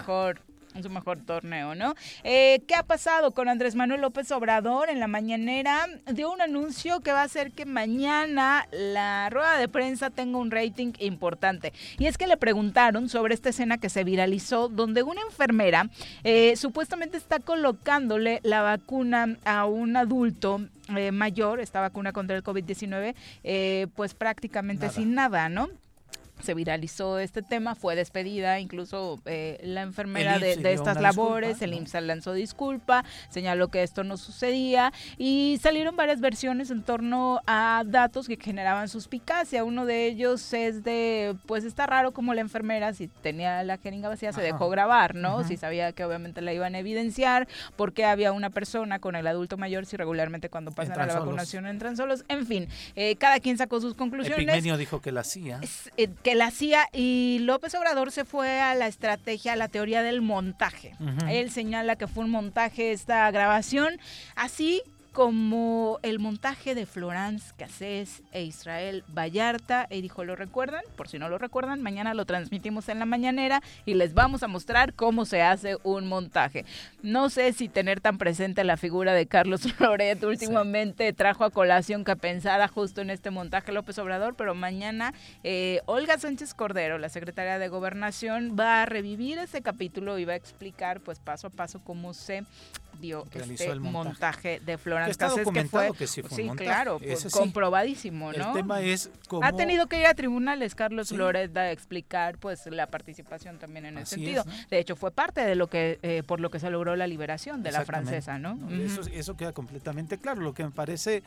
A: Mejor su mejor torneo, ¿no? Eh, ¿Qué ha pasado con Andrés Manuel López Obrador en la mañanera? Dio un anuncio que va a hacer que mañana la rueda de prensa tenga un rating importante. Y es que le preguntaron sobre esta escena que se viralizó, donde una enfermera eh, supuestamente está colocándole la vacuna a un adulto eh, mayor, esta vacuna contra el COVID-19, eh, pues prácticamente
C: Nada.
A: sin nada, ¿no? Se viralizó este tema, fue despedida incluso eh, la enfermera
C: El
A: de, estas labores,
C: disculpa,
A: el
C: ¿no?
A: IMSS lanzó disculpa, señaló que esto no sucedía y salieron varias versiones en torno a datos que generaban suspicacia. Uno de ellos es de, pues está raro como la enfermera, si tenía la jeringa vacía, se dejó grabar, ¿no? Si sabía que obviamente la iban a evidenciar, porque había una persona con el adulto mayor, si regularmente cuando pasan
C: Entran
A: a la
C: solos.
A: vacunación entran solos. En fin, eh, cada quien sacó sus conclusiones
C: Epigmenio dijo que la hacía.
A: eh, que la hacía y López Obrador se fue a la estrategia, a la teoría del montaje. Él señala que fue un montaje esta grabación, así como el montaje de Florence Cassés e Israel Vallarta. Y dijo, ¿lo recuerdan? Por si no lo recuerdan, mañana lo transmitimos en la mañanera y les vamos a mostrar cómo se hace un montaje. No sé si tener tan presente la figura de Carlos Loret últimamente trajo a colación que pensara justo en este montaje López Obrador, pero mañana eh, Olga Sánchez Cordero, la secretaria de Gobernación, va a revivir ese capítulo y va a explicar pues paso a paso cómo se dio
C: Realizó
A: este
C: el
A: montaje.
C: montaje.
A: de Florence
C: está
A: Cassés, que
C: documentado
A: fue,
C: que sí fue un montaje,
A: claro, pues,
C: ese sí.
A: comprobadísimo,
C: El
A: ¿no?
C: tema es cómo-
A: Ha tenido que ir a tribunales Carlos
C: Sí.
A: Loret a explicar pues la participación también en ese sentido.
C: es, ¿no?
A: De hecho, fue parte de lo que eh, por lo que se logró la liberación de la francesa, ¿no?
C: No, eso queda completamente claro. Lo que me parece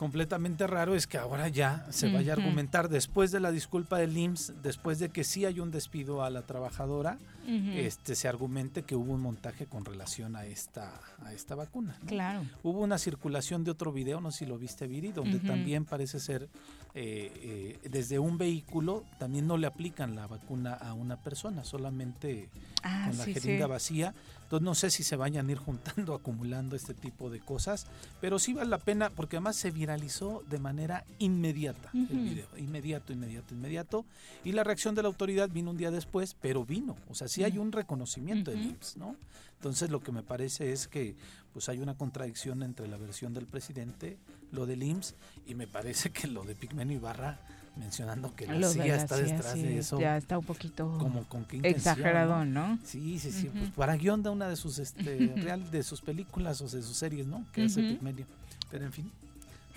C: completamente raro es que ahora ya se vaya a argumentar después de la disculpa del IMSS, después de que sí hay un despido a la trabajadora, este se argumente que hubo un montaje con relación a esta a esta vacuna. ¿no?
A: Claro.
C: Hubo una circulación de otro video, no sé si lo viste Viri, donde también parece ser eh, eh, desde un vehículo también no le aplican la vacuna a una persona, solamente
A: Ah,
C: con la
A: sí,
C: jeringa
A: sí.
C: vacía. Entonces no sé si se vayan a ir juntando, acumulando este tipo de cosas, pero sí vale la pena porque además se viralizó de manera inmediata el video, inmediato, inmediato, inmediato. Y la reacción de la autoridad vino un día después, pero vino, o sea, sí hay un reconocimiento del
A: Ujú.
C: IMSS, ¿no? Entonces lo que me parece es que pues hay una contradicción entre la versión del presidente, lo del IMSS, y me parece que lo de Pigmenio Ibarra mencionando que la CIA está
A: CIA,
C: detrás
A: sí,
C: de eso.
A: ya está un poquito
C: como con qué
A: exageradón, ¿no?
C: Sí, sí, sí, pues para guion de una de sus este real de sus películas o de sus series, ¿no? Que hace
A: Ujú.
C: Pigmenio. Pero en fin,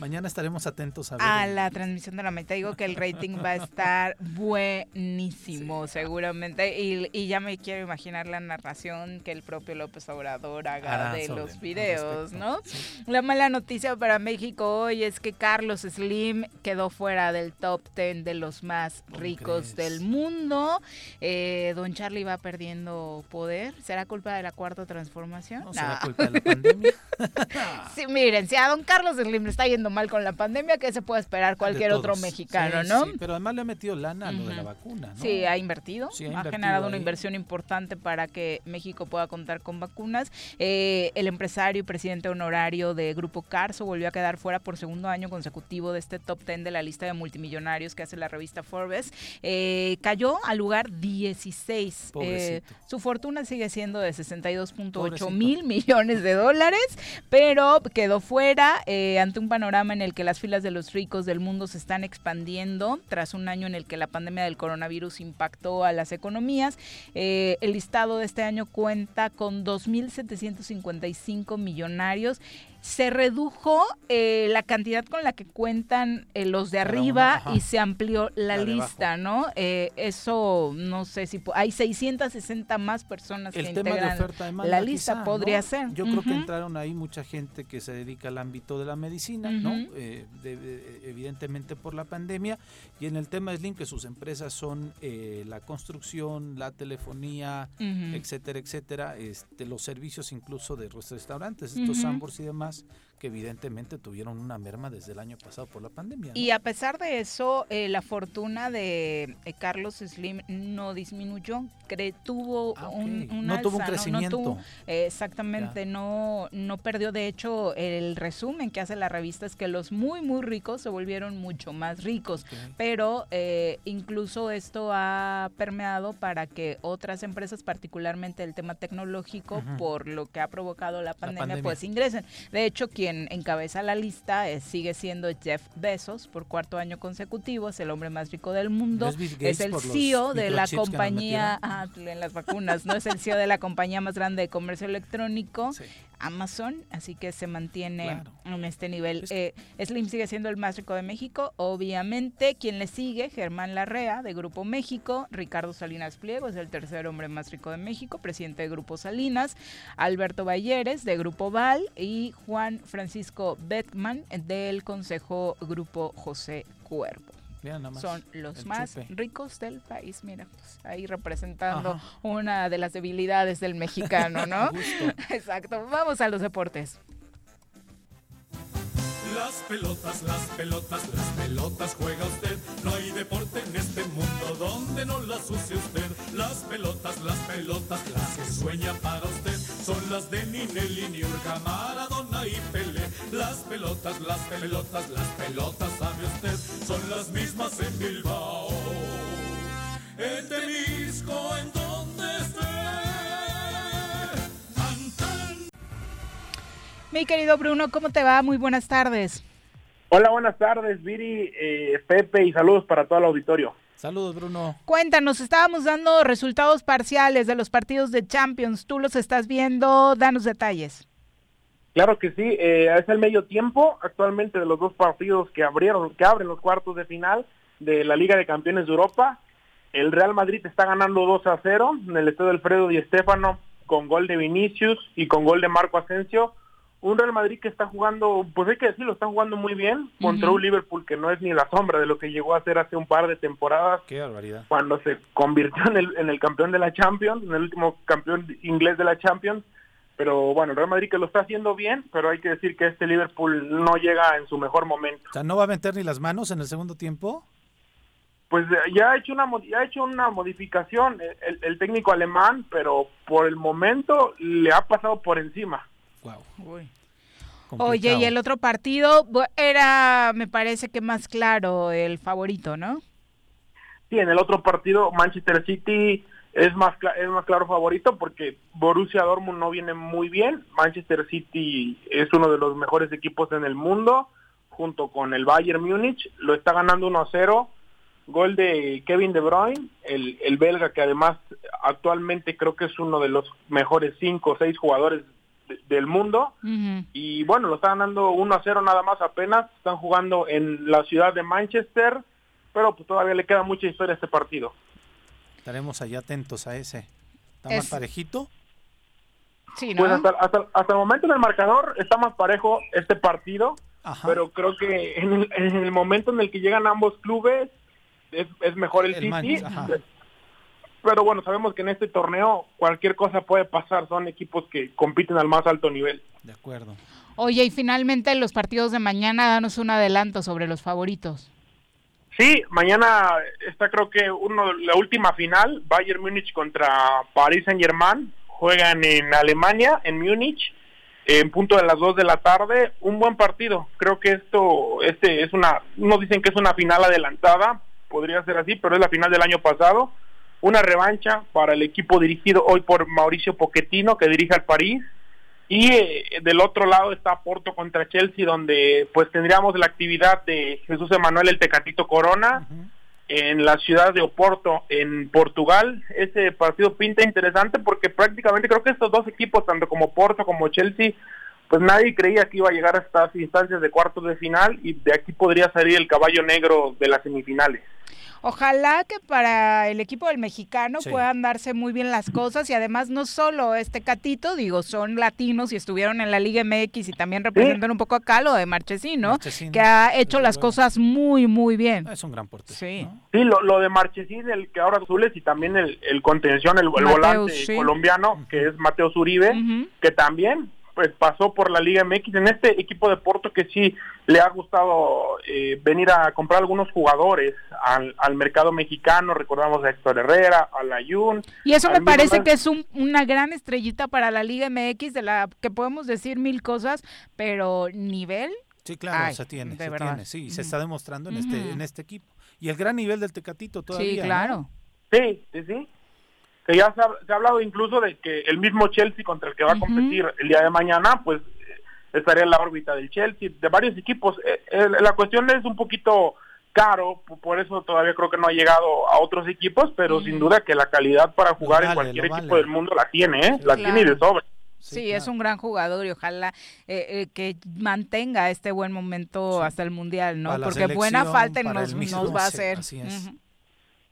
C: Mañana estaremos atentos a ver.
A: A la transmisión de la meta. Digo que el rating va a estar buenísimo, seguramente. Y, y, ya me quiero imaginar la narración que el propio López Obrador haga de los videos, ¿no? La mala noticia para México hoy es que Carlos Slim quedó fuera del top 10 de los más ricos del mundo. Eh, don Charlie va perdiendo poder. ¿Será culpa de la cuarta transformación?
C: No, será culpa de la pandemia.
A: sí, miren, si a don Carlos Slim le está yendo mal con la pandemia, ¿qué se puede esperar cualquier otro mexicano, no?
C: Sí, pero además le ha metido lana a lo de la vacuna, ¿no?
A: Sí, ha invertido. ha, generado una inversión importante para que México pueda contar con vacunas. Eh, el empresario y presidente honorario de Grupo Carso volvió a quedar fuera por segundo año consecutivo de este top 10 de la lista de multimillonarios que hace la revista Forbes. Eh, cayó al lugar 16. Eh, su fortuna sigue siendo de 62.8 mil millones de dólares, pero quedó fuera ante un panorama en el que las filas de los ricos del mundo se están expandiendo tras un año en el que la pandemia del coronavirus impactó a las economías. el listado de este año cuenta con 2.755 millonarios se redujo eh, la cantidad con la que cuentan eh, los de arriba y se amplió la, lista, ¿no? Eh, eso no sé si hay 660 más personas que integran la lista, podría ser.
C: Yo creo que entraron ahí mucha gente que se dedica al ámbito de la medicina, ¿no? evidentemente por la pandemia. Y en el tema Slim que sus empresas son la construcción, la telefonía, etcétera, etcétera, este, los servicios incluso de los restaurantes, estos Sambors y demás más. Que evidentemente tuvieron una merma desde el año pasado por la pandemia.
A: Y a pesar de eso, eh, la fortuna de eh, Carlos Slim no disminuyó, tuvo
C: ah,
A: un,
C: no tuvo un crecimiento.
A: exactamente, no, no perdió. De hecho, el resumen que hace la revista es que los muy, muy ricos se volvieron mucho más ricos, pero eh, incluso esto ha permeado para que otras empresas, particularmente el tema tecnológico, por lo que ha provocado la pandemia, pues ingresen. De hecho, quien encabeza la lista sigue siendo Jeff Bezos por cuarto año consecutivo, es el hombre más rico del mundo, es, el CEO de la compañía en las vacunas, no es el CEO de la compañía más grande de comercio electrónico. Amazon, así que se mantiene en este nivel. Eh, Slim sigue siendo el más rico de México, obviamente. Quien le sigue, Germán Larrea, de Grupo México, Ricardo Salinas Pliego, es el tercer hombre más rico de México, presidente de Grupo Salinas, Alberto Balleres, de Grupo Val, y Juan Francisco Beckman, del Consejo Grupo José Cuervo son los más ricos del país. Mira, pues, ahí representando una de las debilidades del mexicano, ¿no? Exacto. Vamos a los deportes.
T: Las pelotas, las pelotas, las pelotas juega usted. No hay deporte en este mundo donde no las use usted. Las pelotas, las pelotas, las que sueña para usted. Son las de Ninelli, Niurka, Maradona y Pele. Las pelotas, las pelotas, las pelotas, sabe usted. Son las mismas en Bilbao. En Temisco, en donde esté.
A: Mi querido Bruno, ¿cómo te va? Muy buenas tardes.
U: Hola, buenas tardes, Viri, eh, Pepe, y saludos para todo el auditorio.
C: Saludos, Bruno.
A: Cuéntanos, estábamos dando resultados parciales de los partidos de Champions. Tú los estás viendo, danos detalles.
U: Claro que sí, eh, es el medio tiempo actualmente de los dos partidos que abrieron, que abren los cuartos de final de la Liga de Campeones de Europa. El Real Madrid está ganando 2 a 0 en el estadio Alfredo Di Stéfano con gol de Vinicius y con gol de Marco Asensio un Real Madrid que está jugando, pues hay que decirlo, está jugando muy bien contra un Liverpool que no es ni la sombra de lo que llegó a ser hace un par de temporadas.
C: Qué barbaridad.
U: Cuando se convirtió en el, en el campeón de la Champions, en el último campeón inglés de la Champions. Pero bueno, el Real Madrid que lo está haciendo bien, pero hay que decir que este Liverpool no llega en su mejor momento.
C: O sea, ¿no va a meter ni las manos en el segundo tiempo?
U: Pues eh, ya ha hecho una ya ha hecho una modificación el, el técnico alemán, pero por el momento le ha pasado por encima.
A: Oye, y el otro partido era, me parece que más claro, el favorito, ¿no?
U: Sí, en el otro partido Manchester City es más es más claro favorito porque Borussia Dortmund no viene muy bien. Manchester City es uno de los mejores equipos en el mundo, junto con el Bayern Múnich. Lo está ganando 1-0. Gol de Kevin De Bruyne, el, el belga que además actualmente creo que es uno de los mejores 5 o 6 jugadores del mundo. Y bueno, lo están ganando 1 a 0 nada más apenas. Están jugando en la ciudad de Manchester, pero pues todavía le queda mucha historia a este partido.
C: Estaremos allá atentos a ese. ¿Está más parejito?
U: Sí, Pues hasta, hasta, el momento en el marcador está más parejo este partido, pero creo que en el, momento en el que llegan ambos clubes es, es mejor el, City. pero bueno, sabemos que en este torneo cualquier cosa puede pasar, son equipos que compiten al más alto nivel.
C: De acuerdo.
A: Oye, y finalmente los partidos de mañana, danos un adelanto sobre los favoritos.
U: Sí, mañana está creo que uno la última final, Bayern Múnich contra Paris Saint-Germain juegan en Alemania, en Múnich, en punto de las 2 de la tarde, un buen partido. Creo que esto este es una, unos dicen que es una final adelantada, podría ser así, pero es la final del año pasado. Una revancha para el equipo dirigido hoy por Mauricio Pochettino, que dirige al París. Y eh, del otro lado está Porto contra Chelsea, donde pues tendríamos la actividad de Jesús Emanuel el Tecatito Corona, en la ciudad de Oporto, en Portugal. Ese partido pinta interesante porque prácticamente creo que estos dos equipos, tanto como Porto como Chelsea, pues nadie creía que iba a llegar a estas instancias de cuartos de final y de aquí podría salir el caballo negro de las semifinales.
A: Ojalá que para el equipo del mexicano puedan darse muy bien las cosas y además no solo este Catito, digo, son latinos y estuvieron en la Liga MX y también representan un poco acá lo de Marchesín, ¿no? que ha hecho las cosas muy, muy bien.
C: Es un gran portero.
U: Sí, sí lo, de Marchesín, el que ahora azules y también el, contención, el, volante colombiano, que es Mateo Zuribe, que también pues pasó por la Liga MX en este equipo de Porto que sí le ha gustado eh, venir a comprar algunos jugadores al, al, mercado mexicano, recordamos a Héctor Herrera, a Layun.
A: Y eso me parece que es una gran estrellita para la Liga MX de la que podemos decir mil cosas, pero nivel
C: Sí, claro, se tiene, se tiene, sí, se está demostrando en este en este equipo. Y el gran nivel del Tecatito todavía.
A: Sí, claro.
U: Sí, sí, sí que ya se ha, hablado incluso de que el mismo Chelsea contra el que va a competir el día de mañana, pues estaría en la órbita del Chelsea, de varios equipos. Eh, eh, la cuestión es un poquito caro, por eso todavía creo que no ha llegado a otros equipos, pero sin duda que la calidad para jugar en cualquier equipo del mundo la tiene, ¿eh? la tiene y de sobra.
A: Sí, es un gran jugador y ojalá que mantenga este buen momento hasta el Mundial, ¿no? Porque buena falta nos, nos va a hacer.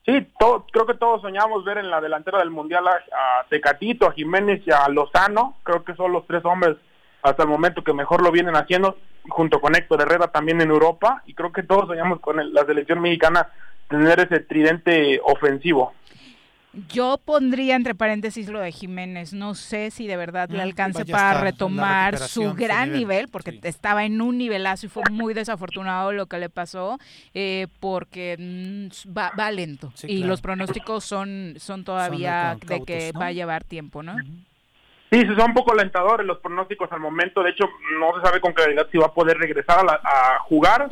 U: Sí, creo que todos soñamos ver en la delantera del Mundial a, Tecatito, a Jiménez y a Lozano. Creo que son los tres hombres hasta el momento que mejor lo vienen haciendo, junto con Héctor Herrera también en Europa. Y creo que todos soñamos con la selección mexicana tener ese tridente ofensivo.
A: Yo pondría entre paréntesis lo de Jiménez. No sé si de verdad le mm, alcance para retomar su gran nivel, porque estaba en un nivelazo y fue muy desafortunado lo que le pasó, eh, porque mm, va, lento. y los pronósticos son, son todavía de, que va a llevar tiempo, ¿no?
U: Sí, son un poco alentadores los pronósticos al momento. De hecho, no se sabe con claridad si va a poder regresar a, jugar.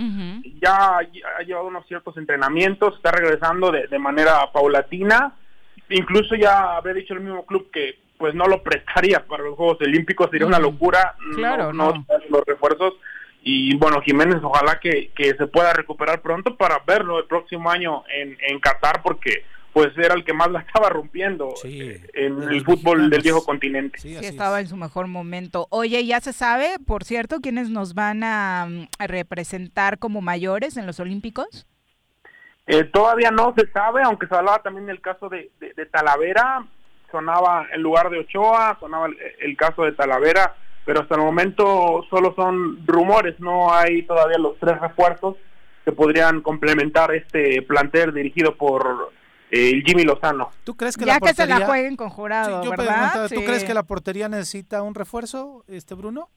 U: Ya ha llevado unos ciertos entrenamientos, está regresando de, de manera paulatina incluso ya había dicho el mismo club que pues no lo prestaría para los Juegos Olímpicos, sería una locura
A: claro, no,
U: los refuerzos y bueno, Jiménez ojalá que, que se pueda recuperar pronto para verlo el próximo año en, en Qatar porque pues era el que más la estaba rompiendo en el fútbol del viejo continente.
A: Sí, estaba en su mejor momento. Oye, ya se sabe, por cierto, quiénes nos van a representar como mayores en los Olímpicos.
U: Eh, todavía no se sabe, aunque se hablaba también del caso de, Talavera, sonaba en lugar de Ochoa, sonaba el, caso de Talavera, pero hasta el momento solo son rumores, no hay todavía los tres refuerzos que podrían complementar este plantel dirigido por eh, Jimmy Lozano.
A: ¿Tú crees que ya que se la jueguen con jurado, ¿verdad?
C: ¿Tú crees que la portería necesita un refuerzo, este Bruno?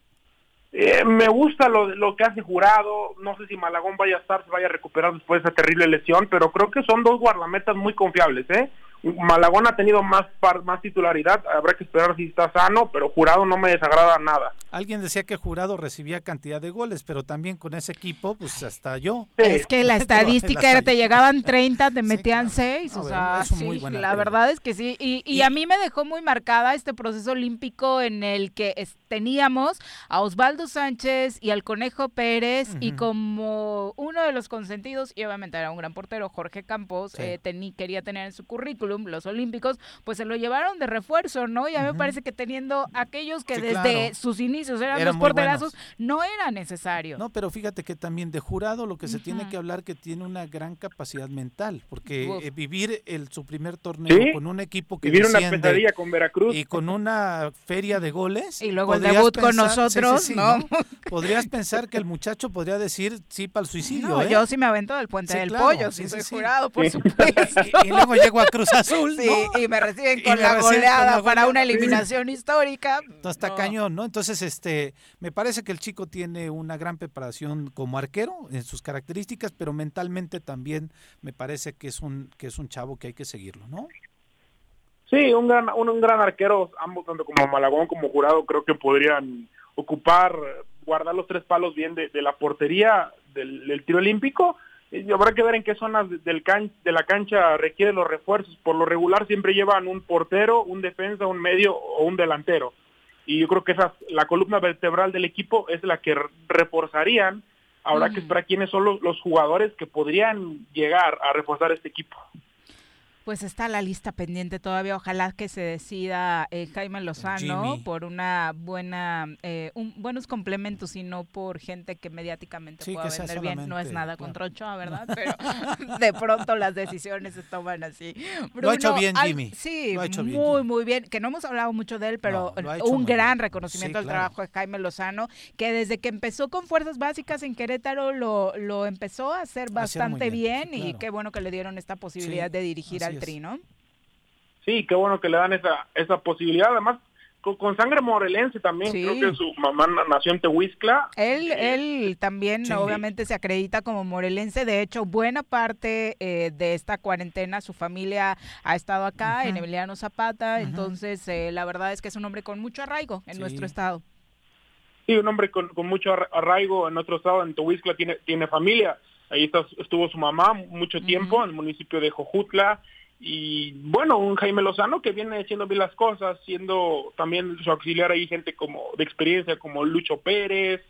U: Eh, me gusta lo, lo que hace Jurado, no sé si Malagón vaya a estar, se vaya a recuperar después de esa terrible lesión, pero creo que son dos guardametas muy confiables, ¿eh? Malagón ha tenido más más titularidad, habrá que esperar si está sano, pero Jurado no me desagrada nada.
C: Alguien decía que Jurado recibía cantidad de goles, pero también con ese equipo, pues hasta yo.
A: Es que la estadística era, te llegaban 30, te metían 6, o sea, sí, la verdad es que sí. Y, y, a mí me dejó muy marcada este proceso olímpico en el que teníamos a Osvaldo Sánchez y al Conejo Pérez y como uno de los consentidos, y obviamente era un gran portero, Jorge Campos, eh, quería tener en su currículum los olímpicos, pues se lo llevaron de refuerzo, ¿no? Y a mí me parece que teniendo aquellos que desde sus inicios eran, los porterazos, no era necesario.
C: No, pero fíjate que también de jurado lo que se tiene que hablar que tiene una gran capacidad mental, porque eh, vivir el su primer torneo con un equipo que
U: vivir una pesadilla con Veracruz
C: y con una feria de goles
A: y luego el debut con nosotros, ¿no?
C: Podrías pensar que el muchacho podría decir sí para el suicidio. ¿eh?
A: Yo sí me avento del puente del pollo, sí, soy jurado, por supuesto.
C: Y, luego llego a Cruz Azul,
A: y me reciben con la goleada para una eliminación histórica.
C: Está cañón, ¿no? Entonces, este, me parece que el chico tiene una gran preparación como arquero en sus características, pero mentalmente también me parece que es un que es un chavo que hay que seguirlo, ¿no?
U: Sí, un gran un, gran arquero, ambos tanto como Malagón como Jurado creo que podrían ocupar guardar los tres palos bien de, la portería del, tiro olímpico y habrá que ver en qué zonas del de la cancha requiere los refuerzos. Por lo regular siempre llevan un portero, un defensa, un medio o un delantero y yo creo que esa la columna vertebral del equipo es la que reforzarían. Habrá que esperar quiénes son los jugadores que podrían llegar a reforzar este equipo.
A: Pues está la lista pendiente todavía. Ojalá que se decida eh, Jaime Lozano por una buena, eh, un, buenos complementos y no por gente que mediáticamente pueda vender bien. No es nada contra Ochoa, ¿verdad? Pero de pronto las decisiones se toman así.
C: lo ha hecho bien, Jimmy.
A: sí, muy, muy bien. Que no hemos hablado mucho de él, pero un gran reconocimiento al trabajo de Jaime Lozano, que desde que empezó con fuerzas básicas en Querétaro lo, lo empezó a hacer bastante bien, y qué bueno que le dieron esta posibilidad de dirigir al Trino.
U: Sí, qué bueno que le dan esa, esa posibilidad. Además, con, sangre morelense también, creo que su mamá nació en Tehuizcla.
A: Él, él también obviamente se acredita como morelense, de hecho buena parte eh, de esta cuarentena su familia ha estado acá en Emiliano Zapata, entonces eh, la verdad es que es un hombre con mucho arraigo en nuestro estado.
U: Sí, un hombre con, mucho arraigo en nuestro estado, en Tehuizcla tiene, tiene familia, ahí estuvo su mamá mucho tiempo en el municipio de Jojutla, y bueno, un Jaime Lozano que viene haciendo bien las cosas, siendo también su auxiliar ahí gente como de experiencia como Lucho Pérez,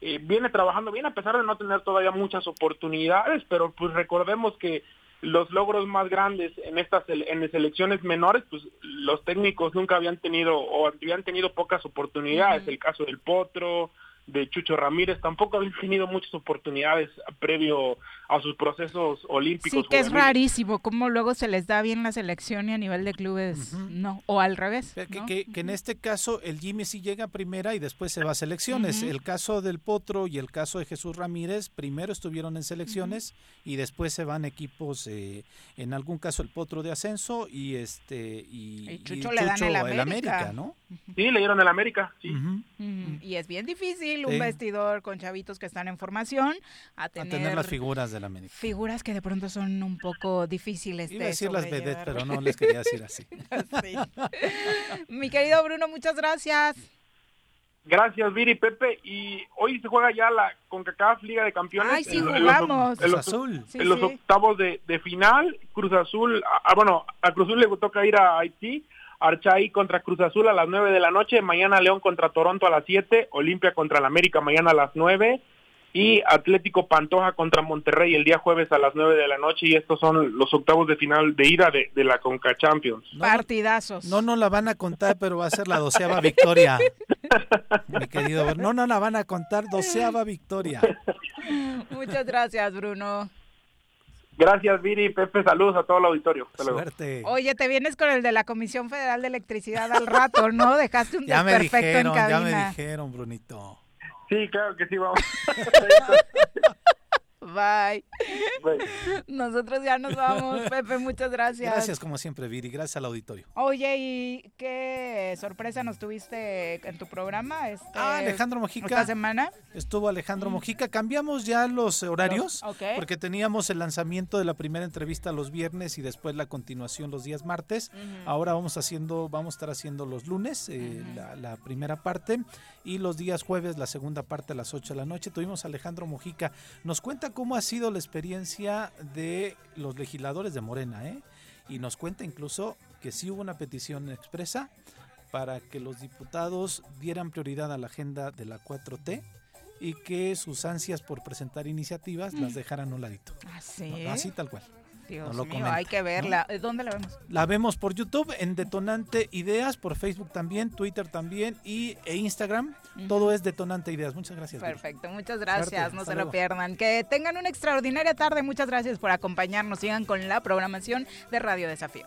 U: eh, viene trabajando bien a pesar de no tener todavía muchas oportunidades, pero pues recordemos que los logros más grandes en estas en selecciones menores, pues los técnicos nunca habían tenido o habían tenido pocas oportunidades, el caso del Potro, de Chucho Ramírez tampoco habían tenido muchas oportunidades previo a sus procesos olímpicos.
A: Sí, que es rarísimo cómo luego se les da bien la selección y a nivel de clubes no, o al revés.
C: Que, en este caso el Jimmy sí llega primera y después se va a selecciones. El caso del Potro y el caso de Jesús Ramírez primero estuvieron en selecciones y después se van equipos, eh, en algún caso el Potro de ascenso y este y,
A: Chucho, le dan el América,
U: ¿no? Sí, le dieron el América, sí.
A: Y es bien difícil un vestidor con chavitos que están en formación, a tener,
C: las figuras de la América.
A: Figuras que de pronto son un poco difíciles
C: Iba de a decir las vedettes, pero no les quería decir así.
A: Mi querido Bruno, muchas gracias.
U: Gracias, Viri, Pepe. Y hoy se juega ya la CONCACAF Liga de Campeones.
A: Ay, sí, jugamos.
U: En los, en los octavos de, final, Cruz Azul, ah, ah, bueno, a Cruz Azul le toca ir a Haití Archay contra Cruz Azul a las 9 de la noche, mañana León contra Toronto a las 7, Olimpia contra el América mañana a las 9 y Atlético Pantoja contra Monterrey el día jueves a las 9 de la noche y estos son los octavos de final de ida de, la Conca Champions.
A: Partidazos.
C: No no la van a contar, pero va a ser la doceava victoria. Mi querido, no no la van a contar, doceava victoria.
A: Muchas gracias, Bruno.
U: Gracias, Viri. Pepe, saludos a todo el auditorio.
C: Suerte.
A: Oye, te vienes con el de la Comisión Federal de Electricidad al rato, ¿no? Dejaste un ya desperfecto en cabina.
C: Ya me dijeron, Brunito.
U: Sí, claro que sí, vamos.
A: Bye. Nosotros ya nos vamos, Pepe, muchas gracias.
C: Gracias como siempre, Viri, gracias al auditorio.
A: Oye, ¿y qué sorpresa nos tuviste en tu programa? Este,
C: ah, Alejandro Mojica.
A: Esta semana.
C: Estuvo Alejandro Mojica. Cambiamos ya los horarios porque teníamos el lanzamiento de la primera entrevista los viernes y después la continuación los días martes. Ahora vamos haciendo, vamos a estar haciendo los lunes eh, la, la primera parte y los días jueves la segunda parte a las 8 de la noche. Tuvimos a Alejandro Mojica. Nos cuenta cómo ha sido la experiencia de los legisladores de Morena, ¿eh? Y nos cuenta incluso que sí hubo una petición expresa para que los diputados dieran prioridad a la agenda de la 4T y que sus ansias por presentar iniciativas las mm. dejaran a un ladito.
A: Así.
C: Así tal cual.
A: Dios mío, hay que verla. ¿Dónde la vemos?
C: La vemos por YouTube, en Detonante Ideas, por Facebook también, Twitter también y e Instagram. Todo es Detonante Ideas. Muchas gracias.
A: Perfecto, muchas gracias. No se lo pierdan. Que tengan una extraordinaria tarde. Muchas gracias por acompañarnos. Sigan con la programación de Radio Desafío.